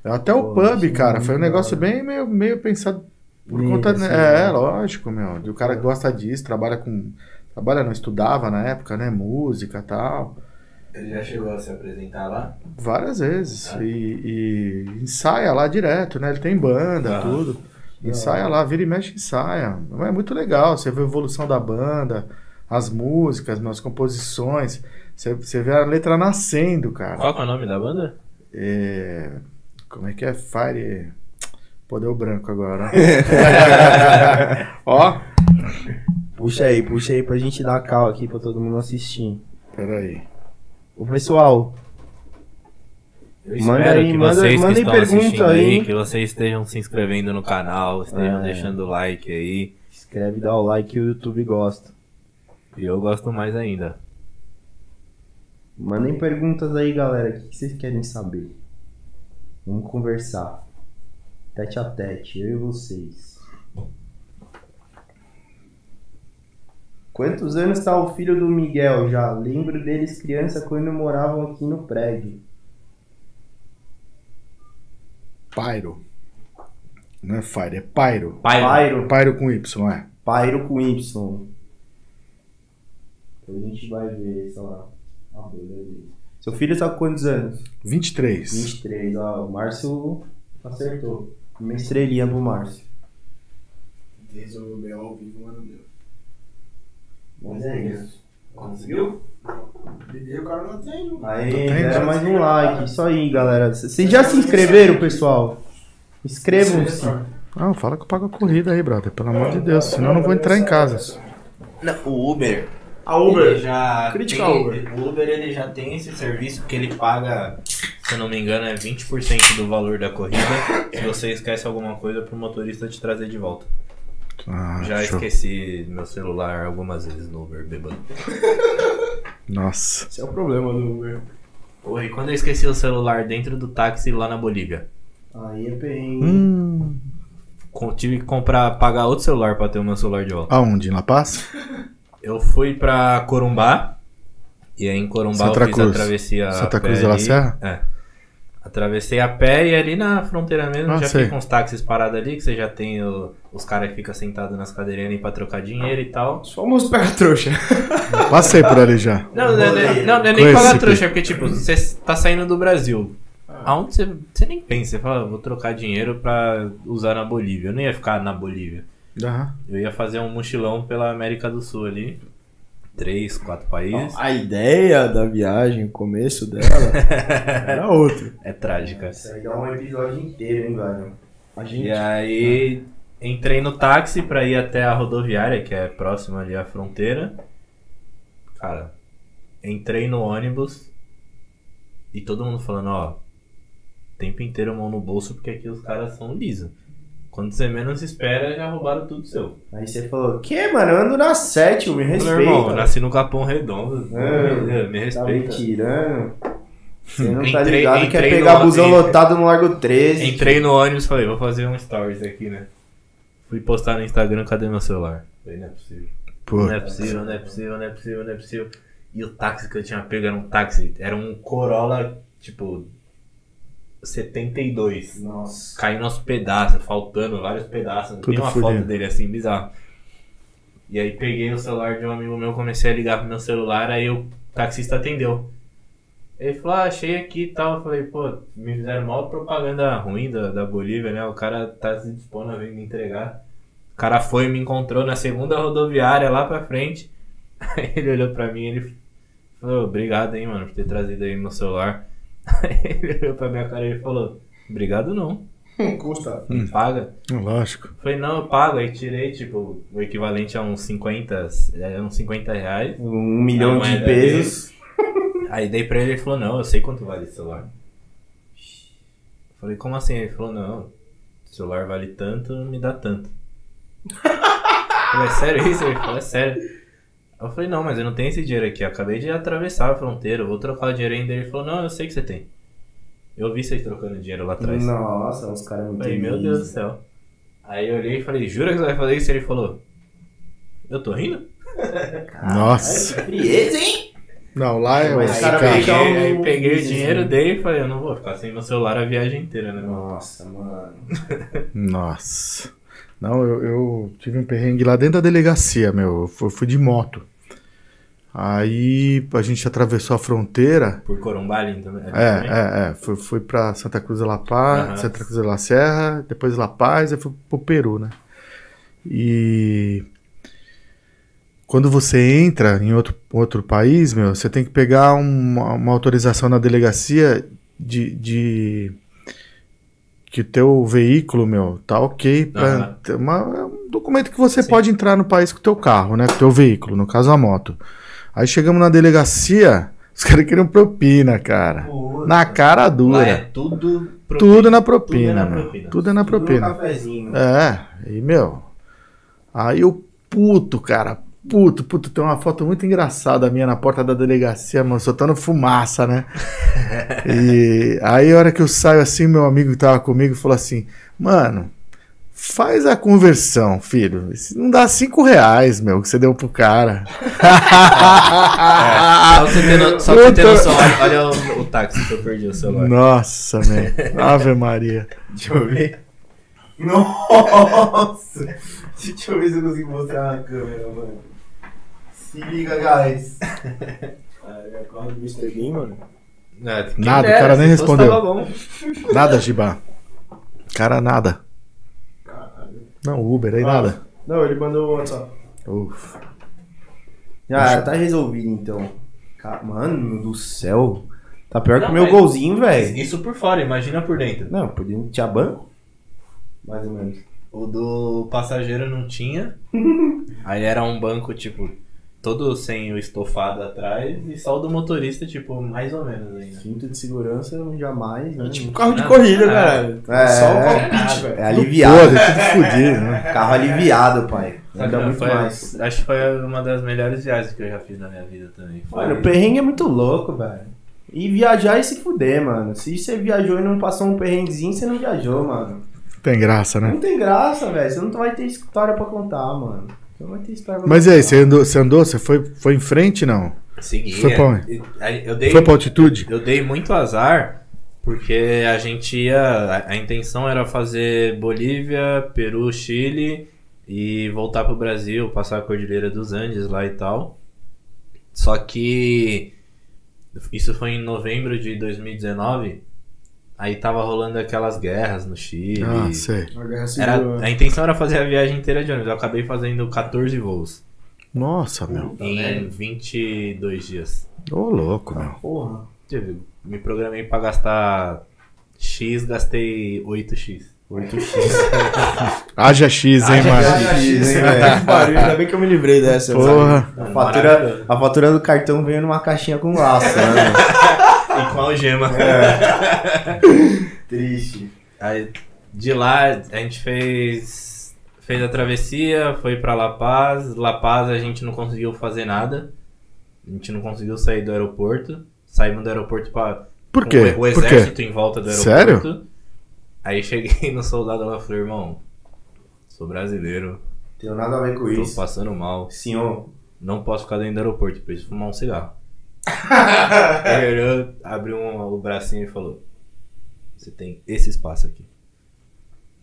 Até o Pô, pub, isso é cara, foi um negócio bem meio, meio pensado por conta. assim, é, né? lógico, meu. O cara gosta disso, trabalha com. Trabalha, não estudava na época, né? Música e tal. Ele já chegou a se apresentar lá? Várias vezes. Ah. E, e ensaia lá direto, né? Ele tem banda, Ah. tudo. Ensaia lá, vira e mexe, ensaia. É muito legal. Você vê a evolução da banda, as músicas, as composições. Você, você vê a letra nascendo, cara. Qual é o nome da banda? É, como é que é? Fire. Pô, deu branco agora. ó. Puxa aí, puxa aí pra gente dar cal aqui pra todo mundo assistir. Peraí. Ô pessoal, Eu Manda espero aí, que manda- vocês manda que aí estão pergunta assistindo aí. que vocês estejam se inscrevendo no canal, estejam É. deixando like aí. inscreve, dá o like que o YouTube gosta. E eu gosto mais ainda. Mandem perguntas aí, galera. O que vocês querem saber? Vamos conversar. Tete a tete, eu e vocês. Quantos anos tá o filho do Miguel já? Lembro deles criança quando moravam aqui no prédio. Pyro. Não é Fire, é Pyro. Pyro. Pyro com Y, é. Pyro com Y. A gente vai ver, sei lá. a banda dele. Seu filho tá com quantos anos? 23. 23, ó. O Márcio acertou. Uma estrelinha pro Márcio. Resolveu ao vivo, mano meu. Mas é isso. Conseguiu? E o cara não. Aí, Tem, deram já. mais um like. Isso aí, galera. Vocês já se inscreveram, pessoal? Inscrevam-se. Não, fala que eu pago a corrida aí, brother. Pelo amor de Deus, senão eu não vou entrar em casa. o Uber. A Uber. Ele já Crítica tem, Uber. O Uber ele já tem esse serviço que ele paga, se eu não me engano, é 20% do valor da corrida. Se você esquece alguma coisa pro motorista te trazer de volta. Ah, já show. esqueci meu celular algumas vezes no Uber bêbado. Nossa. Esse é o problema do Uber. E quando eu esqueci o celular dentro do táxi lá na Bolívia? Aí é perrengue. Hum. Com- tive que comprar, pagar outro celular pra ter o meu celular de volta. Aonde? Em La Paz? Eu fui pra Corumbá. E aí em Corumbá Santa eu fiz Cruz. a travessia. Santa Cruz de la ali. Serra? É. Atravessei a pé e ali na fronteira mesmo Ah, já sei. fica uns táxis parados ali, que você já tem o- os caras que ficam sentados nas cadeirinhas ali pra trocar dinheiro e tal. Os famosos pega trouxa. Passei por ali já. Não, não, é- não, não, não é nem pagar trouxa, porque tipo, você tá saindo do Brasil. Aonde você, você nem pensa, você fala, vou trocar dinheiro pra usar na Bolívia. Eu não ia ficar na Bolívia. Aham. Eu ia fazer um mochilão pela América do Sul ali. Três, quatro países. A ideia da viagem, o começo dela, era outro. É trágica. Isso aí dá um episódio inteiro, hein, velho. A E gente. aí entrei no táxi pra ir até a rodoviária, que é próxima ali à fronteira. Cara, entrei no ônibus e todo mundo falando, ó, o tempo inteiro mão no bolso porque aqui os caras são lisos. Quando você menos espera, já roubaram tudo seu. Aí você falou, que, mano? Eu ando na 7, me respeita. irmão, eu nasci no Capão Redondo. É, me Tá me respeita. tirando. Você não tá Entrei- ligado que é no pegar busão lotado no Largo 13. Entrei no ônibus e falei, vou fazer um stories aqui, né? Fui postar no Instagram, cadê meu celular? Falei, não é possível. Não é possível, não é possível, não é possível, não é possível. E o táxi que eu tinha pego era um táxi, era um Corolla, tipo, 72. Nossa. Caindo aos pedaços, faltando vários pedaços. Tudo Tem uma foto dele assim, bizarro. E aí peguei o celular de um amigo meu, comecei a ligar pro meu celular, aí o taxista atendeu. Ele falou, ah, achei aqui e tal. Eu falei, pô, me fizeram mal propaganda ruim da, da Bolívia, né? O cara tá se dispondo a vir me entregar. O cara foi e me encontrou na segunda rodoviária lá pra frente. Aí ele olhou pra mim e ele falou, obrigado aí, mano, por ter trazido aí meu celular. Aí ele olhou pra minha cara e ele falou, obrigado não, Custa. paga. Lógico. Eu Falei, não, eu pago. Aí tirei, tipo, o equivalente a uns 50, é, uns 50 reais. Um milhão de pesos. Aí dei pra ele e falou, não, eu sei quanto vale esse celular. Falei, como assim? Ele falou, não, o celular vale tanto, me dá tanto. Falei, é sério isso? Ele falou, é sério. Eu falei, não, mas eu não tenho esse dinheiro aqui. Eu acabei de atravessar a fronteira, eu vou trocar o dinheiro ainda. Ele falou, não, eu sei que você tem. Eu vi vocês trocando dinheiro lá atrás. Nossa, os caras Eu muito falei, meu Deus do céu. Aí eu olhei e falei, jura que você vai fazer isso? Ele falou, eu tô rindo? Nossa. Frieza, hein? Não, lá é esse cara Peguei, um aí peguei o dinheiro né? dele e falei, eu não vou ficar sem meu celular a viagem inteira, né, mano? Nossa, mano. Nossa. Não, eu, eu tive um perrengue lá dentro da delegacia, meu. Eu fui, de moto. Aí a gente atravessou a fronteira. Por Corumbá também. ali É, também? é, é. Fui, fui pra Santa Cruz de La Paz, Aham. Santa Cruz de La Serra, depois La Paz, aí fui pro Peru, né? E quando você entra em outro, outro país, meu, você tem que pegar uma, uma autorização na delegacia de, de que teu veículo, meu, tá ok Aham. ter uma, é um documento que você pode entrar no país com teu carro, né, com teu veículo, no caso a moto. Aí chegamos na delegacia, os caras queriam propina, cara. Na cara Lá dura. é tudo propina. Tudo na propina, Tudo é na propina. Tudo é na Tudo no propina. cafezinho. É, e meu. Aí o puto, cara, puto, puto, tem uma foto muito engraçada minha na porta da delegacia, mano, soltando fumaça, né? e aí a hora que eu saio assim, meu amigo que tava comigo falou assim, mano, faz a conversão, filho. Isso não dá cinco reais, meu, que você deu pro cara. É, só você ter, no- só pra você ter Puta. noção, olha, olha o, o táxi que eu perdi o celular. Nossa, man. Ave Maria. Deixa eu ver. Nossa! Deixa eu ver se eu consigo mostrar na câmera, mano. Se liga, guys. É, o carro do Mr. Bean, mano. É, Nada, o cara nem respondeu. Nada, Giba. Cara, nada. Não, Uber aí, nada. Não, ele mandou o WhatsApp. Ufa. Ah, tá resolvido então. Mano do céu. Tá pior que Não, o meu golzinho, velho. Isso por fora, imagina por dentro. Não, por dentro tinha banco? Mais ou menos. O do passageiro não tinha. Aí era um banco, tipo, todo sem o estofado atrás. E só o do motorista, tipo, mais ou menos ainda. Cinto de segurança, jamais, né? Tipo carro de corrida, cara. é, Só o é, cockpit, velho. É aliviado. Podre, tudo fodido, né? Carro aliviado, pai. Sabe, Ainda não, muito foi- mais. Acho que foi uma das melhores viagens que eu já fiz na minha vida também. Foi- Mano, o perrengue é muito louco, velho. E viajar e se fuder, mano. Se você viajou e não passou um perrenguezinho, você não viajou, mano. Tem graça, né? Não tem graça, velho. Você não vai ter história pra contar, mano. Vai ter história Mas e aí, você andou, você andou? Você foi, foi em frente, não? Segui. Foi pra onde? Aí Eu dei, Foi pra altitude? eu dei muito azar, porque a gente ia. A, a intenção era fazer Bolívia, Peru, Chile e voltar pro Brasil, passar a Cordilheira dos Andes lá e tal. Só que isso foi em novembro de 2019. Aí tava rolando aquelas guerras no Chile. Ah, sei. A guerra civil. Era, a intenção era fazer a viagem inteira de ônibus. Eu acabei fazendo 14 voos Nossa, meu. em 22 dias. Ô, louco, meu. Porra. Me programei pra gastar X, gastei 8X. 8x. Haja X, hein, mano? X, hein, velho. Ainda bem que eu me livrei dessa. Porra. A fatura, a fatura do cartão veio numa caixinha com laço, né? E com algema. Triste. Aí, de lá, a gente fez, fez a travessia, foi pra La Paz. La Paz a gente não conseguiu fazer nada. A gente não conseguiu sair do aeroporto. Saímos do aeroporto pra. Por quê? O, o Por quê? exército em volta do Sério? aeroporto. Aí cheguei no soldado lá e falei, irmão, sou brasileiro, Tenho nada a ver com tô isso. passando mal. Senhor. Não posso ficar dentro do aeroporto, preciso fumar um cigarro. Ele olhou, abriu um- o bracinho e falou: Você tem esse espaço aqui.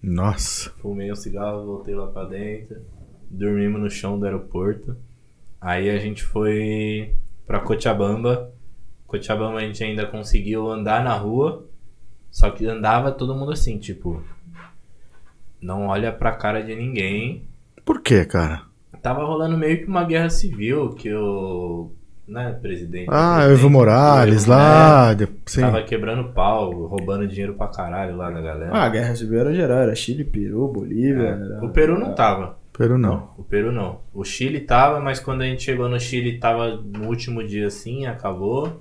Nossa. Fumei um cigarro, voltei lá pra dentro. Dormimos no chão do aeroporto. Aí a gente foi pra Cochabamba. Cochabamba a gente ainda conseguiu andar na rua. Só que andava todo mundo assim, tipo. Não olha pra cara de ninguém. Por quê, cara? Tava rolando meio que uma guerra civil que o. Né, presidente. Ah, presidente, Evo Morales Evo lá. de- Sim. Tava quebrando pau, roubando dinheiro pra caralho lá da galera. Ah, a guerra civil era geral, era Chile, Peru, Bolívia. era- o Peru não tava. Peru não. O Peru não. O Chile tava, mas quando a gente chegou no Chile tava no último dia assim, acabou.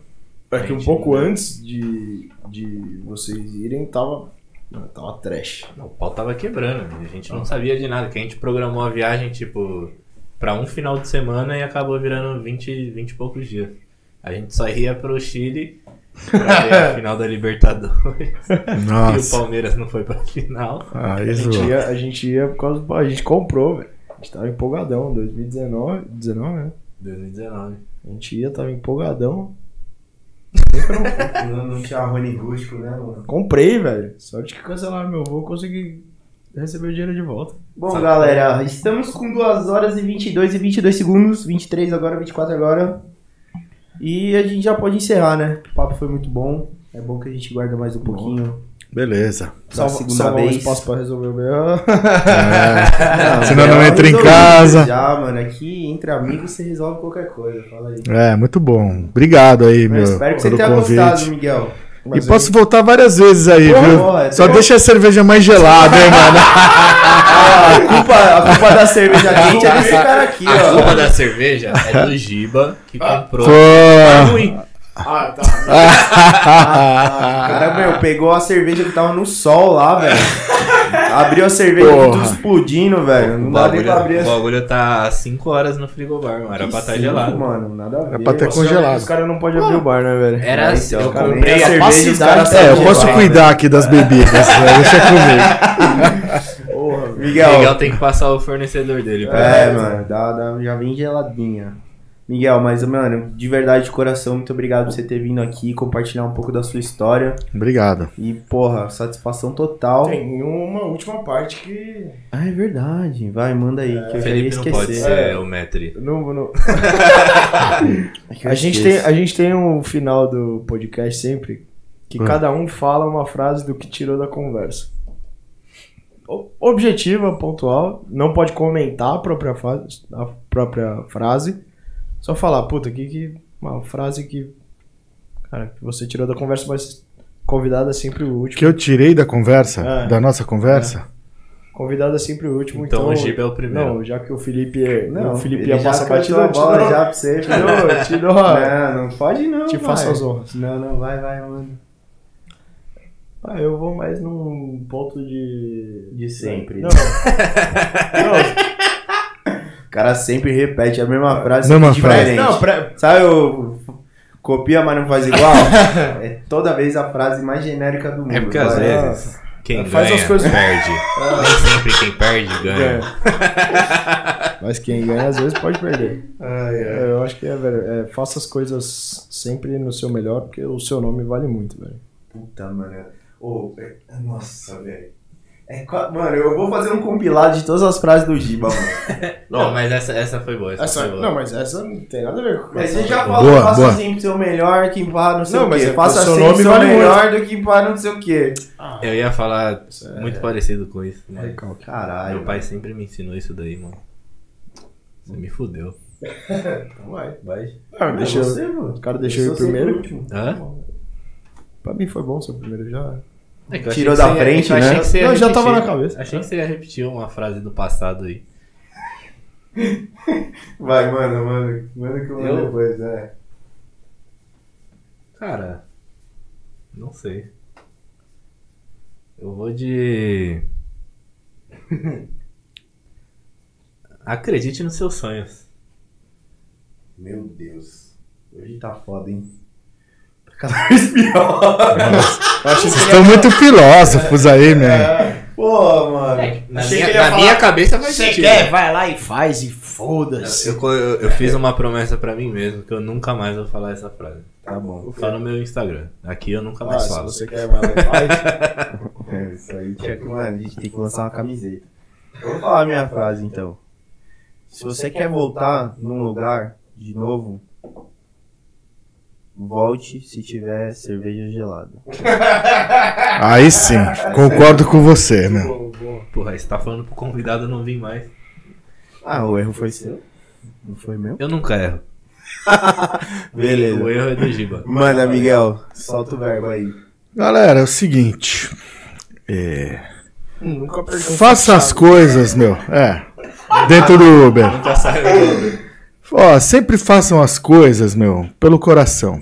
É que um pouco não. antes de, de vocês irem, tava. não, Tava trash. O pau tava quebrando. A gente não sabia de nada. Que a gente programou a viagem, tipo, pra um final de semana e acabou virando 20, 20 e poucos dias. A gente só ia pro Chile pra ver a final da Libertadores. E o Nossa. Palmeiras não foi pra final. Ah, A gente, ia, a gente ia por causa do. A gente comprou, velho. A gente tava empolgadão, 2019, 19, né? 2019. A gente ia, tava empolgadão. Não, não tinha Rony rústico, né, mano? Comprei, velho. Sorte que cancelaram meu voo, consegui receber o dinheiro de volta. Bom, Sabe? galera, estamos com 2 horas e 22 e 22 segundos. 23 agora, 24 agora. E a gente já pode encerrar, né? O papo foi muito bom. É bom que a gente guarda mais um pouquinho. Beleza. Salva, segunda salvar um vez. espaço pra resolver o meu. É. Senão não entra em casa. Já, mano, aqui entre amigos você resolve qualquer coisa. Fala aí. É, muito bom. Obrigado aí, meu. Mas espero que você tenha convite. gostado, Miguel. E posso voltar várias vezes aí, Pô, viu? Só deixa a cerveja mais gelada, hein, mano? Ah, a, culpa, a culpa da cerveja quente é desse cara aqui, A ó. culpa da cerveja é do Giba, que comprou. Pô. Tá ruim. Ah, tá. Cara, meu, pegou a cerveja que tava no sol lá, velho. Abriu a cerveja Porra. tudo explodindo, velho. Não dá nem pra abrir o bagulho tá 5 horas no frigobar, mano. Era pra estar Cinco, gelado. Mano, nada a ver. pra ter congelado. Os caras não podem abrir o bar, né, velho? Era É, assim, eu comprei a a cerveja os caras É, eu posso cuidar aqui das bebidas. né? Deixa comigo. Porra, O Miguel. Miguel tem que passar o fornecedor dele. É, mano, dá, dá, já vem geladinha. Miguel, mas, mano, de verdade, de coração, muito obrigado por você ter vindo aqui, compartilhar um pouco da sua história. Obrigado. E, porra, satisfação total. Tem uma última parte que. Ah, é verdade. Vai, manda aí, que eu já ia Felipe não pode esquecer. ser o Metri. Não, não... É A, gente tem, a gente tem um final do podcast sempre que Hum. cada um fala uma frase do que tirou da conversa. Objetiva, pontual, não pode comentar a própria, fa- a própria frase. Só falar, puta, que, que uma frase que, cara, que você tirou da conversa, mas convidado é sempre o último. Que eu tirei da conversa, É. da nossa conversa. Convidado é sempre o último, então... Então o Giba é o primeiro. Não, já que o Felipe é, Não, o Felipe ele é cantou batida, a bola já pra você. dou a- Não, não pode não, Te vai. faço as honras. Não, não, vai, vai, mano. Ah, eu vou mais num ponto de. De sempre. Não. não, cara sempre repete a mesma frase. Mesma diferente. não, pra- Sabe o copia, mas não faz igual? é toda vez a frase mais genérica do mundo. É porque às vezes quem Faz ganha as coisas- perde. Nem sempre quem perde ganha. ganha. Mas quem ganha às vezes pode perder. Ai. É, Eu acho que é, velho. é, faça as coisas sempre no seu melhor, porque o seu nome vale muito, velho. Puta, mano. Ô, é- nossa, velho. É, mano, eu vou fazer um compilado de todas as frases do Giba, mano. Não, mas essa, essa foi boa. Essa, Essa, foi boa. não, mas essa não tem nada a ver com Mas você já Boa, falou, faça boa. sempre o seu melhor que pá, não sei Não, o mas quê. é- Faça sempre o nome seu vale melhor do que pá, não sei o quê. Eu ia falar muito parecido com isso. Recalque. Caralho. meu pai sempre me ensinou isso daí, mano. Você me fudeu. Então vai. Vai. Ah, deixa eu- você, mano. O cara deixou eu primeiro. Hã? Pra mim foi bom seu primeiro já. É eu Tirou da ia- frente, eu achei né? que você ia Não, já repetir. tava na cabeça. Achei que você ia repetir uma frase do passado aí. Vai, mano, mano. Manda que eu mando Eu? depois, é. Cara, não sei. Eu vou de. Acredite nos seus sonhos. Meu Deus. Hoje tá foda, hein? Cada vez pior. Vocês estão muito filósofos aí, man. Pô, mano. Na, Achei minha, na falar, minha cabeça faz Você sentido. quer? Vai lá e faz e foda-se. Eu, eu, eu fiz uma promessa pra mim mesmo que eu nunca mais vou falar essa frase. Tá bom. Só no meu Instagram. Aqui eu nunca Ah, mais se falo. você quer, vai lá e faz. É, isso aí tinha que, mano, a gente tem que lançar uma camiseta. Eu vou falar a minha frase então. Se você quer voltar num lugar de novo, volte se tiver cerveja gelada. Aí sim, concordo com você, meu. Porra, você tá falando pro convidado não vir mais. Ah, o erro foi seu? Não foi meu? Eu nunca erro. Beleza. O erro é do Giba. Manda, Miguel, solta o verbo aí. Galera, é o seguinte. É, Nunca perdi um faça as coisas, meu. É. Dentro do Uber. Nunca saiu do Ó, sempre façam as coisas, meu, pelo coração.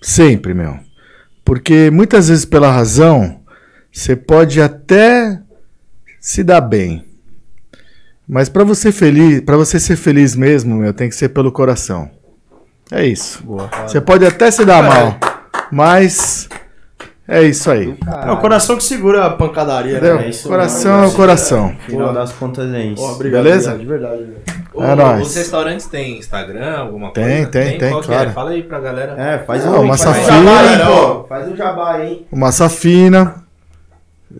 Sempre, meu. Porque muitas vezes pela razão, você pode até se dar bem. Mas pra você feliz, para você ser feliz mesmo, meu, tem que ser pelo coração. É isso. Você pode até se dar mal, mas é isso aí. É o coração que segura a pancadaria, Entendeu? né? isso coração é o coração. Final das contas é isso. Obrigado, Beleza? obrigado, De verdade, O- É nóis. Os restaurantes têm Instagram, alguma Tem, coisa? tem, tem, Qual que claro. é? Fala aí pra galera. É, faz Ah, o, massa faz o jabá pô. Faz o jabá aí. o Massa Fina,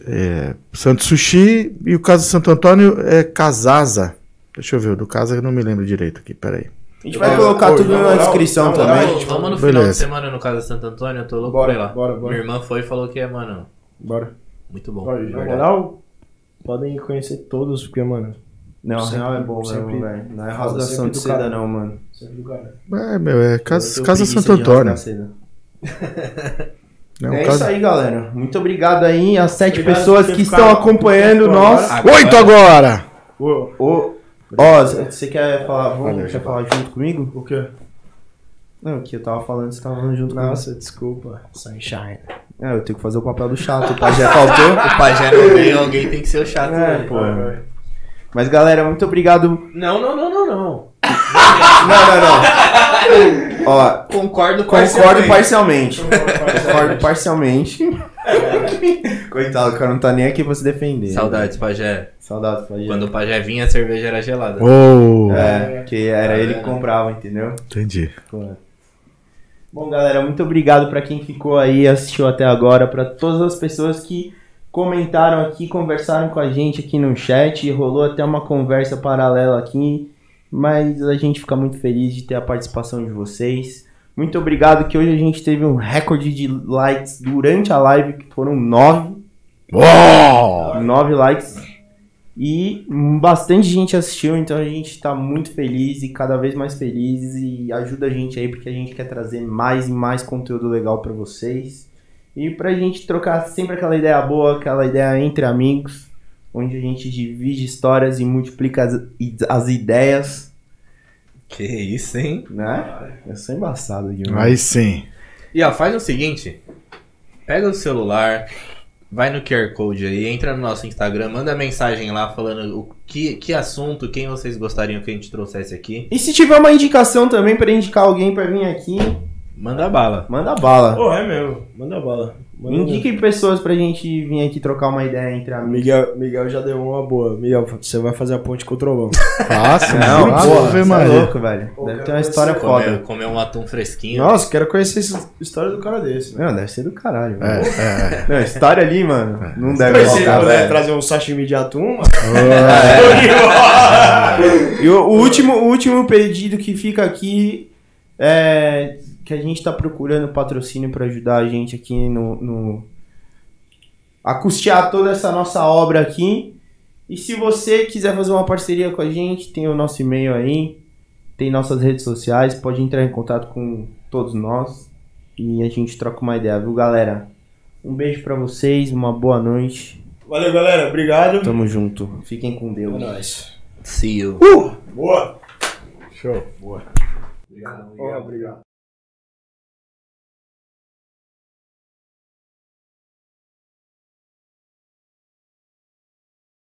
é, Santo Sushi e o Casa Santo Antônio é Casaza. Deixa eu ver, o do Casa eu não me lembro direito aqui, peraí. A gente vai colocar tudo na descrição também. Vamos, vamos no final Beleza. de semana no Casa Santo Antônio, eu tô louco Bora, pra ir lá. bora, bora. Minha irmã foi e falou que é, mano, Bora. Muito bom. Na moral, podem conhecer todos, porque, mano, Não, Sempre- real é bom sempre- mesmo, velho. Não é rasgação de do seda, cara. não, mano. sempre do cara. É, meu, é Casa, casa Santo Antônio. É um É caso- isso aí, galera. Muito obrigado aí às sete Obrigado pessoas que ficado estão com acompanhando nós. agora. Oito agora! Ô, Ô, ó, você quer falar, vamos, Valeu, quer falar junto comigo? o quê? Não, que eu tava falando, você tava falando junto comigo. Nossa, desculpa. Sunshine. É, eu tenho que fazer o papel do chato. O pajé faltou. O pajé não vem, alguém tem que ser o chato. É, né? pô. Mas galera, muito obrigado. Não, não, não, não, não. Não, não, não. Ó, Concordo concordo parcialmente. Concordo parcialmente. Coitado, o cara não tá nem aqui pra se defender. Saudades, pajé. Saudades, pajé. Quando o pajé vinha, a cerveja era gelada. Oh, É, que era ele que comprava, entendeu? entendi. Bom, galera, muito obrigado pra quem ficou aí, assistiu até agora, pra todas as pessoas que comentaram aqui, conversaram com a gente aqui no chat, rolou até uma conversa paralela aqui, mas a gente fica muito feliz de ter a participação de vocês. Muito obrigado que hoje a gente teve um recorde de likes durante a live, que foram nove. Oh! Nove likes. E bastante gente assistiu, então a gente tá muito feliz e cada vez mais feliz e ajuda a gente aí porque a gente quer trazer mais e mais conteúdo legal pra vocês. E pra gente trocar sempre aquela ideia boa, aquela ideia entre amigos, onde a gente divide histórias e multiplica as, as ideias, Que isso, hein? né? Eu sou embaçado demais. Aí sim. E ó, faz o seguinte: pega o celular, vai no QR Code aí, entra no nosso Instagram, manda mensagem lá falando o que, que assunto, quem vocês gostariam que a gente trouxesse aqui. E se tiver uma indicação também pra indicar alguém pra vir aqui, Manda bala. manda bala. Pô, é mesmo. Manda bala. Manda Indique pessoas pra gente vir aqui trocar uma ideia entre amigos. Miguel, Miguel já deu uma boa. Miguel, você vai fazer a ponte com o trovão. Fácil, Não, não, porra, você é louco, velho. Pô, Deve ter uma conhecer. história Comer, foda. comer um atum fresquinho. Nossa, quero conhecer essa história do cara desse. Não, deve ser do caralho. É, velho. é. Não, história ali, mano, não deve faltar, velho. trazer um sashimi de atum, mano. E o, o último, o último pedido que fica aqui é que a gente tá procurando patrocínio pra ajudar a gente aqui no, no... a custear toda essa nossa obra aqui. E se você quiser fazer uma parceria com a gente, tem o nosso e-mail aí, tem nossas redes sociais, pode entrar em contato com todos nós e a gente troca uma ideia, viu, galera? Um beijo pra vocês, uma boa noite. Valeu, galera. Obrigado. Tamo junto. Fiquem com É Deus. nóis. See you. Boa. Show. Boa. Obrigado. obrigado.